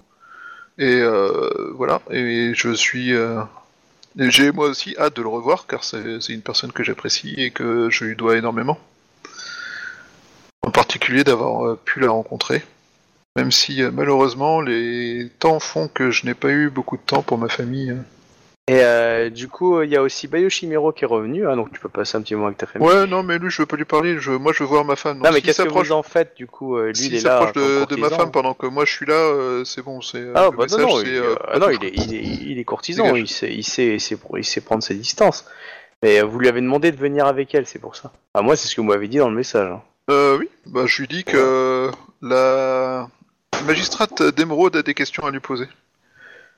Et euh, voilà, et je suis, euh, et j'ai moi aussi hâte de le revoir, car c'est c'est une personne que j'apprécie et que je lui dois énormément. En particulier d'avoir euh, pu la rencontrer. Même si euh, malheureusement les temps font que je n'ai pas eu beaucoup de temps pour ma famille. euh. Et euh, du coup, il y a aussi Bayoshimiro qui est revenu, hein, donc tu peux passer un petit moment avec ta famille. Ouais, non, mais lui, je veux pas lui parler. Je, moi, je veux voir ma femme. Donc, non, mais s'il qu'est-ce que vous en faites du coup Lui, s'il il est là. s'approche de, de ma femme pendant que moi je suis là, euh, c'est bon. C'est Ah bah non, message, non, c'est, il, euh, ah non, il est, il, est, il est courtisan, Dégage. il sait, il, sait, il, sait, il sait prendre ses distances. Mais vous lui avez demandé de venir avec elle, c'est pour ça. Ah, moi, c'est ce que vous m'avez dit dans le message. hein. Euh, oui. Bah, je lui dis que la magistrate d'émeraude a des questions à lui poser.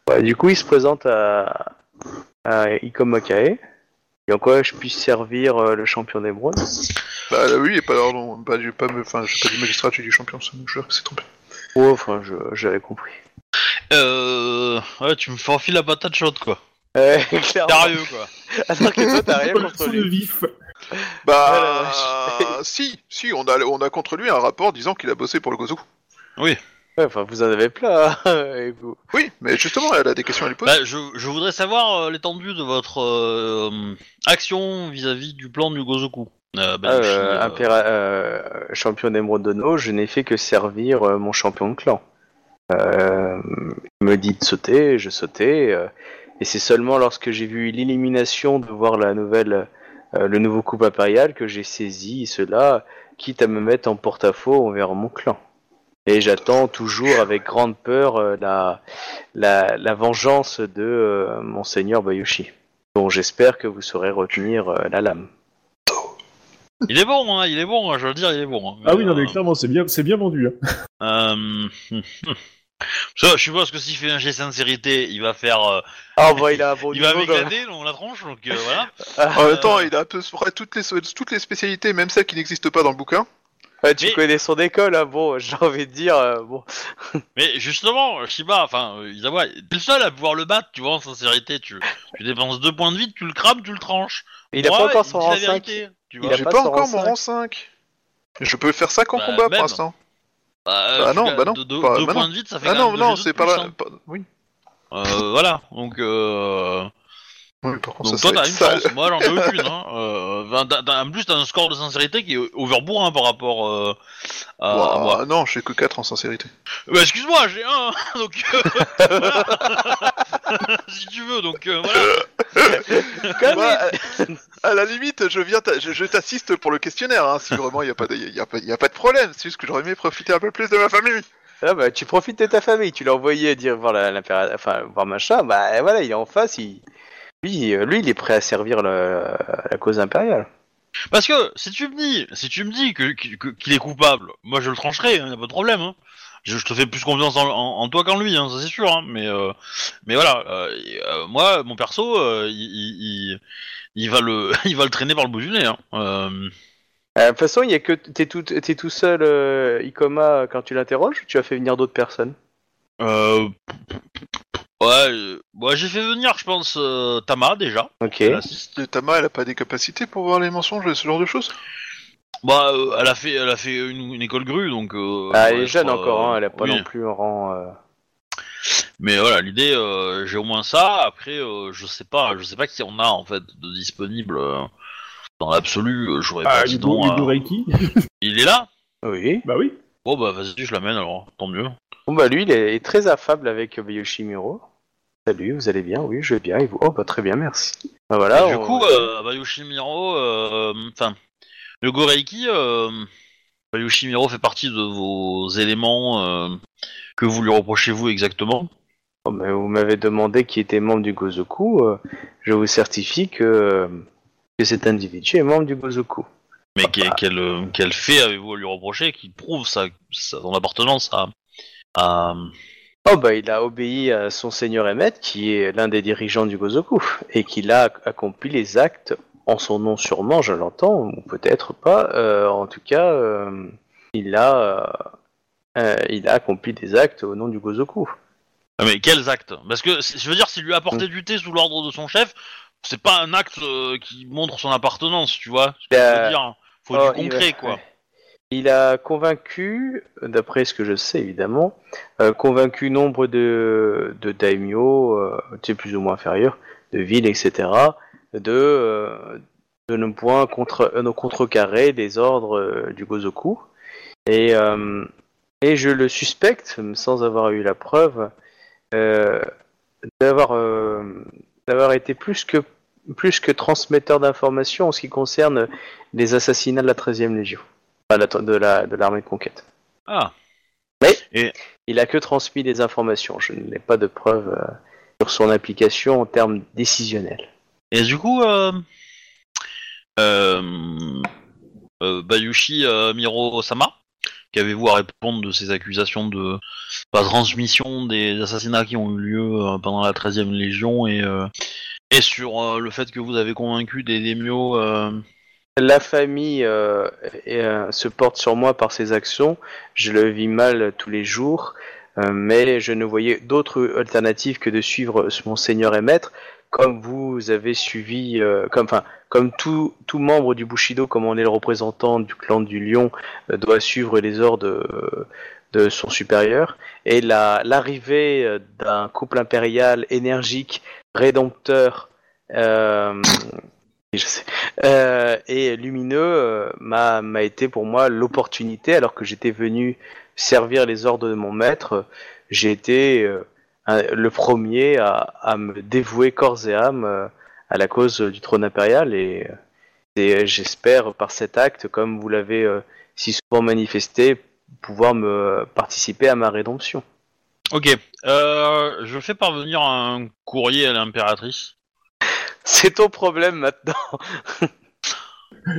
Ouais, du coup, il se présente à, à Ikoma Kae. Et en quoi je puisse servir euh, le champion d'émeraude Bah oui, et pas, pardon, bah, j'ai pas, me- enfin, j'ai pas dit magistrat, j'ai dit champion. Ça, je c'est trompé. Oh, enfin, je- j'avais compris. Euh... Ouais, tu me fais enfiler la patate chaude, quoi. Euh, clairement. Sérieux, quoi. Alors que toi, t'as rien contre Sur le lui. vif. Bah, si, si, on a, on a contre lui un rapport disant qu'il a bossé pour le Gozoku. Ouais, enfin, vous en avez plein. et vous. Oui, mais justement, elle a des questions à lui poser. Bah, je, je voudrais savoir euh, l'étendue de votre euh, action vis-à-vis du plan du Gozoku. Euh, bah, Euh, je euh, impéra- euh, champion d'émeraude de No, je n'ai fait que servir euh, mon champion de clan. Euh, il me dit de sauter, je sautais. euh, et c'est seulement lorsque j'ai vu l'élimination de voir la nouvelle, euh, le nouveau coupe impérial que j'ai saisi cela, quitte à me mettre en porte-à-faux envers mon clan. Et j'attends toujours avec grande peur euh, la, la, la vengeance de euh, monseigneur Bayoshi, dont j'espère que vous saurez retenir euh, la lame. Il est bon, hein, il est bon, hein, je veux dire, il est bon. hein. Ah oui, non, mais Euh, clairement, c'est bien, c'est bien vendu. Ça, je suppose que s'il fait un jet sincérité, il va faire, euh, Ah bah il a un bon il va niveau, quand même. m'éclater dans la tronche, donc euh, voilà. En même Euh, temps, il a à peu près toutes les, toutes les spécialités, même celles qui n'existent pas dans le bouquin. Ah, tu Mais- connais son école, hein, bon, j'ai envie de dire, euh, bon. Mais justement, Shiba, enfin, euh, Isawa, t'es le seul à pouvoir le battre, tu vois, en sincérité. Tu, tu dépenses deux points de vie, tu le crames, tu le tranches. Il a Moi, pas encore son dit rang la 5. vérité, tu vois. Il a J'ai pas pas, son encore rang mon rang 5. Je peux faire 5 en Bah, combat même. pour l'instant. Bah, Bah tu non, gagnes bah non, Deux, deux- pas- bah points non. de vie, ça fait Ah quand non, même non, c'est pas hein. pas- Oui. Euh, voilà, donc... Euh... Oui, par contre, Donc ça, toi t'as une sale. chance, moi j'en ai aucune. Hein. Euh, enfin, t'as- t'as- en plus t'as un score de sincérité qui est overbourg hein, par rapport euh, à, à Ouah, moi. non, j'ai que 4 en sincérité. Bah excuse-moi, j'ai un, donc euh, voilà. si tu veux, donc euh, voilà. Moi, à, à la limite, je viens, t'a- je, je t'assiste pour le questionnaire, hein, si vraiment il n'y a, pas de- y a, pas- y a pas de problème. C'est juste que j'aurais aimé profiter un peu plus de ma famille. Ah bah, tu profites de ta famille, tu l'as envoyé dire voir la- l'impéra- enfin voir machin, bah voilà, il est en face, il... lui, euh, lui il est prêt à servir le- la cause impériale. Parce que si tu me dis, si tu me dis que que- qu'il est coupable, moi je le trancherai, hein, y a pas de problème. Hein. Je, je te fais plus confiance en, en- en toi qu'en lui, hein, ça c'est sûr. Hein, mais euh, mais voilà, euh, et, euh, moi mon perso, euh, il, il, il- il va le il va le traîner par le bout du nez. Hein. Euh, Euh, De toute façon, il y a que t'es tout, t'es tout seul, euh, Ikoma, quand tu l'interroges, ou tu as fait venir d'autres personnes? Euh... Ouais, euh, ouais, j'ai fait venir, je pense, euh, Tama déjà. Ok. Elle assiste. Et Tama, elle a pas des capacités pour voir les mensonges et ce genre de choses? Bah, euh, elle a fait, elle a fait une, une école grue, donc. euh, Ah, elle est jeune encore, hein, elle a pas oui. non plus un rang. euh, Mais voilà, l'idée, euh, j'ai au moins ça. Après, euh, je sais pas, je sais pas qui on a en fait de disponible euh, dans l'absolu. euh, J'aurais Ah, pas dit Hugo, non. Reiki Il est là? Oui. Bah oui. Bon bah vas-y, je l'amène alors. Tant mieux. Bon bah lui, il est très affable avec Yoshimiro. Salut, vous allez bien? Oui, je vais bien. Et vous? Oh bah très bien, merci. Bah voilà. Et du on- coup, euh, bah, Yoshimiro, euh, enfin, le Goreiki, euh, bah, Yoshimiro fait partie de vos éléments euh, que vous lui reprochez vous exactement. Oh, mais vous m'avez demandé qui était membre du Gozoku. euh, je vous certifie que, euh, que cet individu est membre du Gozoku. Mais quel, quel, euh, quel fait avez-vous à lui reprocher qui prouve sa, sa- son appartenance à, à... Oh bah il a obéi à son seigneur Emmet, qui est l'un des dirigeants du Gozoku, et qu'il a accompli les actes en son nom sûrement, je l'entends, ou peut-être pas. euh, en tout cas, euh, il a euh, euh, il a accompli des actes au nom du Gozoku. Ah, mais quels actes? Parce que je veux dire, s'il lui a apporté du thé sous l'ordre de son chef, c'est pas un acte euh, qui montre son appartenance, tu vois ce que je Euh, veux dire. Faut Oh, du concret, va- quoi. Il a convaincu, d'après ce que je sais évidemment, euh, convaincu nombre de, de daimyo, euh, plus ou moins inférieurs, de villes, etc., de, euh, de ne point contre, euh, contrecarrer les ordres euh, du Gozoku. Et, je le suspecte, sans avoir eu la preuve, d'avoir d'avoir été plus que, plus que transmetteur d'informations en ce qui concerne les assassinats de la 13e Légion. De la de l'armée de conquête. Ah, Il a que transmis des informations. Je n'ai pas de preuves euh, sur son implication en termes décisionnels. et du coup, euh, euh, Bayushi Miro-sama, qu'avez-vous à répondre de ces accusations de transmission des assassinats qui ont eu lieu pendant la 13e Légion et, et sur le fait que vous avez convaincu des euh, La famille euh, euh, se porte sur moi par ses actions. Je le vis mal tous les jours, euh, mais je ne voyais d'autre alternative que de suivre mon seigneur et maître, comme vous avez suivi, comme comme tout, tout membre du Bushido, comme on est le représentant du clan du Lion, doit suivre les ordres de son supérieur. Et la- l'arrivée d'un couple impérial énergique, rédempteur, euh, et lumineux euh, m'a m'a été pour moi l'opportunité, alors que j'étais venu servir les ordres de mon maître, j'ai été euh, le premier à, me dévouer corps et âme à la cause du trône impérial et, j'espère par cet acte, comme vous l'avez si souvent manifesté, pouvoir me participer à ma rédemption. Ok, je fais parvenir un courrier à l'impératrice. C'est ton problème maintenant.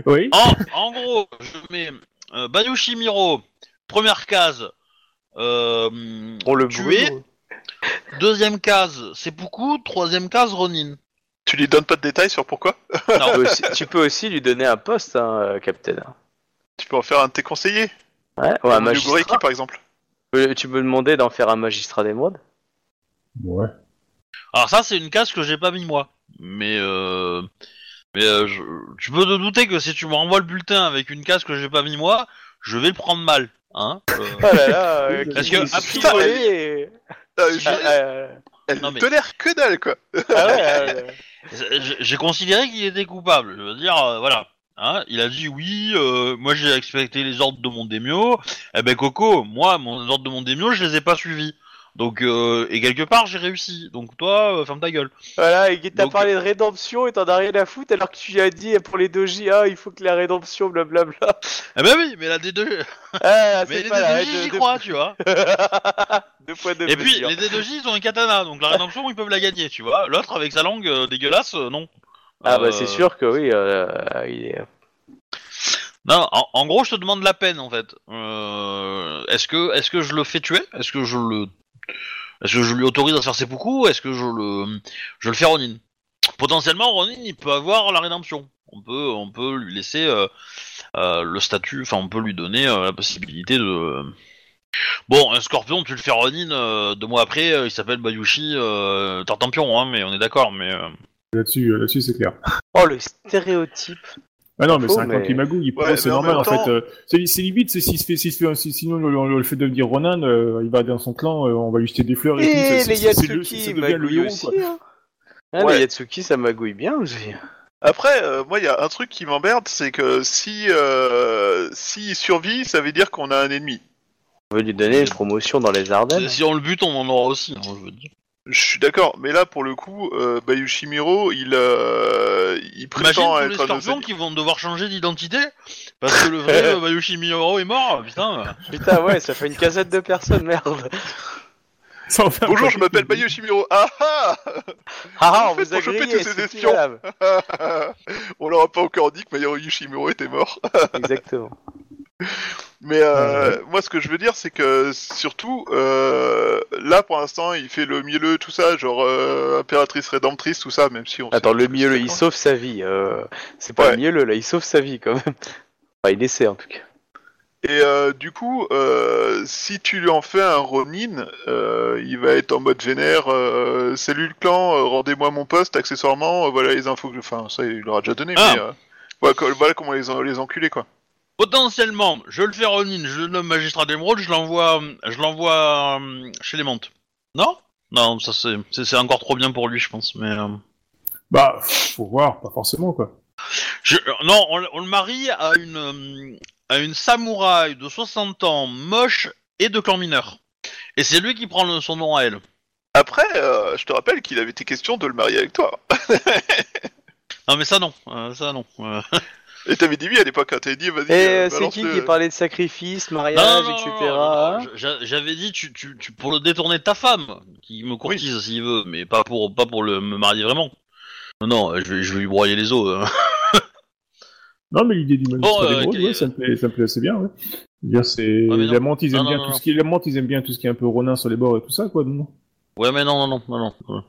Oui. En, en gros, je mets euh, Bayushi Miro, première case, euh, On le Tué. brûle. deuxième case Seppuku, troisième case Ronin. Tu lui donnes pas de détails sur pourquoi? Tu peux aussi- tu peux aussi lui donner un poste, hein, euh, Captain. Tu peux en faire un de tes conseillers? Ouais, ou un magistrat. par exemple. Tu peux demander d'en faire un magistrat d'émeraude Ouais. Alors ça, c'est une case que j'ai pas mis moi. Mais euh... mais euh, je... tu peux te douter que si tu me renvoies le bulletin avec une case que j'ai pas mis moi, je vais le prendre mal. Hein euh, Oh là là, euh, parce que, a priori- et- Euh, je- Ah, euh, Elle Non, ne mais- tolère que dalle, quoi. ah ouais, euh, J'ai j'ai considéré qu'il était coupable. Je veux dire, euh, voilà. Hein, il a dit oui, euh, moi j'ai respecté les ordres de mon démio. Eh ben Coco, moi, mon ordre de mon démio, je les ai pas suivis. Donc, euh, et quelque part, j'ai réussi. Donc toi, euh, ferme ta gueule. Voilà, et qui t'a Donc- parlé de rédemption et t'en as rien à foutre alors que tu as dit pour les doji, ah, il faut que la rédemption, blablabla. Eh ben oui, mais la D2, Ah, mais c'est les pas la D2J, j'y crois, tu vois. Deux fois deux Et puis, les D2J, ils ont un katana, donc la rédemption, ils peuvent la gagner, tu vois. L'autre, avec sa langue euh, dégueulasse, euh, non. Ah bah Euh, c'est sûr que oui, euh, il est... Non, en, en gros, je te demande la peine, en fait. Euh, est-ce que, est-ce que je le fais tuer? Est-ce que je le, est-ce que je lui autorise à se faire seppuku ou Est-ce que je le, je le fais Ronin? Potentiellement, Ronin, il peut avoir la rédemption. On peut, on peut lui laisser euh, euh, le statut, enfin, on peut lui donner euh, la possibilité de. Bon, un scorpion, tu le fais Ronin, euh, deux mois après, euh, il s'appelle Bayushi euh, Tartampion, hein, mais on est d'accord, mais. euh, Là-dessus, là-dessus, c'est clair. Oh le stéréotype. Ah non, mais c'est un mais- qui magouille. Ouais, c'est en normal, en, temps- fait. euh, c'est limite, c'est s'il se fait, s'il se fait, si- sinon, le, le- le fait de devenir Ronan, euh, il va dans son clan, euh, on va lui jeter des fleurs et, tout. Et c'est- les le- Yatsuki ça devient le magouillent héros, aussi. quoi. Hein. Ah, Ouais. les Yatsuki ça magouille bien aussi. Après, euh, moi, il y a un truc qui m'emmerde, c'est que si euh, s'il survit, ça veut dire qu'on a un ennemi. On veut lui donner une promotion dans les Ardennes. si on le bute, on en aura aussi, hein, je veux dire. Je suis d'accord, mais là, pour le coup, euh, Bayushimiro, il, euh, il Imagine prétend tous être les un scorpions qui vont devoir changer d'identité parce que le vrai euh, Bayushi Miyoro est mort, putain. Putain ouais, ça fait une casette de personnes, merde. Bonjour, je m'appelle Bayushimiro. Ah ah Ah, on fait vous a pour choper grillé, tous ces c'est espions. On leur a pas encore dit que Bayushimiro était mort. Exactement. Mais euh, moi, ce que je veux dire, c'est que surtout, euh, là, pour l'instant, il fait le mielleux, tout ça, genre euh, impératrice rédemptrice, tout ça, même si on. Attends, le c'est il sauve sa vie. Euh, c'est pas Ouais. le mieux, là, il sauve sa vie quand même. Enfin, il essaie en tout cas. Et euh, du coup, euh, si tu lui en fais un Ronin, euh, il va être en mode vénère. Euh, Salut le clan, euh, rendez-moi mon poste, accessoirement. euh, voilà les infos que je. Enfin, ça, il l'aura déjà donné, Ah. mais. Euh, voilà, voilà comment les, les enculer, quoi. Potentiellement, je le fais Ronin, je le nomme magistrat d'émeraude, je l'envoie, je l'envoie euh, chez les montes. Non? Non, ça c'est, c'est, c'est encore trop bien pour lui, je pense. Mais euh, Bah, faut voir, pas forcément, quoi. je- euh, non, on, on le marie à une à une samouraï de 60 ans, moche et de clan mineur. Et c'est lui qui prend le- son nom à elle. Après, euh, je te rappelle qu'il avait été question de le marier avec toi. Non, mais ça non, euh, ça non. Et t'avais dit oui à l'époque, hein, t'avais dit vas-y. Et euh, c'est qui qui parlait de sacrifice, mariage, non, etc. non, non, hein J'avais dit tu, tu, tu, pour le détourner de ta femme, qui me courtise s'il veut, mais pas pour pas pour le me marier vraiment. Non, non, je vais, je vais lui broyer les os. hein. Non, mais l'idée du magistrat Bon, euh, d'émeraude, ok. ouais, ça me plaît, ça me plaît assez bien, ouais. Dire, c'est, Ouais, la menthe, ils aiment bien tout ce qui est, la menthe, ils aiment bien tout ce qui est un peu ronin sur les bords et tout ça, quoi, non? Ouais, mais non, non, non. non.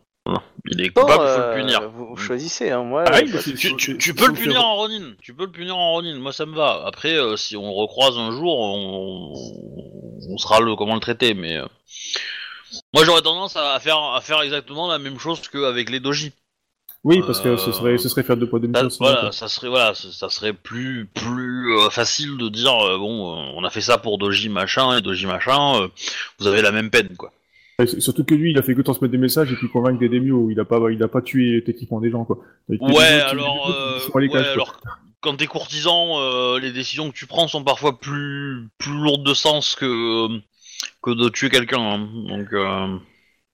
Il est Bon, coupable, il faut euh, le punir. Vous, vous choisissez, hein, moi. Ah, euh, oui, Tu, peux le punir en Ronin, tu peux le punir en Ronin, moi ça me va. Après, euh, si on le recroise un jour, on, on sera le comment le traiter, mais euh, moi j'aurais tendance à faire à faire exactement la même chose qu'avec les doji. Oui, parce que ce Euh, serait, ce serait faire deux poids deux Ça, mesures. voilà, ça serait voilà, ça, ça serait plus plus euh, facile de dire euh, bon, euh, on a fait ça pour doji machin et doji machin, euh, vous avez la même peine quoi. Surtout que lui, il a fait que transmettre des messages et puis convaincre des démios. Il a pas, il a pas tué techniquement des gens, quoi. Ouais, alors, euh, quoi. alors quand t'es courtisan, euh, les décisions que tu prends sont parfois plus plus lourdes de sens que que de tuer quelqu'un. hein. Donc euh,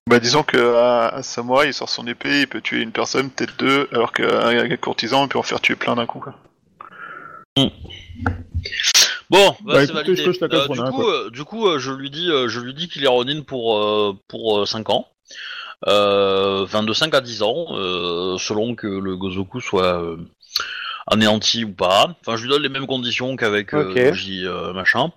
Bah disons qu'un un samouraï il sort son épée, il peut tuer une personne, peut-être deux, alors qu'un un courtisan il peut en faire tuer plein d'un coup quoi. Bon, bah, Bah, c'est écoute, validé. je coche la case Euh, du coup, euh, du coup, euh, je lui dis, euh, je lui dis qu'il est Ronin pour euh, pour 5 ans. Euh, enfin, de 5 à 10 ans, euh, selon que le Gozoku soit euh, anéanti ou pas. Enfin, je lui donne les mêmes conditions qu'avec euh, Ok. Doji, euh, machin.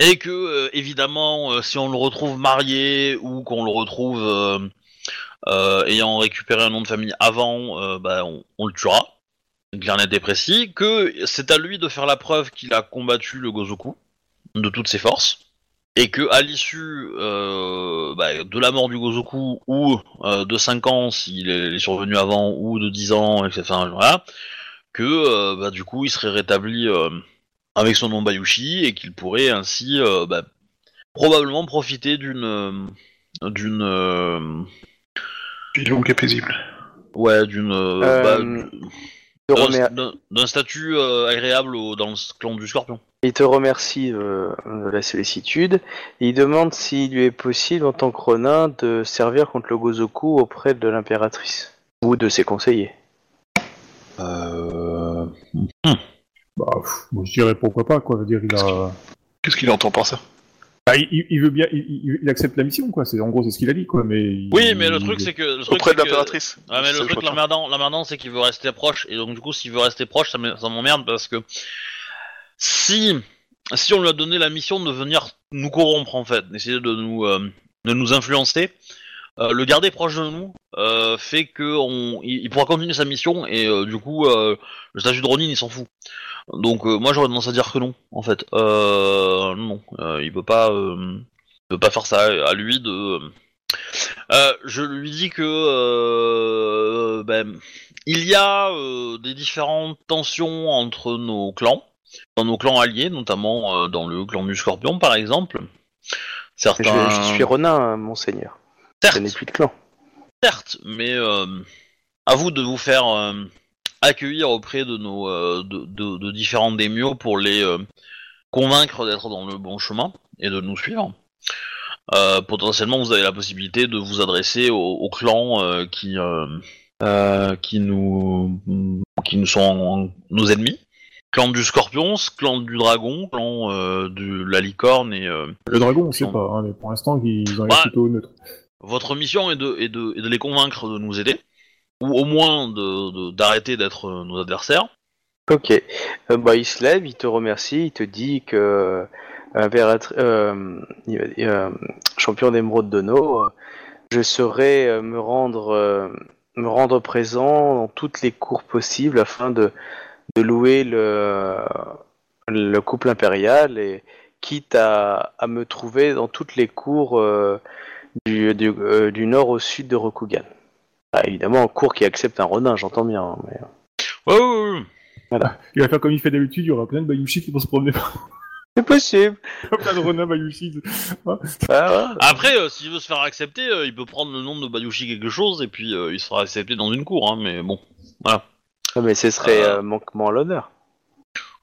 Et que, euh, évidemment, euh, si on le retrouve marié ou qu'on le retrouve euh, euh, ayant récupéré un nom de famille avant, euh, bah, on, on le tuera. Clair, net et précis, que c'est à lui de faire la preuve qu'il a combattu le Gozoku de toutes ses forces, et que à l'issue euh, bah, de la mort du Gozoku ou euh, de 5 ans s'il est, survenu avant, ou de 10 ans, etc. Voilà, que euh, bah, du coup il serait rétabli euh, avec son nom Bayushi et qu'il pourrait ainsi euh, bah, probablement profiter d'une d'une euh, longue et paisible. ouais d'une euh, Euh, bah, te d'un- remer- d'un d'un statut euh, agréable au- dans le clan du Scorpion. il te remercie euh, de la sollicitude. Et il demande s'il lui est possible, en tant que Ronin, de servir contre le Gozoku auprès de l'impératrice. Ou de ses conseillers. Euh... Bah, pff, moi, je dirais pourquoi pas, quoi. Je veux dire, il a. Qu'est-ce qu'il entend par ça? Bah, il, il- veut bien, il, il- accepte la mission, quoi. C'est en gros, c'est ce qu'il a dit, quoi. Mais il- Oui, mais le truc c'est que le truc, Auprès de c'est que- l'impératrice. Ah mais le truc l'emmerdant, l'emmerdant c'est qu'il veut rester proche et donc du coup s'il veut rester proche ça m'emmerde parce que si si on lui a donné la mission de venir nous corrompre en fait, d'essayer de nous euh, de nous influencer, euh, le garder proche de nous euh, fait que on il, il pourra continuer sa mission et euh, du coup euh, le statut de Ronin il s'en fout. Donc euh, moi j'aurais tendance à dire que non en fait. Euh, non, euh, il peut pas euh, il peut pas faire ça à lui de euh, je lui dis que euh, ben, il y a euh, des différentes tensions entre nos clans, dans nos clans alliés, notamment euh, dans le clan du Scorpion par exemple. Je, Certains, je suis Ronin, monseigneur. Certes, n'ai plus de clan. certes, mais euh, à vous de vous faire euh, accueillir auprès de nos euh, de, de- de différents démios pour les euh, convaincre d'être dans le bon chemin et de nous suivre. Euh, potentiellement, vous avez la possibilité de vous adresser aux, aux clans euh, qui euh, euh, qui nous qui nous sont nos ennemis. Clan du Scorpion, clan du Dragon, clan euh, de la Licorne et euh, Le dragon, on sait pas, hein, mais pour l'instant, ils ont l'air Bah, plutôt neutres. Votre mission est de, les convaincre de nous aider, ou au moins d'arrêter d'être euh, nos adversaires. Ok. Euh, bah, il se lève, il te remercie, il te dit que euh, euh, champion d'émeraude de No, je saurai me rendre me rendre présent dans toutes les cours possibles afin de, de louer le, le couple impérial et quitte à, à me trouver dans toutes les cours du, du, euh, du nord au sud de Rokugan. Ah, évidemment, un cours qui accepte un Ronin, j'entends bien. hein, mais... Ouais, ouais, ouais. Il va faire comme il fait d'habitude, il y aura plein de Bayushi qui vont se promener C'est possible. plein de Ronin Bayushi. Ah, ouais. Après, euh, s'il veut se faire accepter, euh, il peut prendre le nom de Bayushi quelque chose et puis euh, il sera accepté dans une cour, hein, mais bon. Voilà. Ah, mais ce serait Euh. euh, manquement à l'honneur.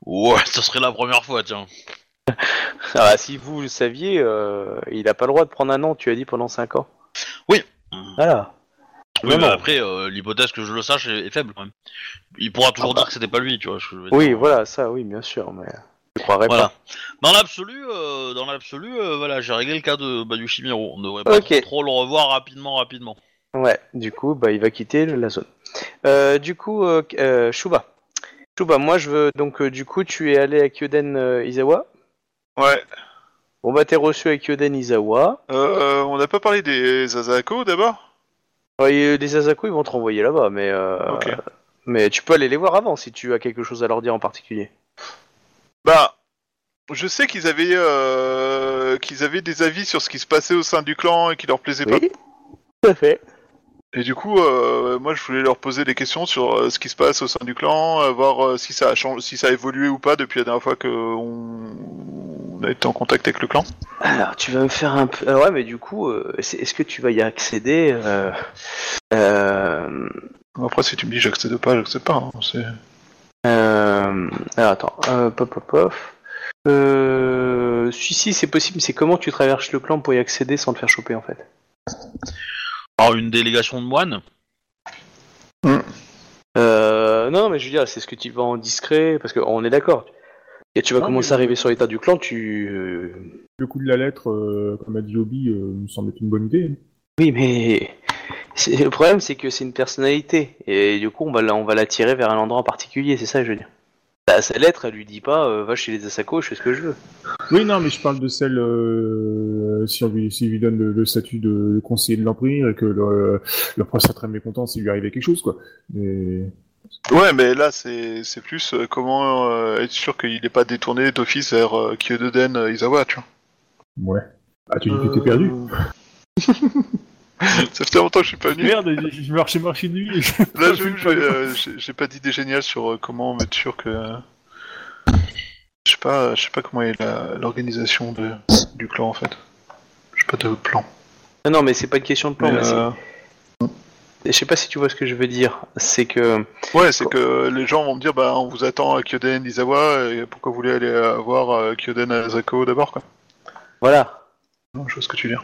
Ouais, ça serait la première fois, tiens. Ah, si vous le saviez, euh, il a pas le droit de prendre un nom, tu as dit, pendant 5 ans. Oui. Voilà. Oui, Non, mais non. après, euh, l'hypothèse que je le sache est, est faible quand même. Il pourra toujours Ah bah. dire que c'était pas lui, tu vois. ce que je veux Oui, voilà, ça, oui, bien sûr, mais je croirais Voilà. Dans l'absolu, euh, dans l'absolu, euh, voilà, j'ai réglé le cas de Bayushi Miro. On devrait pas Ok. trop, trop le revoir rapidement, rapidement. pas. Ouais, du coup, bah, il va quitter la zone. Euh, du coup, euh, euh, Shuba. Shuba, moi, je veux. Donc, euh, du coup, tu es allé à Kyoden euh, Izawa. Ouais. Bon, bah, t'es reçu à Kyoden Izawa. Euh, on n'a pas parlé des Azako d'abord? Ouais, les Asako, ils vont te renvoyer là-bas, mais. euh, Ok. Mais tu peux aller les voir avant si tu as quelque chose à leur dire en particulier. Bah, je sais qu'ils avaient euh, qu'ils avaient des avis sur ce qui se passait au sein du clan et qui leur plaisait pas. Oui, tout à fait. Et du coup, euh, moi, je voulais leur poser des questions sur euh, ce qui se passe au sein du clan, euh, voir euh, si ça a changé, si ça a évolué ou pas depuis la dernière fois que on, été en contact avec le clan. Alors, tu vas me faire un peu. ah ouais, mais du coup, euh, c'est- est-ce que tu vas y accéder euh, euh, Après, si tu me dis j'accède pas, j'accède pas. hein, c'est- euh, Alors, attends. Euh, pop, pop, pop. Euh, si, si, c'est possible. C'est comment tu traverses le clan pour y accéder sans te faire choper, en fait? Alors, une délégation de moines? Euh, Non, non, mais je veux dire, c'est ce que tu vas en discret, parce qu'on est d'accord. Et tu vas commencer mais- à arriver sur l'état du clan, tu. euh, Le coup de la lettre, euh, comme a dit Obi, euh, me semble être une bonne idée. Oui, mais c'est- le problème, c'est que c'est une personnalité, et du coup, on va la- on va l'attirer vers un endroit en particulier. C'est ça, que je veux dire. Bah, sa lettre, elle lui dit pas, euh, va chez les Asako, je fais ce que je veux. Oui, non, mais je parle de celle, euh, si on lui, s'il lui donne le, le statut de conseiller de l'Empire et que le, le prince serait très mécontent s'il lui arrivait quelque chose, quoi. Mais Ouais, mais là, c'est c'est plus euh, comment euh, être sûr qu'il n'est pas détourné d'office vers euh, Kyododen euh, Izawa, tu vois. Ouais. Ah, tu dis que t'es perdu Ça fait longtemps que je suis pas venu. Merde, je je marchais, marché de nuit. Là, je- je- euh, j'ai j'ai pas d'idée géniale sur euh, comment être sûr que. Je sais pas, je sais pas comment est la- l'organisation de du clan en fait. J'ai pas de plan. Non, non, mais c'est pas une question de plan. Mais, mais c'est- euh, Je sais pas si tu vois ce que je veux dire. C'est que Ouais, c'est que les gens vont me dire, bah, on vous attend à Kyoden Izawa, et pourquoi vous voulez aller voir euh, Kyoden Azako d'abord, quoi? voilà. Non, je vois ce que tu veux dire.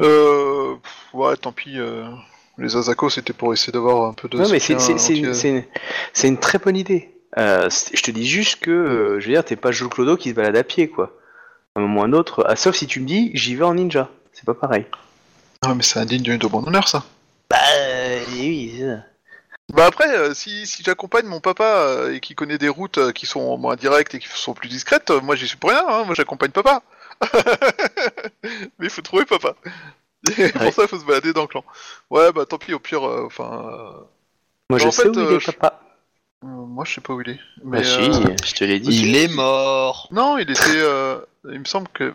Euh, pff, ouais, tant pis. euh, les Azako, c'était pour essayer d'avoir un peu de. Non, mais c'est une, très bonne idée. Euh, je te dis juste que, euh, je veux dire, t'es pas Jules Clodo qui se balade à pied, quoi. À un moment ou un autre, ah, sauf si tu me dis, j'y vais en ninja. C'est pas pareil. Ah, mais c'est indigne de bon honneur, ça. Bah, oui, c'est ça. Bah après, euh, si, si j'accompagne mon papa euh, et qui connaît des routes euh, qui sont moins directes et qui sont plus discrètes, euh, moi j'y suis pour rien, hein, moi j'accompagne papa. Mais il faut trouver papa. Et pour ça, il faut se balader dans le clan. Ouais, bah tant pis, au pire, euh, enfin... euh, Moi, je En sais fait, où il euh, est, je- papa. euh, moi je sais pas où il est. Bah, Mais, si, euh, je te l'ai dit. Il est mort. Non, il était... euh, Il me semble que...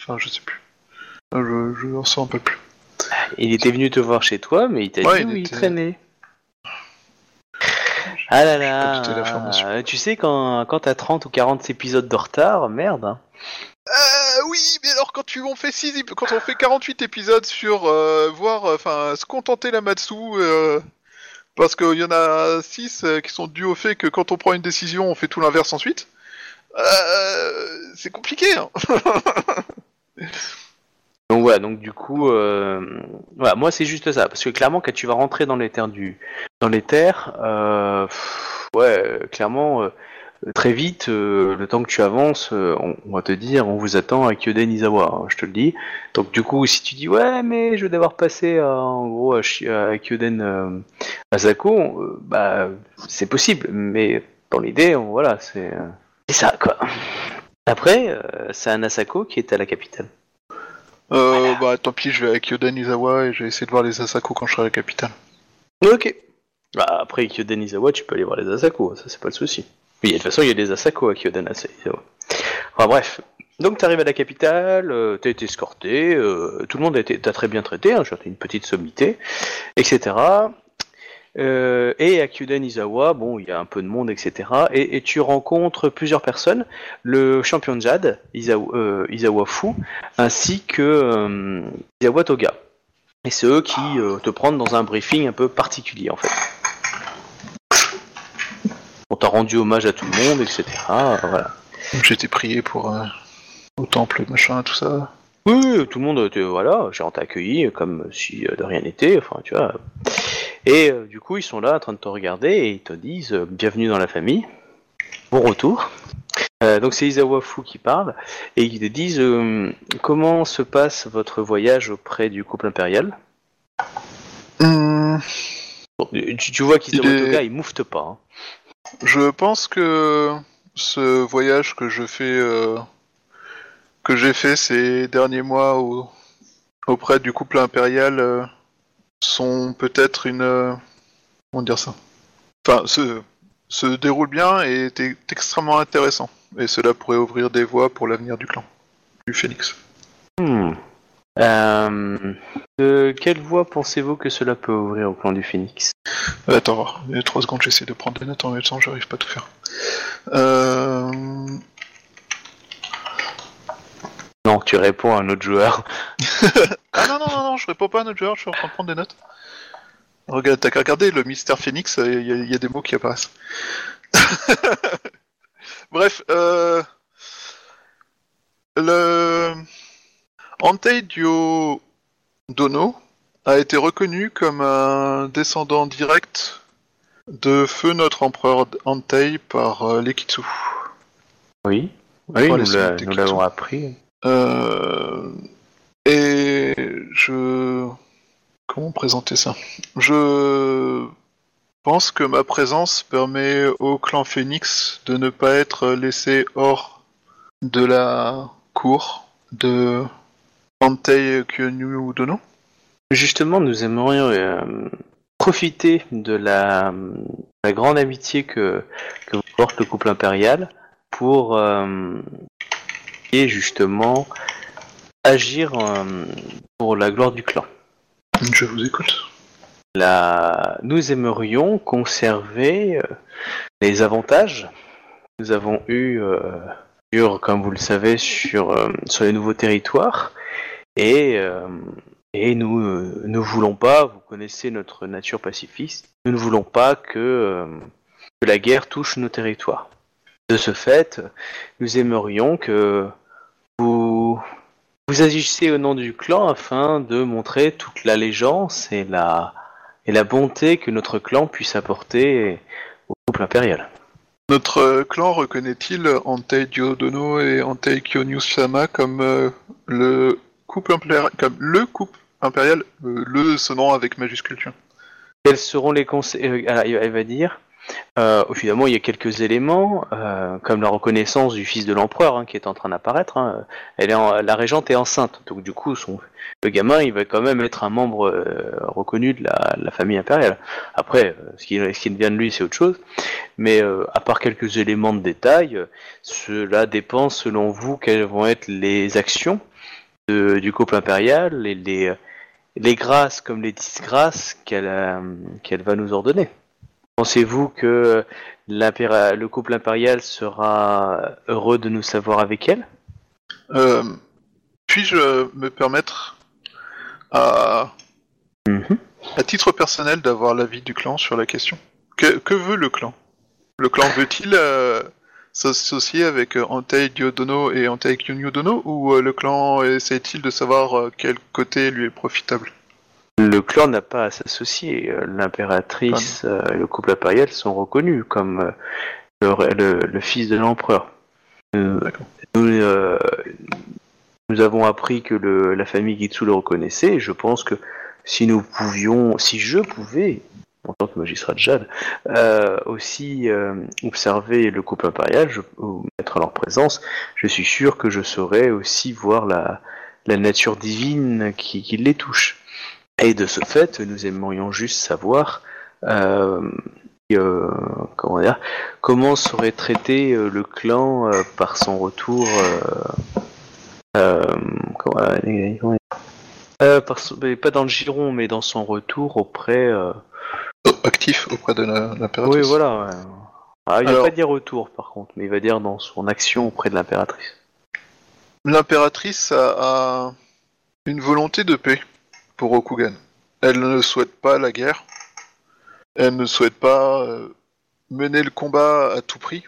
Enfin, je sais plus. Euh, Je, je en sens un peu plus. Il était venu te voir chez toi, mais il t'a Ouais, dit où il était- traînait. Ah là là, euh, tu sais quand, quand t'as 30 ou 40 épisodes de retard, merde. hein. Euh, oui, mais alors quand tu on fait six, quand on fait 48 épisodes sur euh, voir, enfin, se contenter la Matsu, euh, parce qu'il y en a 6 qui sont dus au fait que quand on prend une décision, on fait tout l'inverse ensuite. C'est compliqué. Hein. Donc voilà, donc du coup, euh, voilà, moi c'est juste ça, parce que clairement quand tu vas rentrer dans les terres du, dans les terres, euh, ouais, euh, clairement, euh, très vite, euh, le temps que tu avances, euh, on, on va te dire, on vous attend à Kyoden Izawa, hein, je te le dis. Donc du coup, si tu dis ouais, mais je vais devoir passer à, en gros à, à Kyoden euh, Asako, euh, bah c'est possible, mais dans l'idée, voilà, c'est, euh, c'est ça quoi. Après, euh, c'est un Asako qui est à la capitale. Euh, bah tant pis, je vais avec Yoden Izawa et je vais essayer de voir les Asako quand je serai à la capitale. Ok. Bah, après Kyoden Izawa, tu peux aller voir les Asako, ça c'est pas le souci. Oui, de toute façon, il y a des Asako à Kyoden Izawa. Enfin bref. Donc t'arrives à la capitale, euh, t'as été escorté, euh, tout le monde a été- t'a très bien traité, hein, j'ai une petite sommité, etc. Euh, et à Kyuden Izawa, bon, il y a un peu de monde, etc. Et, et tu rencontres plusieurs personnes, le champion de Jade, Izawa, euh, Izawa Fu, ainsi que euh, Izawa Toga. Et c'est eux qui euh, te prennent dans un briefing un peu particulier, en fait. On t'a rendu hommage à tout le monde, etc. Voilà. J'ai été prié pour au temple, machin, tout ça. Oui, tout le monde, te, voilà, genre t'a accueilli comme si de rien n'était, enfin, tu vois. Et euh, du coup, ils sont là en train de te regarder et ils te disent euh, bienvenue dans la famille, bon retour. Euh, donc c'est Isawa Fu qui parle et ils te disent comment se passe votre voyage auprès du couple impérial? Hum, Bon, tu, tu vois qu'Isawa Il est- il moufte pas. hein. Je pense que ce voyage que je fais, que j'ai fait ces derniers mois au- auprès du couple impérial, sont peut-être une, euh, comment dire ça? Enfin, se, se déroule bien et est, extrêmement intéressant. Et cela pourrait ouvrir des voies pour l'avenir du clan, du Phoenix. Hmm. Euh, de quelle voie pensez-vous que cela peut ouvrir au clan du Phoenix Euh, Attends, voir. il y a trois secondes, j'essaie de prendre des notes en même temps, j'arrive pas à tout faire. Euh... Non, tu réponds à un autre joueur. Ah non, non, non, non, je réponds pas à notre joueur, je suis en train de prendre des notes. Regarde, t'as qu'à regarder le Mystère Phoenix, il y, a- y a des mots qui apparaissent. Bref, euh... Le... Antei Dio Dono a été reconnu comme un descendant direct de feu notre empereur Antei par euh, l'Ekitsu. Oui, oui, nous l'avons appris. Euh, et je... Comment présenter ça? Je pense que ma présence permet au clan Phoenix de ne pas être laissé hors de la cour de Antei Kyonu Dono. Justement, nous aimerions euh, profiter de la, grande amitié que, que porte le couple impérial pour euh, justement agir euh, pour la gloire du clan. Je vous écoute. La... Nous aimerions conserver euh, les avantages que nous avons eus, euh, sur, comme vous le savez, sur, euh, sur les nouveaux territoires. Et, et nous ne voulons pas, vous connaissez notre nature pacifiste, nous ne voulons pas que, que la guerre touche nos territoires. De ce fait, nous aimerions que vous, vous agissiez au nom du clan afin de montrer toute l'allégeance et la, et la bonté que notre clan puisse apporter au couple impérial. Notre euh, clan reconnaît-il Antei Diodono et Antei Kyonius Shama comme euh, le couple impérial, comme le couple impérial, euh, le sonnant avec majuscule. Quels seront les conseils euh, Elle va dire. Euh, évidemment, il y a quelques éléments, euh, comme la reconnaissance du fils de l'empereur hein, qui est en train d'apparaître. hein. La régente est enceinte, donc du coup, son, le gamin, il va quand même être un membre euh, reconnu de la, famille impériale. Après, euh, ce qui, ce qui vient de lui, c'est autre chose. Mais à part quelques éléments de détail, cela dépend, selon vous, quelles vont être les actions du couple impérial et les, les grâces comme les disgrâces qu'elle va nous ordonner. Pensez-vous que l'impéra- le couple impérial sera heureux de nous savoir avec elle? Euh, Puis-je me permettre à, à titre personnel d'avoir l'avis du clan sur la question? Que, que veut le clan? Le clan veut-il euh, s'associer avec euh, Antei Diodono et Antei Kyonyudono ou euh, le clan essaie-t-il de savoir euh, quel côté lui est profitable? Le clan n'a pas à s'associer. Euh, L'impératrice euh, et le couple impérial sont reconnus comme euh, le, le- le fils de l'empereur. Nous, euh, nous avons appris que le- la famille Gitsu le reconnaissait et je pense que si nous pouvions, si je pouvais, en tant que magistrat de Jade, euh, aussi euh, observer le couple impérial, je, ou mettre en leur présence, je suis sûr que je saurais aussi voir la, la nature divine qui, qui les touche. Et de ce fait, nous aimerions juste savoir euh, euh, comment, dire, comment serait traité euh, le clan par son retour. Comment, par son- pas dans le giron, mais dans son retour auprès. Actif auprès de l'impératrice Oui, voilà. ouais. Ah, il va Alors- pas dire retour, par contre, mais il va dire dans son action auprès de l'impératrice. L'impératrice a, a une volonté de paix pour Rokugan. Elle ne souhaite pas la guerre. Elle ne souhaite pas euh, mener le combat à tout prix.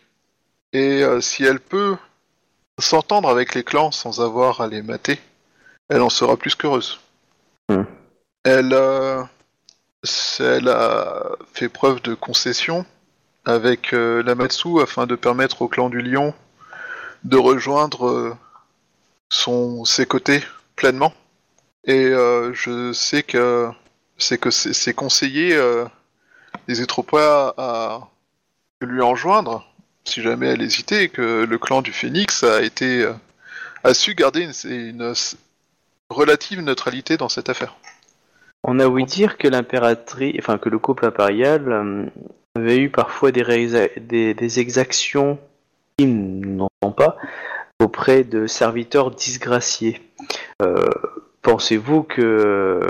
Et euh, si elle peut s'entendre avec les clans sans avoir à les mater, elle en sera plus qu'heureuse. Hmm. Elle, euh, elle a fait preuve de concession avec euh, l'Amatsu afin de permettre au clan du Lion de rejoindre son, ses côtés pleinement. Et euh, je sais que c'est que ses conseillers euh, à lui enjoindre, si jamais elle hésitait, que le clan du Phénix a été euh, su garder une, relative neutralité dans cette affaire. On a ouï dire que l'impératrice, enfin que le couple impérial avait eu parfois des, exactions qui n'en sont pas auprès de serviteurs disgraciés. Pensez-vous que euh,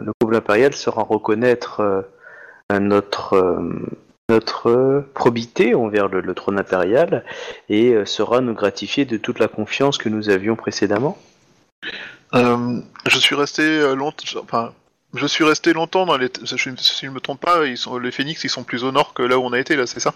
le couple impérial saura reconnaître euh, notre euh, notre probité envers le, le trône impérial et saura nous gratifier de toute la confiance que nous avions précédemment? Euh, je suis resté longtemps, enfin, je suis resté longtemps dans les. je- si je ne me trompe pas, ils sont, les Phénix, ils sont plus au nord que là où on a été, là, c'est ça?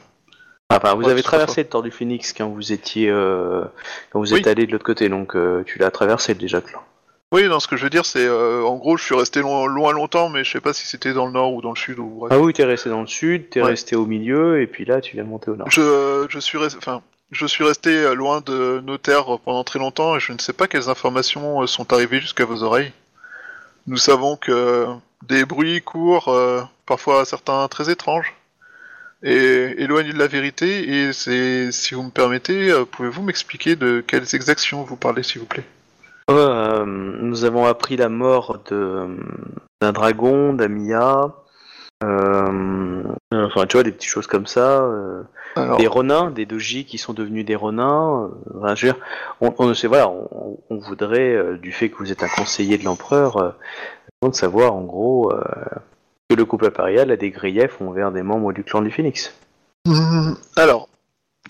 Enfin, vous Ouais, avez traversé le Tour du Phoenix quand vous étiez, euh, quand vous êtes Oui. allé de l'autre côté, donc euh, tu l'as traversé déjà, clan. Oui, non, ce que je veux dire, c'est, euh, en gros, je suis resté loin, loin longtemps, mais je sais pas si c'était dans le nord ou dans le sud ou. Ah oui, t'es resté dans le sud, t'es Ouais. resté au milieu, et puis là, tu viens de monter au nord. Je, je suis resté, enfin, je suis resté loin de nos terres pendant très longtemps et je ne sais pas quelles informations euh, sont arrivées jusqu'à vos oreilles. Nous savons que des bruits courent, euh, parfois certains très étranges, et éloignés de la vérité. Et c'est, si vous me permettez, euh, pouvez-vous m'expliquer de quelles exactions vous parlez, s'il vous plaît? Euh, nous avons appris la mort de d'un dragon, d'Amiya, Euh, enfin, tu vois, des petites choses comme ça. euh, Alors, des renins, des doji qui sont devenus des renins. euh, enfin, je veux dire, on, on, voilà, on, on voudrait, euh, du fait que vous êtes un conseiller de l'empereur, euh, de savoir en gros euh, que le couple impérial a des griefs envers des membres du clan du Phénix. hum, alors,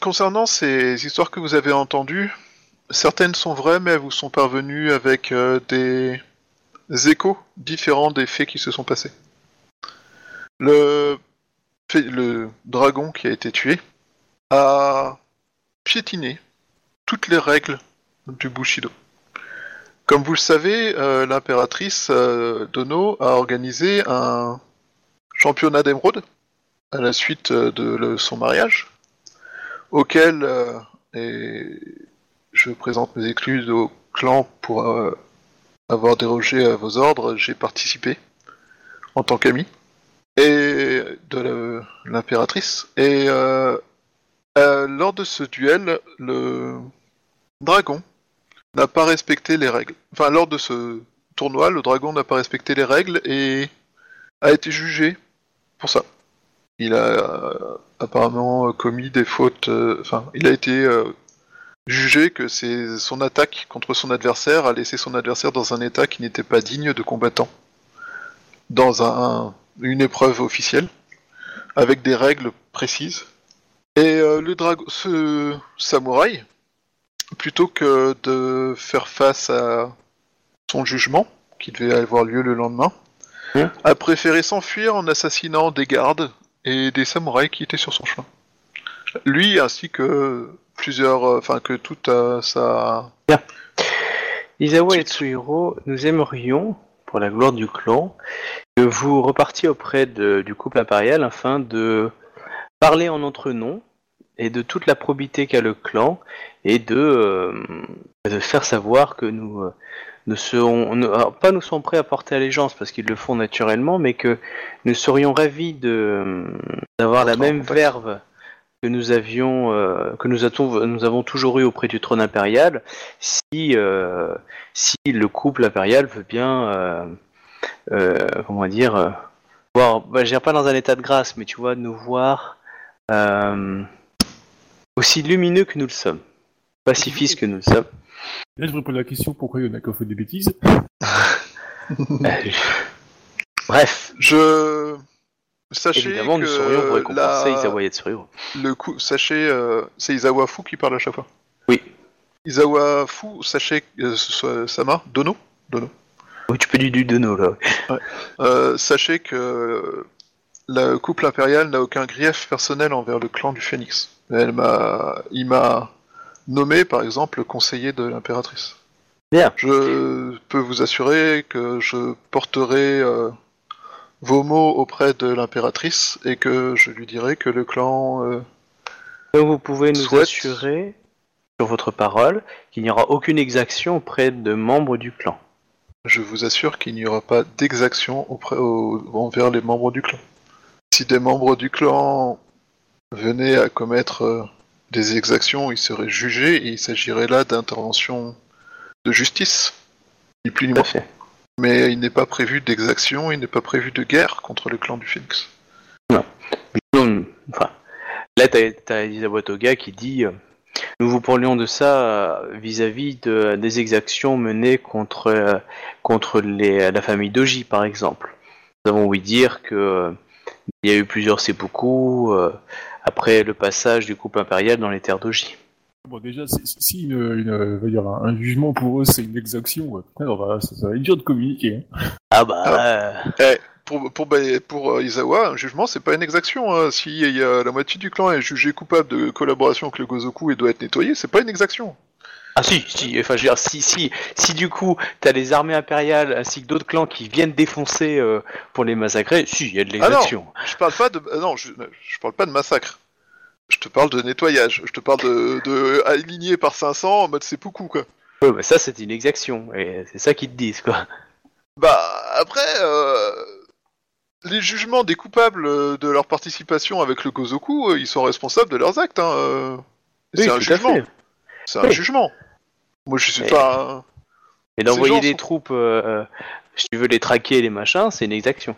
concernant ces histoires que vous avez entendues, certaines sont vraies, mais elles vous sont parvenues avec euh, des échos différents des faits qui se sont passés. Le, dragon qui a été tué a piétiné toutes les règles du Bushido. Comme vous le savez, euh, l'impératrice euh, Dono a organisé un championnat d'émeraude à la suite de son mariage, auquel, je présente mes excuses au clan pour euh, avoir dérogé à vos ordres, j'ai participé en tant qu'ami et de l'impératrice. Et euh, euh, lors de ce duel, le dragon n'a pas respecté les règles. Enfin, lors de ce tournoi, le dragon n'a pas respecté les règles et a été jugé pour ça. Il a euh, apparemment commis des fautes. euh, Enfin, il a été jugé que c'est son attaque contre son adversaire a laissé son adversaire dans un état qui n'était pas digne de combattant dans un, une épreuve officielle avec des règles précises. Et euh, le dragon, ce samouraï, plutôt que de faire face à son jugement, qui devait avoir lieu le lendemain, Hein a préféré s'enfuir en assassinant des gardes et des samouraïs qui étaient sur son chemin. Lui ainsi que plusieurs, euh, enfin que toute euh, sa Isawa et Tsuhiro, nous aimerions, pour la gloire du clan, que vous repartiez auprès de- du couple impérial afin de parler en notre nom et de toute la probité qu'a le clan et de, euh, de faire savoir que nous euh, ne serons ne- alors, pas nous sommes prêts à porter allégeance parce qu'ils le font naturellement, mais que nous serions ravis de d'avoir la même contact. verve que nous avions euh, que nous avons nous avons toujours eu auprès du trône impérial si euh, si le couple impérial veut bien euh, euh, comment dire euh, voir bah, je dirais pas dans un état de grâce mais tu vois nous voir euh, aussi lumineux que nous le sommes pacifistes que nous le sommes Là, je me pose la question pourquoi il y en a qui ont fait des bêtises? Bref Je sachez évidemment que nous serions pour récompenser la- Isawa Yatsuriro le coup, sachez, euh, c'est Isawa Fu qui parle à chaque fois. Oui. Isawa Fu, sachez, euh, Sama, Dono, oui tu peux du du Dono là euh, sachez que le couple impérial n'a aucun grief personnel envers le clan du Phénix. Elle m'a, il m'a nommé, par exemple, conseiller de l'impératrice. Bien. Je peux vous assurer que je porterai vos mots auprès de l'impératrice et que je lui dirai que le clan euh, Donc vous pouvez nous Souhaite. assurer sur votre parole qu'il n'y aura aucune exaction auprès de membres du clan Je vous assure qu'il n'y aura pas d'exaction auprès- au- envers les membres du clan. Si des membres du clan venaient à commettre euh, des exactions, ils seraient jugés et il s'agirait là d'intervention de justice, ni plus ni tout à moins. fait Mais il n'est pas prévu d'exaction, il n'est pas prévu de guerre contre le clan du Phoenix. Non, enfin, là, t'as qui dit euh, Nous vous parlions de ça euh, vis-à-vis de, des exactions menées contre, euh, contre la famille Doji, par exemple. Nous avons ouï dire que il y a eu plusieurs seppuku après le passage du couple impérial dans les terres Doji. Bon, déjà, si, si une, euh, dire, un, un jugement pour eux, c'est une exaction, euh, putain, on va- ça, ça va être dur de communiquer. hein. Ah bah, Ah. euh, Pour, pour, ba- pour euh, Izawa, un jugement, c'est pas une exaction. Hein. Si il y a la moitié du clan est jugé coupable de collaboration avec le Gozoku et doit être nettoyé, c'est pas une exaction. Ah si, si, enfin je veux dire, si, si, si du coup t'as les armées impériales ainsi que d'autres clans qui viennent défoncer euh, pour les massacrer, si, il y a de Ah non. l'exaction. Je parle pas de. euh, Non, je, je parle pas de massacre. Je te parle de nettoyage. Je te parle de, de aligné par 500 en mode seppuku, quoi. Ouais, bah ça c'est une exaction, et c'est ça qu'ils te disent quoi. Bah, après, euh, les jugements des coupables euh, de leur participation avec le Gozoku, euh, ils sont responsables de leurs actes. Hein. Oui, C'est un jugement. C'est un Oui. jugement. Moi, je suis pas. Et d'envoyer des sont- troupes, euh, si tu veux les traquer les machins, c'est une exaction.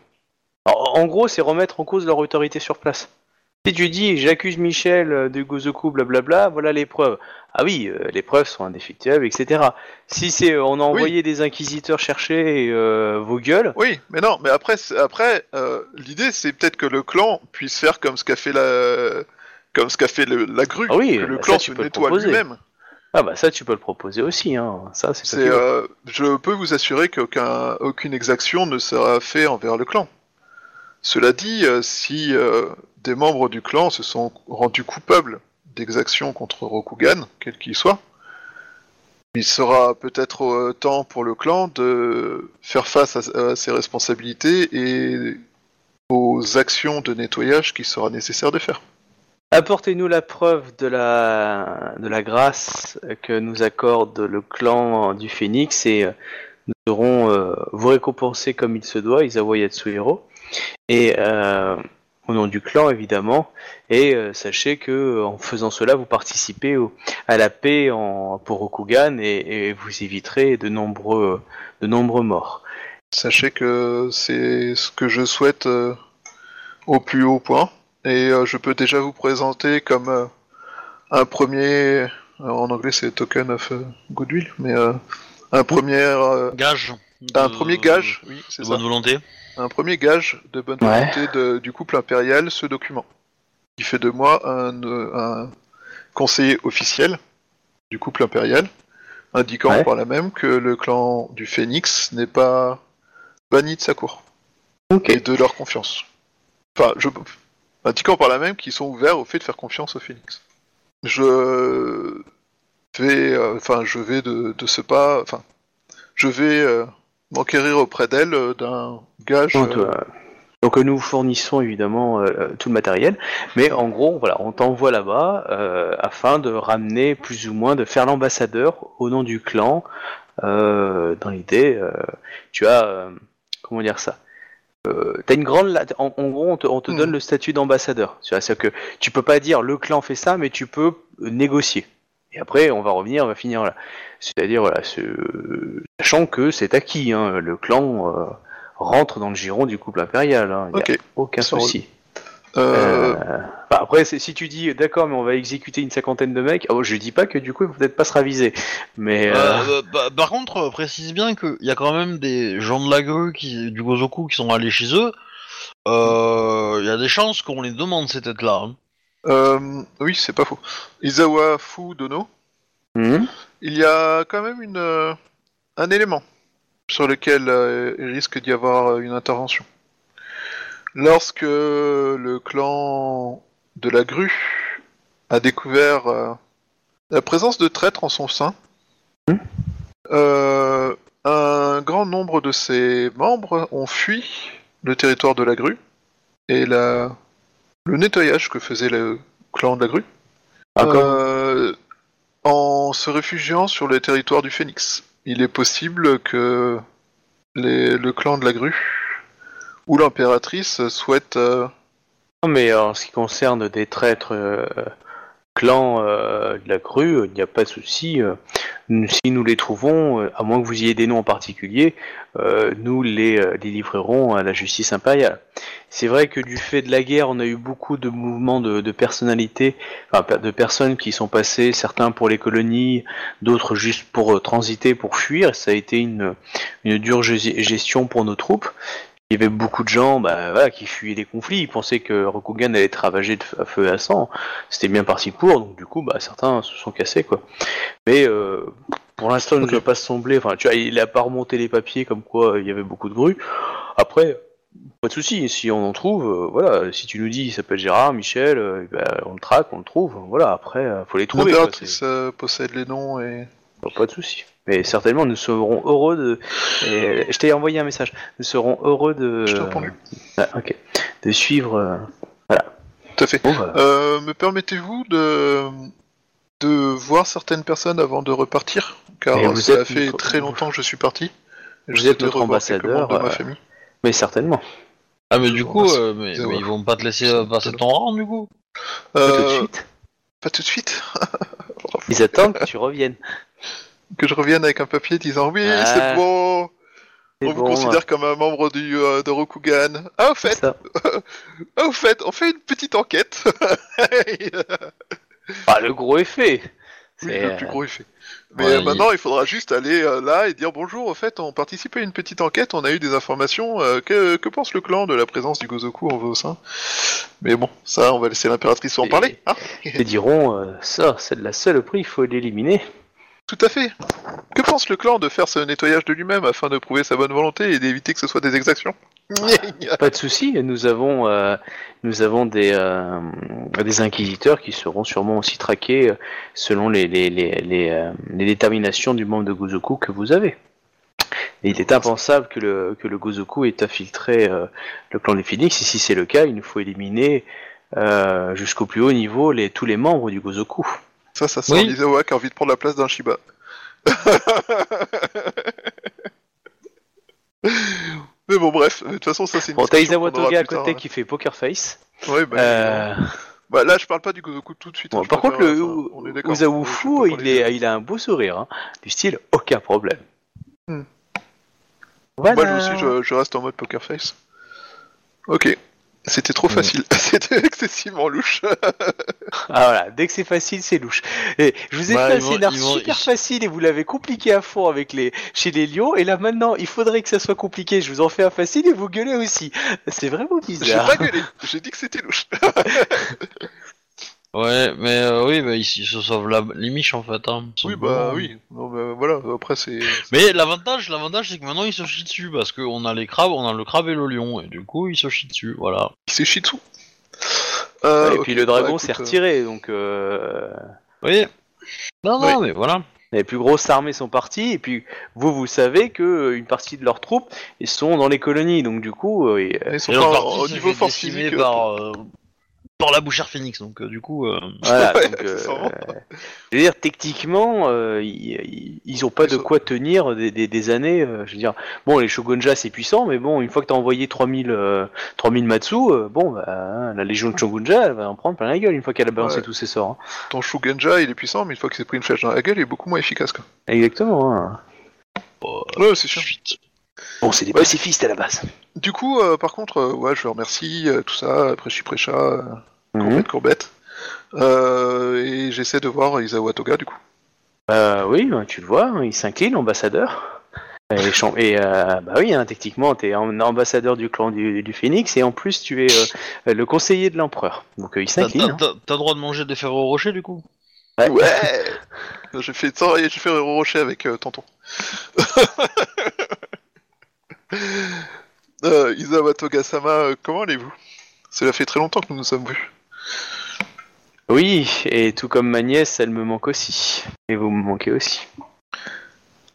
En gros, c'est remettre en cause leur autorité sur place. Si tu dis j'accuse Michel euh, de Gozoku, blablabla, voilà les preuves. Ah oui, euh, les preuves sont indéfectibles, etc. Si c'est euh, on a envoyé des inquisiteurs chercher euh, vos gueules, Oui, mais non, mais après, après l'idée c'est peut-être que le clan puisse faire comme ce qu'a fait la, comme ce qu'a fait le- la grue, Ah oui, que le bah clan ça, se nettoie lui-même. ah bah ça tu peux le proposer aussi, hein. Ça c'est. Je peux vous assurer qu'aucun, aucune exaction ne sera faite envers le clan. Cela dit, euh, si euh, des membres du clan se sont rendus coupables d'exactions contre Rokugan, quel qu'il soit, il sera peut-être euh, temps pour le clan de faire face à, ses responsabilités et aux actions de nettoyage qu'il sera nécessaire de faire. Apportez-nous la preuve de la, de la grâce que nous accorde le clan du Phénix et nous serons euh, vous récompenser comme il se doit, Isawa Yatsuhiro. Et euh, au nom du clan évidemment. Et euh, sachez que en faisant cela, vous participez au- à la paix en, pour Rokugan et, et vous éviterez de nombreux, de nombreux morts. Sachez que c'est ce que je souhaite euh, au plus haut point. Et euh, je peux déjà vous présenter comme euh, un premier, alors en anglais c'est token of goodwill, mais euh, un premier, euh, Gage. un premier gage, oui, c'est ça, bonne volonté. Un premier gage de bonne Ouais. volonté de- du couple impérial, ce document, qui fait de moi un, un conseiller officiel du couple impérial, indiquant Ouais. par là même que le clan du Phénix n'est pas banni de sa cour Ok. et de leur confiance. Enfin, je... indiquant par là même qu'ils sont ouverts au fait de faire confiance au Phoenix. Je vais, euh, enfin, je vais de, de ce pas, enfin, je vais euh, m'enquérir auprès d'elle euh, d'un gage. Donc, euh, donc, euh, nous fournissons évidemment tout le matériel, mais en gros, voilà, on t'envoie là-bas afin de ramener plus ou moins, de faire l'ambassadeur au nom du clan. Dans l'idée, tu as, comment dire ça euh, T'as une grande, en, en gros, on te, on te Hmm. donne le statut d'ambassadeur. Tu vois, c'est-à-dire que tu peux pas dire le clan fait ça, mais tu peux négocier. Et après, on va revenir, on va finir là. C'est-à-dire, voilà, ce- sachant que c'est acquis, hein, le clan euh, rentre dans le giron du couple impérial. Hein, y a Ok. aucun souci. euh, Euh, bah après, si tu dis d'accord, mais on va exécuter une cinquantaine de mecs, oh, je dis pas que du coup, ils vont peut-être pas se raviser. Mais euh, Euh, bah, bah, par contre, précise bien qu'il y a quand même des gens de la grue qui, du Gozoku qui sont allés chez eux. Euh, Il y a des chances qu'on les demande ces têtes-là. hein. Euh, oui, c'est pas faux. Izawa Fu Dono, hmm, il y a quand même une, euh, un élément sur lequel euh, il risque d'y avoir une intervention. Lorsque le clan de la grue a découvert la présence de traîtres en son sein, euh, un grand nombre de ses membres ont fui le territoire de la grue et la... le nettoyage que faisait le clan de la grue Ah, euh, en se réfugiant sur le territoire du Phénix. Il est possible que les- le clan de la grue ou l'impératrice souhaitent... euh, Non, mais en ce qui concerne des traîtres euh, clans euh, de la grue, il n'y a pas de souci. Euh, si nous les trouvons, euh, à moins que vous ayez des noms en particulier, euh, nous les, euh, les livrerons à la justice impériale. C'est vrai que du fait de la guerre, on a eu beaucoup de mouvements de, de personnalités, enfin de personnes qui sont passées, certains pour les colonies, d'autres juste pour euh, transiter, pour fuir. Ça a été une, une dure gestion pour nos troupes. Il y avait beaucoup de gens bah, voilà, qui fuyaient les conflits, ils pensaient que Rokugan allait être ravagé de feu à feu et à sang. C'était bien parti pour, donc du coup, bah, certains se sont cassés. quoi. Mais euh, pour l'instant, il ne nous a pas semblé. Enfin, tu vois, il a pas remonté les papiers comme quoi euh, il y avait beaucoup de grues. Après, pas de souci. Si on en trouve, euh, voilà. Si tu nous dis, il s'appelle Gérard, Michel, euh, bah, on le traque, on le trouve. Voilà. Après, faut les trouver. quoi, possède les noms et... pas de souci. Mais certainement, nous serons heureux de. et je t'ai envoyé un message. Nous serons heureux de. Je t'ai répondu. Ah, ok. De suivre. euh, Tout à fait. bon, bah, Euh, me permettez-vous de... de voir certaines personnes avant de repartir? Car vous ça êtes fait notre- très longtemps que je suis parti. Vous je êtes souhaitais notre revoir quelques ambassadeur, membres de ma euh, famille. Mais certainement. Ah, mais du coup, euh, mais, mais ils vont pas te laisser euh, passer ton rang, du coup? Pas tout de Euh, suite. Pas tout de suite. Ils attendent que tu reviennes. que je revienne avec un papier disant oui, Ah. c'est bon. On vous bon, considère comme un membre du, euh, de Rokugan. Ah, au fait, ah, au fait, on fait une petite enquête. Ah, le gros effet. Oui, le plus gros effet. Mais Ouais, euh, il- maintenant, il faudra juste aller euh, là et dire bonjour. Au fait, on participe à une petite enquête. On a eu des informations. euh, que, que pense le clan de la présence du Gozoku en vos seins? Mais bon, ça, on va laisser l'impératrice en Et- parler. hein? Ils diront, euh, ça, c'est de la saloperie, il faut l'éliminer. Tout à fait. Que pense le clan de faire ce nettoyage de lui-même afin de prouver sa bonne volonté et d'éviter que ce soit des exactions Pas de souci, nous avons, euh, nous avons des, euh, des inquisiteurs qui seront sûrement aussi traqués euh, selon les, les, les, les, euh, les déterminations du membre de Gozoku que vous avez. Et il est impensable que le, que le Gozoku ait infiltré euh, le clan des Phoenix, et si c'est le cas, il nous faut éliminer euh, jusqu'au plus haut niveau les, tous les membres du Gozoku. Ça, ça sent Oui. Lizawa qui a envie de prendre la place d'un Shiba. Mais bon, bref, de toute façon, ça c'est une Bon, t'as Isawa Toga à côté hein. qui fait Poker Face. Ouais, bah, Euh, bah, là, je parle pas du Gozoku tout de suite. bon, hein, par contre, le enfin, on est d'accord. Uzawu Je Fu, peux pas il, est, il a un beau sourire, hein, du style aucun problème. Hmm. Voilà. Moi, je aussi, je, je reste en mode poker face. Ok. C'était trop Hmm. facile. C'était excessivement louche. Ah voilà, dès que c'est facile, c'est louche. Et je vous ai Bah, fait un scénar super ils- facile et vous l'avez compliqué à fond avec les chez les lions. Et là maintenant, il faudrait que ça soit compliqué. Je vous en fais un facile et vous gueulez aussi. C'est vraiment J'ai bizarre. pas gueulé. J'ai dit que c'était louche. Ouais, mais euh, oui, bah, ils, ils se sauvent la limiche en fait. Hein, oui, bah oui. Non, bah, voilà. Après, c'est. Mais l'avantage, l'avantage, c'est que maintenant ils se chient dessus parce qu'on a les crabes, on a le crabe et le lion, et du coup ils se chient dessus, voilà. C'est Shitsu. Euh, et puis le bah, dragon écoute, s'est euh, retiré, donc euh, Oui. Non, non, mais voilà. les plus grosses armées sont parties. Et puis vous, vous savez que une partie de leurs troupes, ils sont dans les colonies. Donc du coup, euh, euh, Ils sont Et pas l'autre en- partie au niveau force physique. par, par la bouchère phoenix, donc euh, du coup. euh, Voilà, Ouais, donc, euh, c'est vraiment- je veux dire, techniquement, euh, ils, ils ont pas Ils de sont- quoi tenir des, des, des années. euh, je veux dire, bon, les shogunja c'est puissant, mais bon, une fois que t'as envoyé 3000, euh, 3000 Matsu, euh, bon, bah, hein, la légion de shogunja, elle va en prendre plein la gueule une fois qu'elle a balancé Ouais. tous ses sorts. hein. Ton Shugenja, il est puissant, mais une fois qu'il s'est pris une flèche dans la gueule, il est beaucoup moins efficace. Quoi. Exactement. hein. Ouais, c'est sûr. Suite. Bon, c'est des Ouais. pacifistes à la base. Du coup, euh, par contre, euh, ouais, je le remercie, euh, tout ça, Préchi Précha, euh. Courbette, courbette. Euh, et j'essaie de voir Isawa Toga, du coup. Euh, oui, bah, tu le vois, hein, il s'incline, ambassadeur. Et, cham- et, euh, bah oui, hein, techniquement, tu es ambassadeur du clan du, du Phoenix et en plus tu es euh, le conseiller de l'empereur. Donc euh, il T'as s'incline. t'as- t'as- t'as droit de manger des ferros rochers du coup? Hein. Ouais J'ai fait, ça, j'ai fait Hero Rocher avec euh, Tonton. euh, Isawa Toga-sama, euh, comment allez-vous? Cela fait très longtemps que nous nous sommes vus. Oui, et tout comme ma nièce, elle me manque aussi. Et vous me manquez aussi.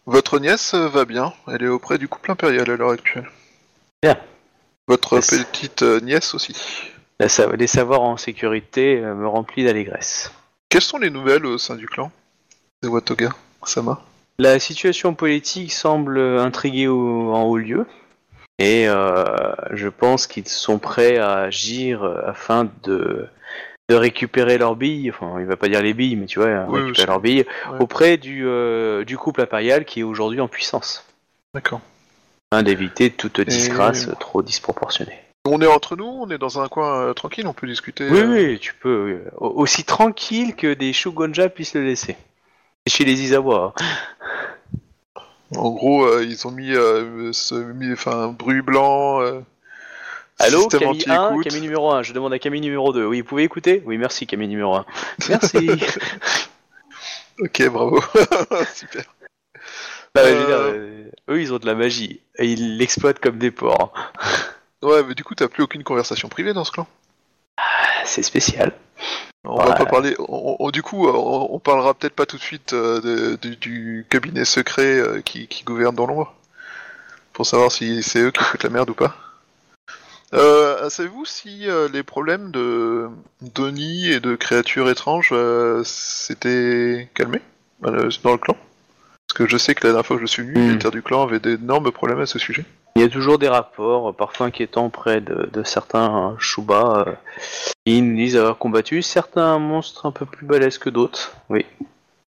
Votre nièce euh, va bien, elle est auprès du couple impérial à l'heure actuelle. Bien. Votre petite euh, nièce aussi. La sa- les savoirs en sécurité euh, me remplissent d'allégresse. Quelles sont les nouvelles au sein du clan Isawa Toga-sama La situation politique semble intriguer au- en haut lieu. Et euh, je pense qu'ils sont prêts à agir euh, afin de, de récupérer leurs billes. Enfin, il va pas dire les billes, mais tu vois, Oui, récupérer leurs billes Ouais. auprès du, euh, du couple impérial qui est aujourd'hui en puissance. D'accord. Afin d'éviter toute disgrâce Et- trop disproportionnée. On est entre nous, on est dans un coin euh, tranquille, on peut discuter. Oui, euh, oui, tu peux. oui. Aussi tranquille que des shogunja puissent le laisser. Chez les Izawa. hein. En gros, euh, ils ont mis, euh, ce, mis enfin, un bruit blanc. euh, Allô, Camille 1, anti-écoute. Camille numéro 1. Je demande à Camille numéro 2. Oui, vous pouvez écouter Oui, merci Camille numéro 1. Merci. Ok, bravo. Super. Bah, dire, Euh, euh, eux, ils ont de la magie. Et ils l'exploitent comme des porcs. Ouais, mais du coup, t'as plus aucune conversation privée dans ce clan? Ah, C'est spécial. On va pas parler. on- on- du coup, euh, on, on parlera peut-être pas tout de suite euh, de- du- cabinet secret euh, qui, qui gouverne dans l'ombre, pour savoir si c'est eux qui foutent la merde ou pas. Euh, Savez-vous si les problèmes de d'Oni et de créatures étranges s'étaient calmés dans le clan? Parce que je sais que la dernière fois que je suis venu, Hmm. les terres du clan avaient d'énormes problèmes à ce sujet. Il y a toujours des rapports, euh, parfois inquiétants, près de, certains euh, Shuba. euh, qui nous disent avoir combattu certains monstres un peu plus balèzes que d'autres. Oui.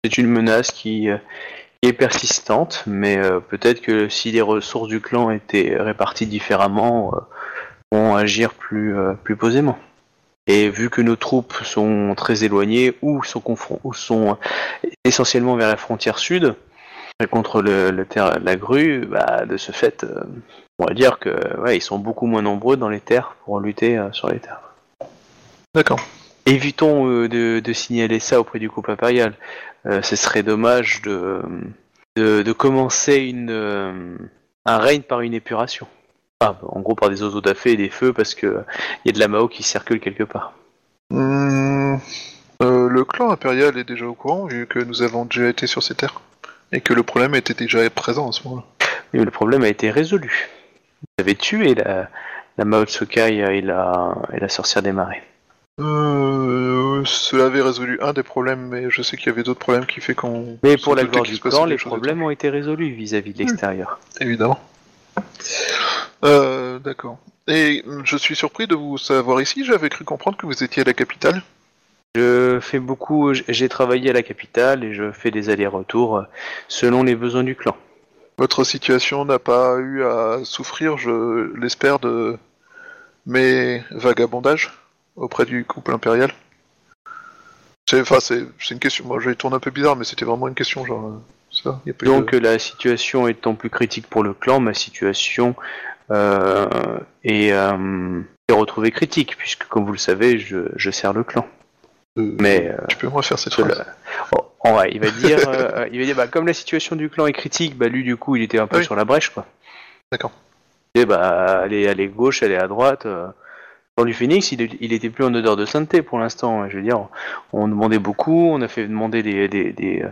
C'est une menace qui, euh, est persistante, mais peut-être que si les ressources du clan étaient réparties différemment, vont agir plus, plus posément. Et vu que nos troupes sont très éloignées ou sont, ou sont essentiellement vers la frontière sud, contre le, le terre- la grue, bah, de ce fait, euh, on va dire que ouais, ils sont beaucoup moins nombreux dans les terres pour lutter euh, sur les terres. D'accord. Évitons euh, de, de signaler ça auprès du couple impérial. Euh, ce serait dommage de, de, de commencer une, euh, un règne par une épuration. Ah, en gros par des oiseaux d'affé et des feux parce que il y a de la Mao qui circule quelque part. Hmm, euh, le clan impérial est déjà au courant, vu que nous avons déjà été sur ces terres? Et que le problème était déjà présent à ce moment-là. Et le problème a été résolu. Vous avez tué la, la Mao Tsukai et la, et la sorcière des marais. Euh, cela avait résolu un des problèmes, mais je sais qu'il y avait d'autres problèmes qui fait qu'on. Mais pour la gloire du quelque les problèmes ont été résolus vis-à-vis de l'extérieur. Évidemment. Euh, d'accord. Et je suis surpris de vous savoir ici, j'avais cru comprendre que vous étiez à la capitale. Je fais beaucoup, j'ai travaillé à la capitale et je fais des allers-retours euh, selon les besoins du clan. Votre situation n'a pas eu à souffrir, je l'espère, de mes vagabondages auprès du couple impérial? C'est, enfin, une question, moi je les tourne un peu bizarre, mais c'était vraiment une question, genre, euh, ça, y a pas eu Donc de- la situation étant plus critique pour le clan, ma situation euh, est, euh, est retrouvée critique, puisque comme vous le savez, je, je sers le clan. De- Mais euh, Tu peux me refaire cette phrase le- oh, ouais, il va dire, euh, il va dire, bah, comme la situation du clan est critique, bah lui du coup il était un peu oui. sur la brèche quoi. D'accord. Et bah aller aller gauche, aller à droite. euh. Dans du Phoenix, il, était plus en odeur de sainteté pour l'instant. Je veux dire, on demandait beaucoup, on a fait demander des, des, des, euh,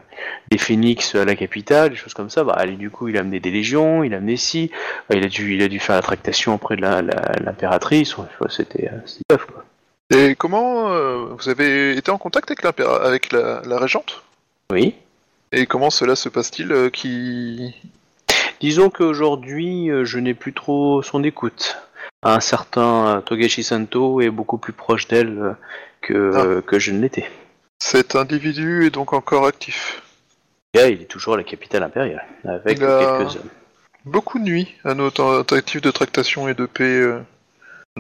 des Phoenix à la capitale, des choses comme ça. Bah, allez, du coup, il a amené des légions, il a amené ci, Euh, il a dû, il a dû faire la tractation auprès de la- la- l'impératrice. Ouais, C'était, euh, quoi. Et comment euh, vous avez été en contact avec, l'impéra- avec la, la régente? Oui. Et comment cela se passe-t-il euh, qui... Disons qu'aujourd'hui, euh, je n'ai plus trop son écoute. Un certain Togashi Santo est beaucoup plus proche d'elle que, que je ne l'étais. Cet individu est donc encore actif. Il est toujours à la capitale impériale, avec Il a- quelques hommes. Beaucoup de nuits à nos tentatives de tractation et de paix,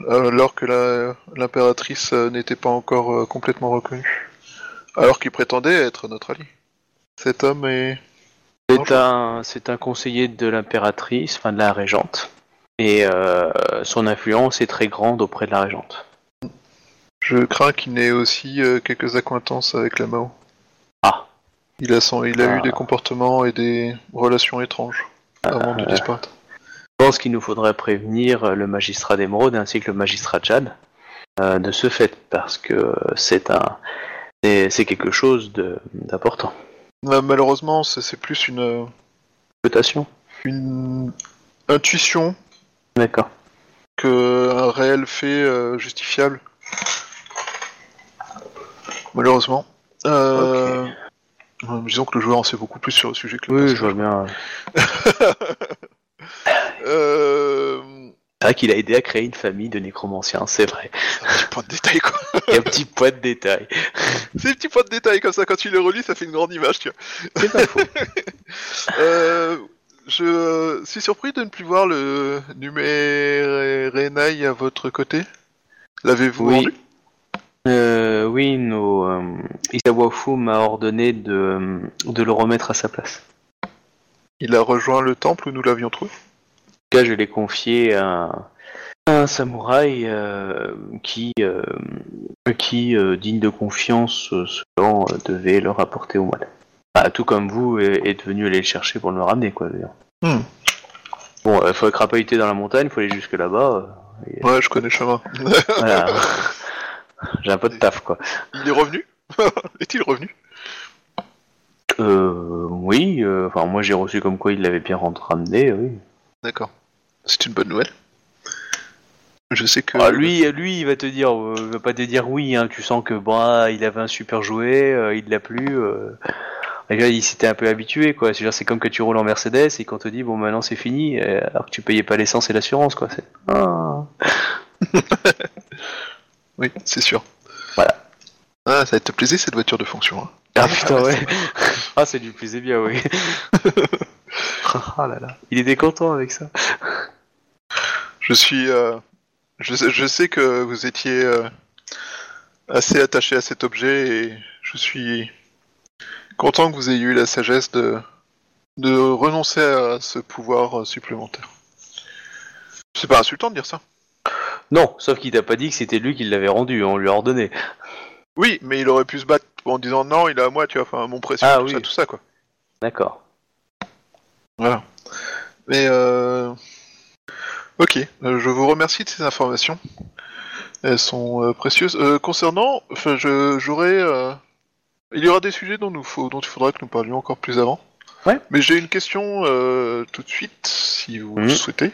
alors que l'impératrice euh, n'était pas encore euh, complètement reconnue. Alors qu'il prétendait être notre allié. Cet homme est... C'est un, c'est un conseiller de l'impératrice, enfin de la régente, et euh, son influence est très grande auprès de la régente. Je crains qu'il n'ait aussi euh, quelques accointances avec la Mao. Ah. Il a, son, il a Ah. eu des comportements et des relations étranges avant de Euh, disparaître. Pense qu'il nous faudrait prévenir le magistrat d'émeraude ainsi que le magistrat Chad euh, de ce fait, parce que c'est un, c'est, c'est quelque chose d'important. Euh, Malheureusement, c'est plus une, euh, Cotation une intuition D'accord. qu'un réel fait euh, justifiable. Malheureusement. Euh, euh, Disons que le joueur en sait beaucoup plus sur le sujet que le Oui, je vois bien. Euh, C'est vrai qu'il a aidé à créer une famille de nécromanciens, c'est vrai. un petit point de détail quoi. Et un petit point de détail. C'est un petit point de détail comme ça, quand tu le relis, ça fait une grande image, tu vois. C'est pas faux. Euh, je suis surpris de ne plus voir le Numérenai à votre côté. L'avez-vous Oui. rendu Euh, oui, nos, euh, Isawafu m'a ordonné de, de le remettre à sa place. Il a rejoint le temple où nous l'avions trouvé? Cas, je l'ai confié à un samouraï euh, qui, euh, qui euh, digne de confiance, selon, devait le rapporter au moine. Bah, tout comme vous, est, est venu aller le chercher pour le ramener, quoi. d'ailleurs. Hmm. Bon, il faut crapahuter dans la montagne, il faut aller jusque là-bas. et, Ouais, je connais le chemin. voilà. J'ai un peu de taf, quoi. Il est revenu? Est-il revenu? Euh, oui, euh, enfin, moi j'ai reçu comme quoi il l'avait bien ramené, oui. D'accord. C'est une bonne nouvelle. Je sais que... Ah, lui, lui, il va te dire, euh, il va pas te dire oui. Hein, tu sens que bah, il avait un super jouet, euh, il l'a plu. Euh, il s'était un peu habitué, quoi. C'est-à-dire, c'est comme que tu roules en Mercedes et qu'on te dit bon, maintenant c'est fini, euh, alors que tu payais pas l'essence et l'assurance, quoi. C'est... Ah. Oui, c'est sûr. Voilà. Ah, ça va te plaisir cette voiture de fonction. hein. Ah putain, ouais. ah, c'est du plaisir bien, oui. ah là là. Il était content avec ça. Je suis. euh, je, sais, je sais que vous étiez euh, assez attaché à cet objet et je suis content que vous ayez eu la sagesse de, de renoncer à ce pouvoir euh, supplémentaire. C'est pas insultant de dire ça. Non, sauf qu'il t'a pas dit que c'était lui qui l'avait rendu, on lui a ordonné. Oui, mais il aurait pu se battre en disant non, il est à moi, tu vois, enfin mon précieux, Ah tout oui. ça, tout ça, quoi. D'accord. Voilà. Mais euh... Ok, euh, je vous remercie de ces informations. Elles sont euh, précieuses. Euh, concernant, enfin, je j'aurais, euh, il y aura des sujets dont nous faut, dont il faudra que nous parlions encore plus avant. Ouais. Mais j'ai une question euh, tout de suite, si vous Mhm. le souhaitez.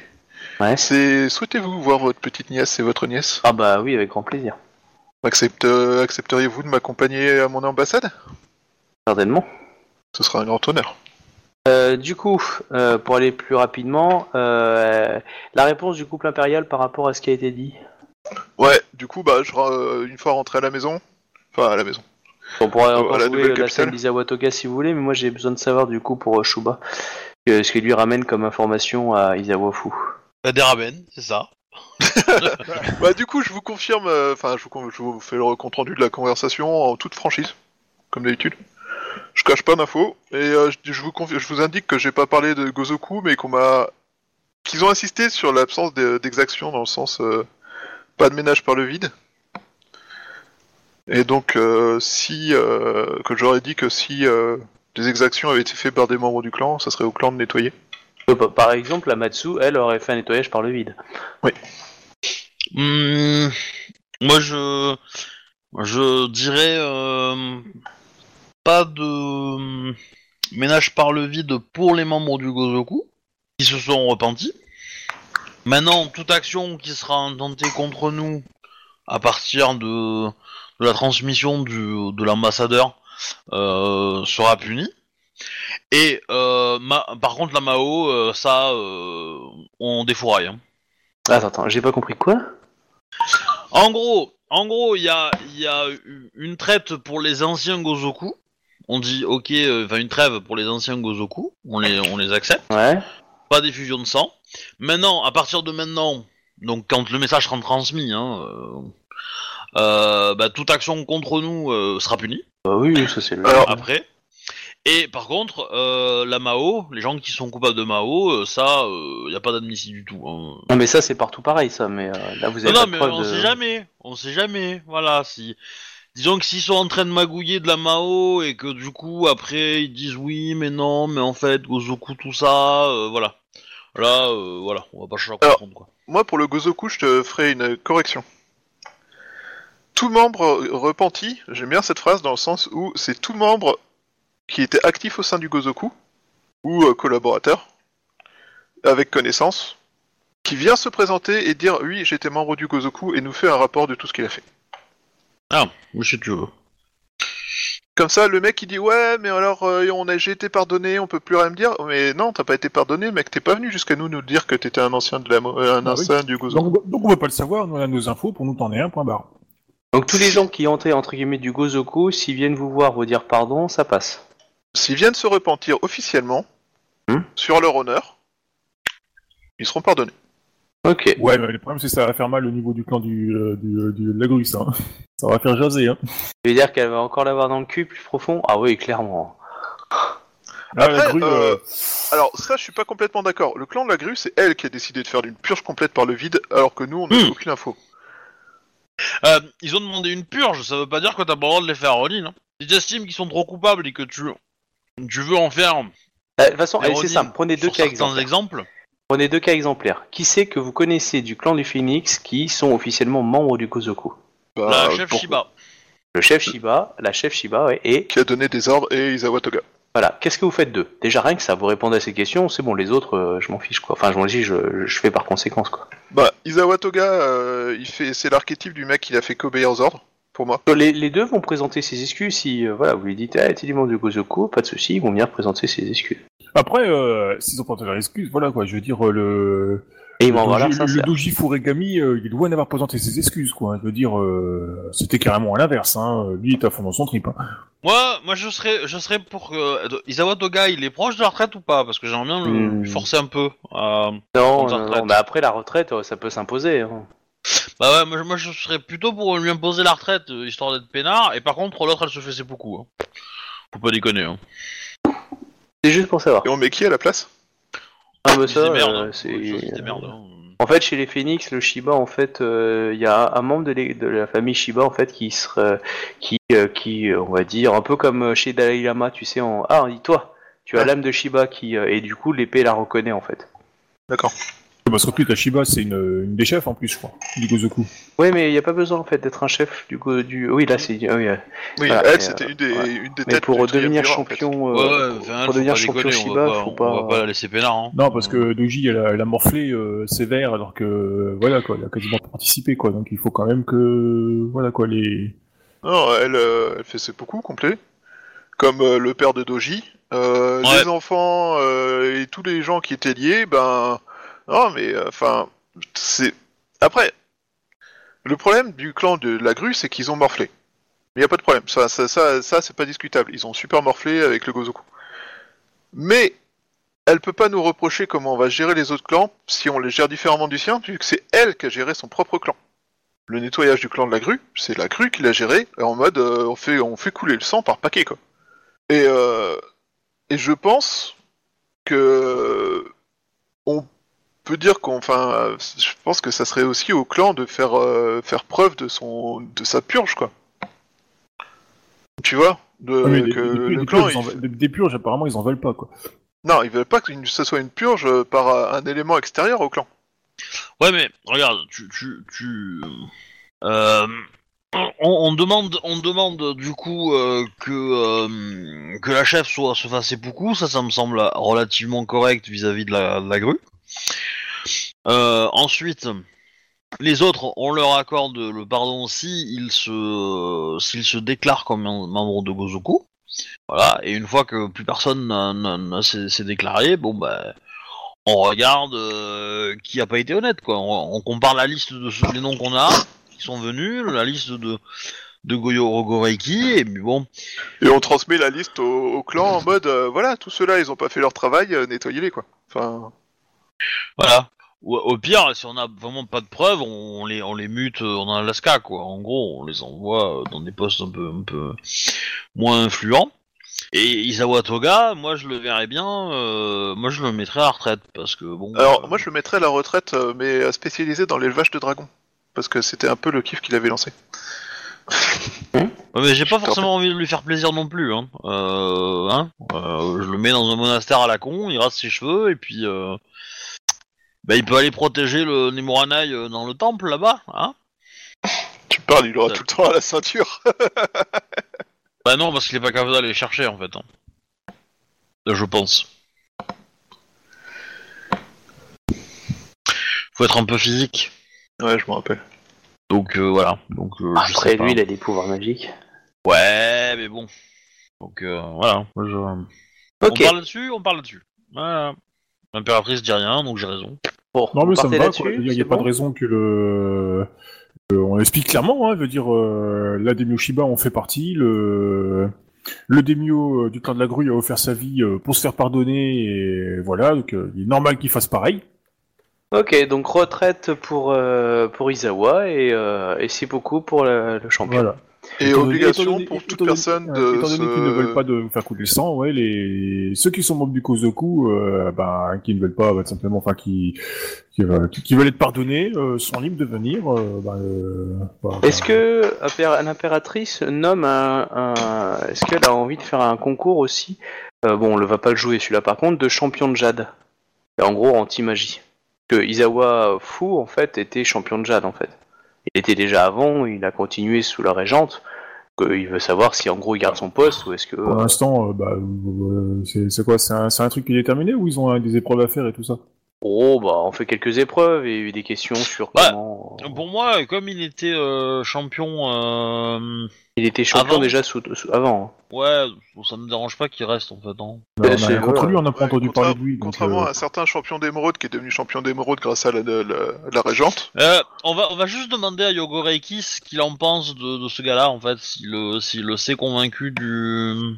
Ouais. C'est souhaitez-vous voir votre petite nièce et votre nièce? Ah bah oui, avec grand plaisir. Accepte, Accepteriez-vous de m'accompagner à mon ambassade? Certainement. Ce sera un grand honneur. Euh, du coup, euh, pour aller plus rapidement, euh, la réponse du couple impérial par rapport à ce qui a été dit. Ouais, du coup, bah, je, euh, une fois rentré à la maison, enfin à la maison. On pourra encore à la jouer la scène d'Isawatoga si vous voulez, mais moi j'ai besoin de savoir du coup pour euh, Shuba euh, ce qu'il lui ramène comme information à Isawafu. Bah, des ramen, c'est ça. Bah du coup, je vous confirme, euh, enfin, je, je vous fais le compte rendu de la conversation en toute franchise, comme d'habitude. Je cache pas d'infos et euh, je, je vous confi- je vous indique que j'ai pas parlé de Gozoku, mais qu'on m'a, qu'ils ont insisté sur l'absence de- d'exaction dans le sens euh, pas de ménage par le vide. Et donc, euh, si euh, que j'aurais dit que si euh, des exactions avaient été faites par des membres du clan, ça serait au clan de nettoyer. Pa- Par exemple, la Matsu, elle aurait fait un nettoyage par le vide. Hmm, moi, je, je dirais euh, pas de hum, ménage par le vide pour les membres du Gozoku qui se sont repentis. Maintenant, toute action qui sera intentée contre nous à partir de, de la transmission du, de l'ambassadeur euh, sera punie. Et euh, ma- par contre, la Mao, euh, ça, on défouraille. hein. Attends, attends, j'ai pas compris quoi? En gros, en gros, il y a, y a une traite pour les anciens Gozoku. On dit ok, euh, enfin une trêve pour les anciens Gozoku. On les, on les accepte. Ouais. Pas d'effusion de sang. Maintenant, à partir de maintenant, donc quand le message sera transmis, hein, euh, euh, bah, toute action contre nous euh, sera punie Bah oui, ça c'est le. Alors, après. Et par contre, euh, la Mao, les gens qui sont coupables de Mao, euh, ça, il n'y a pas d'admissible du tout. hein. Non mais ça c'est partout pareil ça, mais euh, là vous avez Non, non, mais on de- sait jamais. On sait jamais. Voilà, si. Disons que s'ils sont en train de magouiller de la Mao et que du coup après ils disent oui mais non mais en fait Gozoku tout ça euh, voilà là euh, voilà on va pas chercher à Alors, comprendre quoi. Moi, pour le Gozoku, je te ferai une correction. Tout membre repenti, j'aime bien cette phrase dans le sens où c'est tout membre qui était actif au sein du Gozoku, ou euh, collaborateur, avec connaissance, qui vient se présenter et dire oui, j'étais membre du Gozoku et nous fait un rapport de tout ce qu'il a fait. Ah oui si tu veux. Comme ça, le mec il dit ouais, mais alors euh, on a j'ai été pardonné, on peut plus rien me dire. Mais non, t'as pas été pardonné, mec, t'es pas venu jusqu'à nous nous dire que t'étais un ancien de la, mo- euh, un Ah oui. ancien du Gozoku. Donc, donc on veut pas le savoir, nous on a nos infos, pour nous t'en es un point barre. Donc tous les gens qui entraient entre guillemets du Gozoku, s'ils viennent vous voir vous dire pardon, ça passe. S'ils viennent se repentir officiellement Hmm. sur leur honneur, ils seront pardonnés. Ok. Ouais, mais le problème c'est que ça va faire mal au niveau du clan du, euh, du, du- de la grue, ça. hein. Ça va faire jaser, hein. Tu veux dire qu'elle va encore l'avoir dans le cul plus profond? Ah oui, clairement. Ah, la Après, grue, euh, euh, Alors ça, je suis pas complètement d'accord. Le clan de la grue, c'est elle qui a décidé de faire une purge complète par le vide, alors que nous, on n'a Hmm. aucune info. Euh, ils ont demandé une purge ça veut pas dire que t'as pas le droit de les faire en ligne. Hein. Si t'estimes qu'ils sont trop coupables et que tu tu veux en faire Euh, De toute façon, allez, c'est simple. Prenez deux cas exemplaires. exemples. Prenez deux cas exemplaires. Qui c'est que vous connaissez du clan du Phoenix qui sont officiellement membres du Gozoku Bah, la chef pour- Shiba. Le chef Shiba, la chef Shiba, ouais, et Qui a donné des ordres et Isawa Toga. voilà. Qu'est-ce que vous faites d'eux? Déjà rien que ça, vous répondez à ces questions, c'est bon. Les autres, euh, je m'en fiche quoi. Enfin, je m'en fiche, je, je fais par conséquence quoi. Bah, Isawa Toga, euh, il fait, c'est l'archétype du mec qui a fait qu'obéir aux ordres, pour moi. Les, les deux vont présenter ses excuses si euh, voilà, vous lui dites, ah, t'es du membre du Gozoku, pas de souci, ils vont venir présenter ses excuses. Après, euh, s'ils ont pas leur excuse, voilà quoi, je veux dire, le, Et Le doji- le, doji Furigami, euh, il est loin d'avoir présenté ses excuses, quoi. hein. Je veux dire, euh, c'était carrément à l'inverse. Hein. Lui, il est à fond dans son trip. Hein. Moi, moi, je serais, je serais pour que Isawa Toga, il est proche de la retraite ou pas? Parce que j'aimerais bien le Hmm. lui forcer un peu. Non, mais après la retraite, ça peut s'imposer. hein. Bah ouais, moi, moi, je serais plutôt pour lui imposer la retraite, euh, histoire d'être peinard. Et par contre, l'autre, elle se fait ses beaucoup. Hein. Faut pas déconner. Hein. C'est juste pour savoir. Et on met qui à la place? Ah, bah, C'est ça, des merdes. euh, hein. c'est- des merdes. hein. En fait, chez les Phoenix, le Shiba, en fait, euh, il y a un membre de, la famille Shiba, en fait, qui serait, qui, euh, qui, on va dire, un peu comme chez Dalai Lama, tu sais, en ah, dis-toi, tu as Ouais. l'âme de Shiba qui, euh, et du coup, l'épée la reconnaît, en fait. D'accord. Parce qu'en plus, Kashiba, c'est une, une des chefs en plus, je crois, du Gozoku. Oui, mais il n'y a pas besoin, en fait, d'être un chef du, go- du, oui, là, c'est, ah oui, euh, Oui, Voilà, elle, c'était euh, une des, ouais. une des mais têtes pour du devenir triumvirat, en fait. champion, Ouais, euh, ouais, pour faut devenir champion déconner, Shiba, on va pas, faut on pas. va pas la laisser peinard. Hein. Non, parce que Doji, elle a, elle a morflé euh, sévère, alors que, voilà, quoi, elle a quasiment participé, quoi. Donc il faut quand même que, voilà, quoi, les... Non, elle, euh, elle fait ses beaucoup complets. Comme euh, le père de Doji. Euh, Ouais. Les enfants euh, et tous les gens qui étaient liés, ben. Non, mais euh, enfin. c'est. Après. Le problème du clan de la grue, c'est qu'ils ont morflé. Il n'y a pas de problème. Ça, ça, ça, c'est pas discutable. Ils ont super morflé avec le Gozoku. Mais. Elle peut pas nous reprocher comment on va gérer les autres clans si on les gère différemment du sien, puisque c'est elle qui a géré son propre clan le nettoyage du clan de la grue, c'est la grue qui l'a géré en mode euh, on fait on fait couler le sang par paquet quoi. Et euh, et je pense que on peut dire qu'on enfin euh, je pense que ça serait aussi au clan de faire euh, faire preuve de son de sa purge quoi. Tu vois de, Ah, mais des, que des- des- le des clan purges, il- des- des purges, apparemment, ils en veulent pas, quoi. non ils veulent pas que ce soit une purge euh, par un élément extérieur au clan. Ouais, mais regarde, tu, tu, tu, euh, on, on demande, on demande du coup euh, que euh, que la chef soit se fasse beaucoup. Ça, ça me semble relativement correct vis-à-vis de la, de la grue. Euh, ensuite, les autres, on leur accorde le pardon si ils se, s'ils se déclarent comme un membre de Gozoku. Voilà. Et une fois que plus personne n'a- s'est déclaré, bon bah on regarde euh, qui a pas été honnête quoi. On, compare la liste de les noms qu'on a qui sont venus, la liste de de Goyo et bon. Et on transmet la liste au, clan en mode euh, voilà tous ceux-là ils ont pas fait leur travail nettoyez-les quoi. Enfin Voilà. Ou au pire, si on a vraiment pas de preuves, on, on les on les mute euh, en Alaska quoi. En gros, on les envoie euh, dans des postes un peu un peu moins influents. Et Isawa Toga, moi je le verrais bien, euh, moi je le mettrais à la retraite parce que bon. Alors, euh, moi, je le mettrais à la retraite, mais spécialisé dans l'élevage de dragons. Parce que c'était un peu le kiff qu'il avait lancé. Ouais, mais j'ai pas forcément envie de lui faire plaisir non plus. Hein. Euh, hein Euh, je le mets dans un monastère à la con, il rase ses cheveux et puis euh, bah, il peut aller protéger le Nemoranai euh, dans le temple là-bas. Hein Tu parles, il aura tout le temps à la ceinture. bah non, parce qu'il est pas capable d'aller les chercher en fait. hein. Euh, Je pense. Faut être un peu physique. ouais, je me rappelle. Donc euh, voilà. Donc euh, je Après, sais pas. lui, il a des pouvoirs magiques. Ouais, mais bon. Donc euh, voilà. Moi, je... Ok. On parle là-dessus, on parle là-dessus. Voilà. L'impératrice dit rien, donc j'ai raison. Bon, Non, on mais ça me va. Il n'y a, pas bon de raison que le... on explique clairement, hein, je veux dire, euh, la Demio Shiba en fait partie, le... Le Demio euh, du clan de la grue a offert sa vie euh, pour se faire pardonner, et voilà, donc euh, il est normal qu'il fasse pareil. Ok, donc retraite pour, euh, pour Izawa et, euh, et c'est beaucoup pour le, le champion. Voilà. Et Étant donné- obligation donné- pour étant toute donné- personne de Étant donné se- qu'ils ne veulent pas de faire couler le sang, ouais, les ceux qui sont membres du Kozoku, euh, ben, qui ne veulent pas, bah, simplement, enfin, qui qui, euh, qui- qui veulent être pardonnés, euh, sont libres de venir. euh, ben, euh, voilà. Est-ce que impéra- l'impératrice nomme un, un- Est-ce qu'elle a envie de faire un concours aussi? Euh, Bon, on ne va pas le jouer celui-là par contre, de champion de Jade. Et en gros, anti-magie. Que Izawa Fu, en fait, était champion de Jade, en fait. Il était déjà avant, il a continué sous la régente. Il veut savoir si en gros il garde son poste ou est-ce que. Pour l'instant, euh, bah, euh, c'est quoi C'est un, un truc qui est déterminé ou ils ont euh, des épreuves à faire et tout ça? Oh, bah, on fait quelques épreuves et des questions sur Bah, comment. Pour moi, comme il était euh, champion, euh, Il était champion avant. déjà sous, sous- avant. hein. ouais, ça me dérange pas qu'il reste en fait. hein. On a rien contre lui, on n'a pas Ouais, entendu parler de lui. Contrairement euh, à un certain champion d'émeraude qui est devenu champion d'émeraude grâce à la, la- la- la régente. Euh, on va, on va juste demander à Yogo Reiki ce qu'il en pense de, de ce gars-là, en fait, s'il le, sait convaincu du,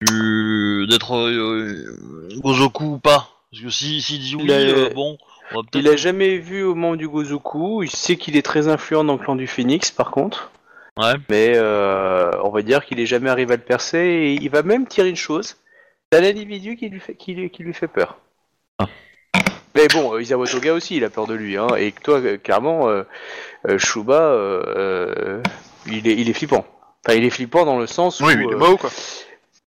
du d'être euh, Gozoku ou pas. Parce que si, oui, Il a- euh, bon, on va Il a jamais vu au membre du Gozoku. Il sait qu'il est très influent dans le clan du Phoenix, par contre. Ouais. Mais euh, on va dire qu'il est jamais arrivé à le percer. Et il va même tirer une chose. C'est un individu qui lui fait, qui, lui- qui lui fait peur. Ah. Mais bon, euh, Isawa Toga aussi, il a peur de lui. Hein, et toi, clairement, euh, Shuba, euh, il, est, il est flippant. Enfin, il est flippant dans le sens où... Oui, oui, il est mort quoi.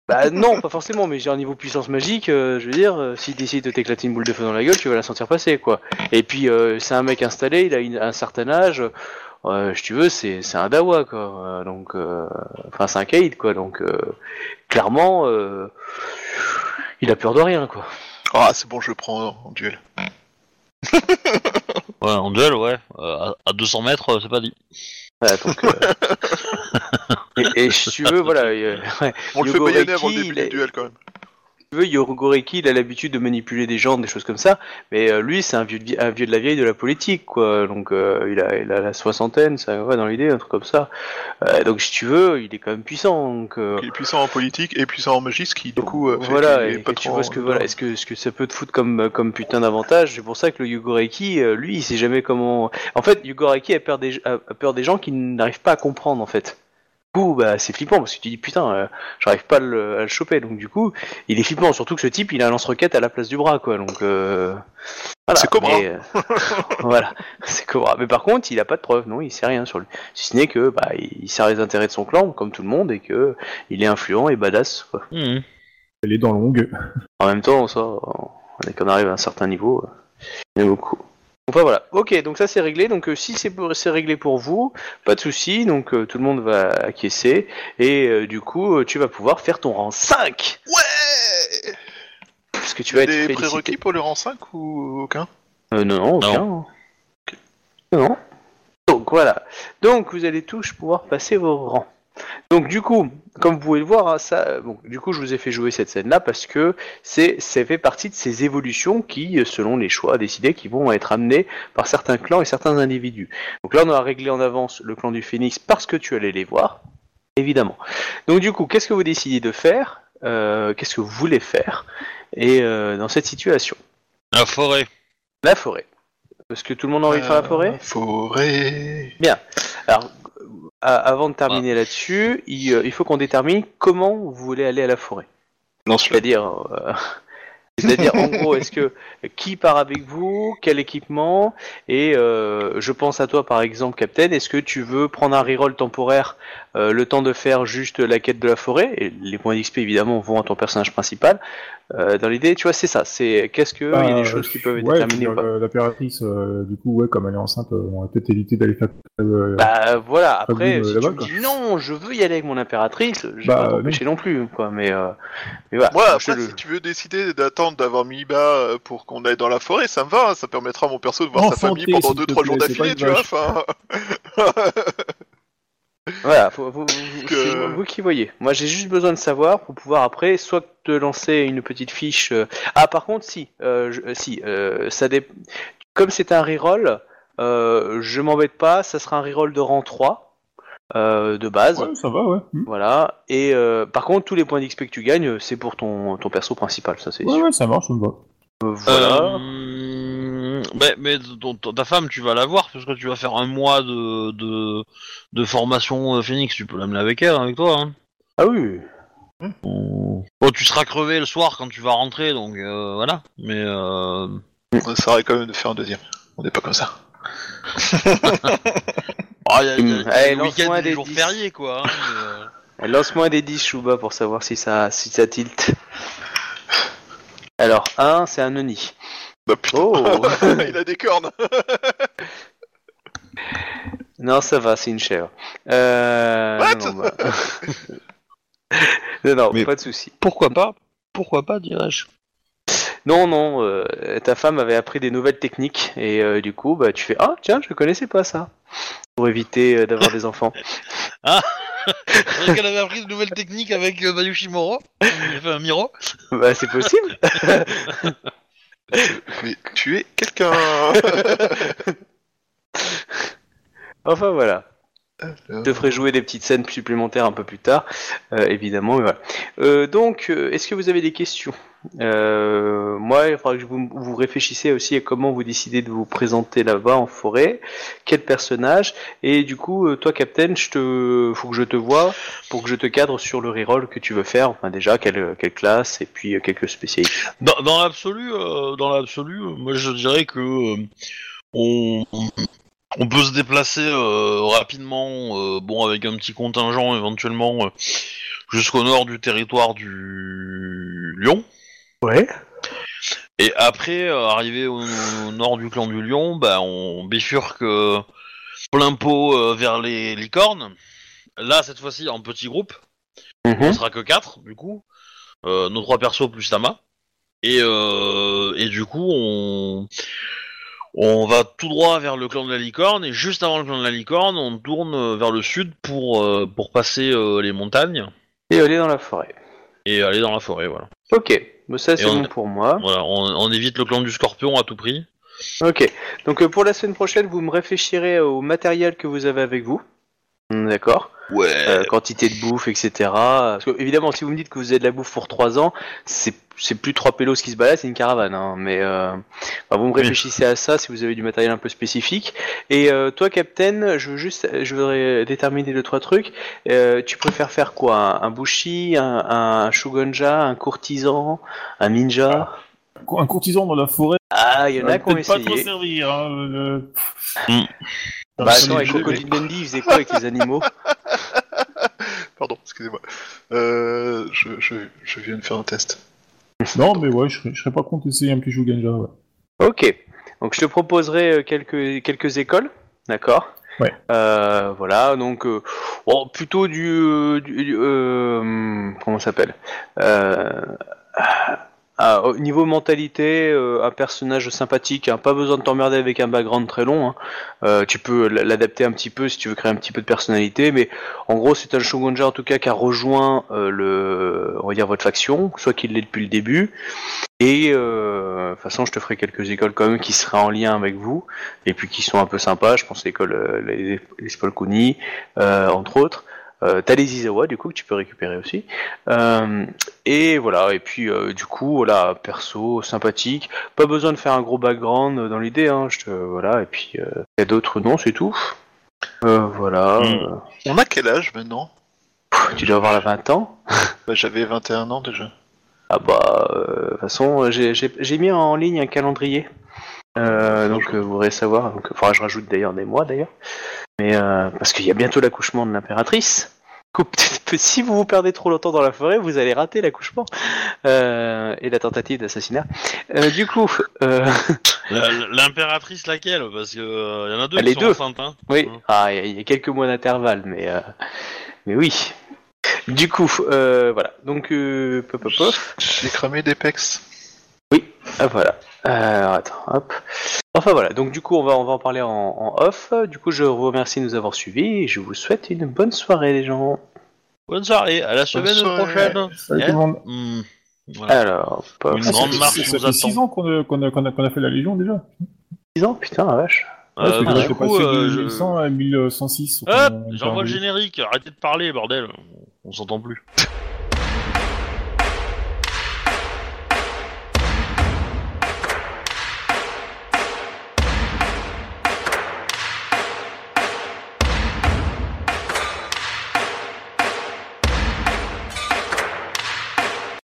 Bah non, pas forcément, mais j'ai un niveau puissance magique, euh, je veux dire, euh, s'il décide de t'éclater une boule de feu dans la gueule, tu vas la sentir passer, quoi. Et puis, euh, c'est un mec installé, il a une- un certain âge, euh, si tu veux, c'est c'est un dawa, quoi. Euh, donc, euh, enfin, c'est un caïd, quoi. Donc, euh, clairement, euh, il a peur de rien, quoi. Ah, c'est bon, je le prends en, en duel. Ouais, en duel, ouais. Euh, à, à 200 mètres, euh, c'est pas dit. Voilà, donc, euh, et, et si tu veux, voilà, euh, ouais, On le fait Yogoreki, avant le début du duel quand même. tu veux, Yorogoreki, il a l'habitude de manipuler des gens, des choses comme ça, mais euh, lui, c'est un vieux, de un vieux de la vieille de la politique, quoi. Donc, euh, il, a, il a la soixantaine, ça va dans l'idée, un truc comme ça. Donc, si tu veux, il est quand même puissant. Donc, Il est puissant en politique et puissant en magie, ce qui du coup fait voilà, et, tu vois ce que voilà, est-ce que ce que ça peut te foutre comme comme putain d'avantage? C'est pour ça que le Yugoreki, euh, lui, il sait jamais comment. En fait, Yugoreki a peur des a peur des gens qui n'arrivent pas à comprendre en fait. Du coup, bah c'est flippant parce que tu dis putain, euh, j'arrive pas à le, à le choper. Donc du coup, il est flippant. Surtout que ce type, il a un lance-roquette à la place du bras, quoi. Donc euh, voilà. C'est Cobra. mais, euh, voilà, c'est Cobra. Mais par contre, il a pas de preuves, non, il sait rien sur lui. Si ce n'est que bah il sert les intérêts de son clan comme tout le monde et que il est influent et badass. Quoi. Mhm. Elle est dans longue. En même temps, ça, dès qu'on arrive à un certain niveau, il y en a beaucoup. Enfin voilà, ok, donc ça c'est réglé. Donc euh, si c'est pour- c'est réglé pour vous, pas de souci. Donc euh, tout le monde va acquiescer et euh, du coup euh, tu vas pouvoir faire ton rang 5 Ouais parce que tu vas être Des félicité. prérequis pour le rang 5 ou aucun? Euh, non, non, aucun. Non. Donc voilà. Donc vous allez tous pouvoir passer vos rangs. Donc du coup, comme vous pouvez le voir, hein, ça, euh, bon, du coup je vous ai fait jouer cette scène-là parce que c'est, ça fait partie de ces évolutions qui, selon les choix décidés, qui vont être amenés par certains clans et certains individus. Donc là on a réglé en avance le clan du Phénix parce que tu allais les voir, évidemment. Donc du coup, qu'est-ce que vous décidez de faire Euh, Qu'est-ce que vous voulez faire Et euh, dans cette situation, La forêt. la forêt. Parce que tout le monde a envie de faire la forêt? Forêt. Alors, euh, a- avant de terminer là-dessus, il, euh, il faut qu'on détermine comment vous voulez aller à la forêt. C'est-à-dire, euh, c'est-à-dire en gros, est-ce que qui part avec vous, quel équipement, et euh, je pense à toi par exemple, Captain. Est-ce que tu veux prendre un reroll temporaire, euh, le temps de faire juste la quête de la forêt, et les points d'XP évidemment vont à ton personnage principal. Euh, dans l'idée, tu vois, c'est ça. C'est qu'est-ce que il y a des Bah, choses qui peuvent être ouais, déterminées puis, ou pas? euh, L'impératrice, euh, du coup, ouais, comme elle est enceinte, on va peut-être éviter d'aller faire. euh, Bah voilà, après, si tu me dis non, je veux y aller avec mon impératrice, je vais Bah, pas t'empêcher non plus, quoi, mais, euh, mais voilà. Moi, je après, le- si tu veux décider d'attendre d'avoir mis bas euh, pour qu'on aille dans la forêt, ça me va. hein, Ça permettra à mon perso de voir sa famille pendant s'il te 2-3 jours d'affilée, tu vois. Enfin, Voilà, faut- faut- vous- Que- c'est vous qui voyez. Moi, j'ai juste besoin de savoir pour pouvoir après soit te lancer une petite fiche. euh, Ah, par contre, si, euh, je- euh, si, euh, ça dé... comme c'est un reroll, euh, je m'embête pas, ça sera un reroll de rang 3 euh, de base. Ouais, ça va, ouais. Hmm. Voilà. Et euh, par contre, tous les points d'XP que tu gagnes, c'est pour ton, ton perso principal, ça c'est Ouais, sûr. ouais, ça marche, ça me va. Euh, voilà. Euh, bah, mais ton- ton- ta femme, tu vas la voir parce que tu vas faire un mois de, de, de formation euh, Phoenix. Tu peux l'amener avec elle, avec toi. Hein. Ah oui. Bon, Bon, tu seras crevé le soir quand tu vas rentrer, donc euh, voilà. Mais euh... on essaierait quand même de faire un deuxième. On n'est pas comme ça. ah, y a, y a- y a. Allez, le week-end lance-moi des jours 10. fériés, quoi. hein, mais, euh, Lance-moi des 10 Shuba pour savoir si ça, si ça tilt. Alors, 1, c'est un Oni. Bah putain, Oh il a des cornes. Non, ça va, c'est une chèvre. Euh... What non, non, bah- non, non, Mais- pas de souci. Pourquoi pas Pourquoi pas, dirais-je? Non, non, euh, ta femme avait appris des nouvelles techniques et euh, du coup, bah, tu fais Ah, tiens, je connaissais pas ça. Pour éviter euh, d'avoir des enfants. C'est vrai qu'elle avait appris de nouvelles techniques avec euh, Bayushi Moro, enfin Miro. bah, c'est possible. Mais tu es quelqu'un enfin, voilà. Je te ferai jouer des petites scènes supplémentaires un peu plus tard, euh, évidemment. Euh, donc, euh, est-ce que vous avez des questions? Moi, il faudra que vous, réfléchissiez aussi à comment vous décidez de vous présenter là-bas en forêt, quel personnage, et du coup, toi, Captain, je te, faut que je te vois pour que je te cadre sur le reroll que tu veux faire. Enfin, déjà, quelle, classe, et puis quelques spécialités. Dans, l'absolu, dans l'absolu, moi je dirais que on, on peut se déplacer euh, rapidement, euh, bon avec un petit contingent éventuellement euh, jusqu'au nord du territoire du Lion. Ouais. Et après, arrivé au, au nord du clan du Lion, bah, on bifurque plein pot vers les licornes. Là, cette fois-ci, en petit groupe. On sera que 4, du coup. Nos trois persos plus Tama. Et, euh, et du coup, on, on va tout droit vers le clan de la licorne. Et juste avant le clan de la licorne, on tourne euh, vers le sud pour, euh, pour passer euh, les montagnes Et aller dans la forêt. et aller dans la forêt. Voilà. Ok, bah, ça c'est on- bon pour moi. voilà on, on évite le clan du scorpion à tout prix. Ok, donc euh, pour la semaine prochaine, vous me réfléchirez au matériel que vous avez avec vous. Hmm, D'accord Ouais. Euh, Quantité de bouffe, etc. Parce que, évidemment, si vous me dites que vous avez de la bouffe pour 3 ans, c'est c'est plus trois pélos qui se baladent, c'est une caravane. Hein. Mais euh, bah, vous me Oui. réfléchissez à ça si vous avez du matériel un peu spécifique. Et euh, toi, Captain, je veux juste, je voudrais déterminer deux trois trucs. Euh, tu préfères faire quoi? Un, un bushi, un, un shogunja, un courtisan, un ninja? Un courtisan dans la forêt, Ah, il y en a qui ont peut-être pas trop essayé. servir. Hein, euh, Mm. Bah attends, avec Crocodile Dundee, il faisait quoi avec les animaux? Pardon, excusez-moi. Euh, je, je, je viens de faire un test. Non, mais ouais, je serais, je serais pas contre d'essayer un petit Shugenja, ouais. Ok, donc je te proposerai euh, quelques, quelques écoles, d'accord? Ouais. Euh, voilà, donc euh, bon, plutôt du, du- du- euh, comment ça s'appelle? Euh, ah, Au niveau mentalité, euh, un personnage sympathique, hein, pas besoin de t'emmerder avec un background très long. hein. Euh, tu peux l'adapter un petit peu si tu veux créer un petit peu de personnalité, mais en gros c'est un shogunja en tout cas qui a rejoint euh, le, on va dire votre faction, soit qu'il l'ait depuis le début. Et euh, de toute façon, je te ferai quelques écoles quand même qui seraient en lien avec vous, et puis qui sont un peu sympas. Je pense à l'école, euh, les, les Spolkuni, euh, entre autres. Euh, T'as les Izawa, du coup, que tu peux récupérer aussi. Euh, et voilà, et puis euh, du coup, voilà, perso, sympathique. Pas besoin de faire un gros background dans l'idée, hein. Je te, voilà, et puis il y a d'autres noms, c'est tout. Voilà. Mm. euh, On a quel âge maintenant? Tu dois avoir la 20 ans. Bah, J'avais 21 ans déjà. Ah bah, de toute façon, j'ai mis en ligne un calendrier. Euh, donc euh, vous pourrez savoir. Donc, que je rajoute d'ailleurs des mois d'ailleurs. Mais euh, parce qu'il y a bientôt l'accouchement de l'impératrice. Si vous vous perdez trop longtemps dans la forêt, vous allez rater l'accouchement Euh, et la tentative d'assassinat. Euh, du coup, euh, L'impératrice laquelle? Parce que euh, y en a deux Les qui sont deux. enceintes. Hein. oui, Mm. ah, il y a- il y, a quelques mois d'intervalle, mais euh, mais oui. Du coup, euh, voilà. Donc, euh, pop, pop, pop. J'ai cramé des pecs. Ah voilà. Euh, alors, attends, hop. Enfin voilà, donc du coup on va, on va en parler en, en off. Du coup je vous remercie de nous avoir suivis et je vous souhaite une bonne soirée les gens. Bonne soirée, à la semaine prochaine. Salut tout le monde. Hmm, voilà. Alors, pop. Une Ah, grande ça fait- marche ça nous fait 6 attend. ans qu'on a, qu'on a, qu'on a, qu'on a fait la Légion déjà. 10 ans, putain la vache. Euh, Ouais, bah, du coup, euh, de je- 1100 à 1106. Hop, j'envoie le générique, arrêtez de parler, bordel. On s'entend plus.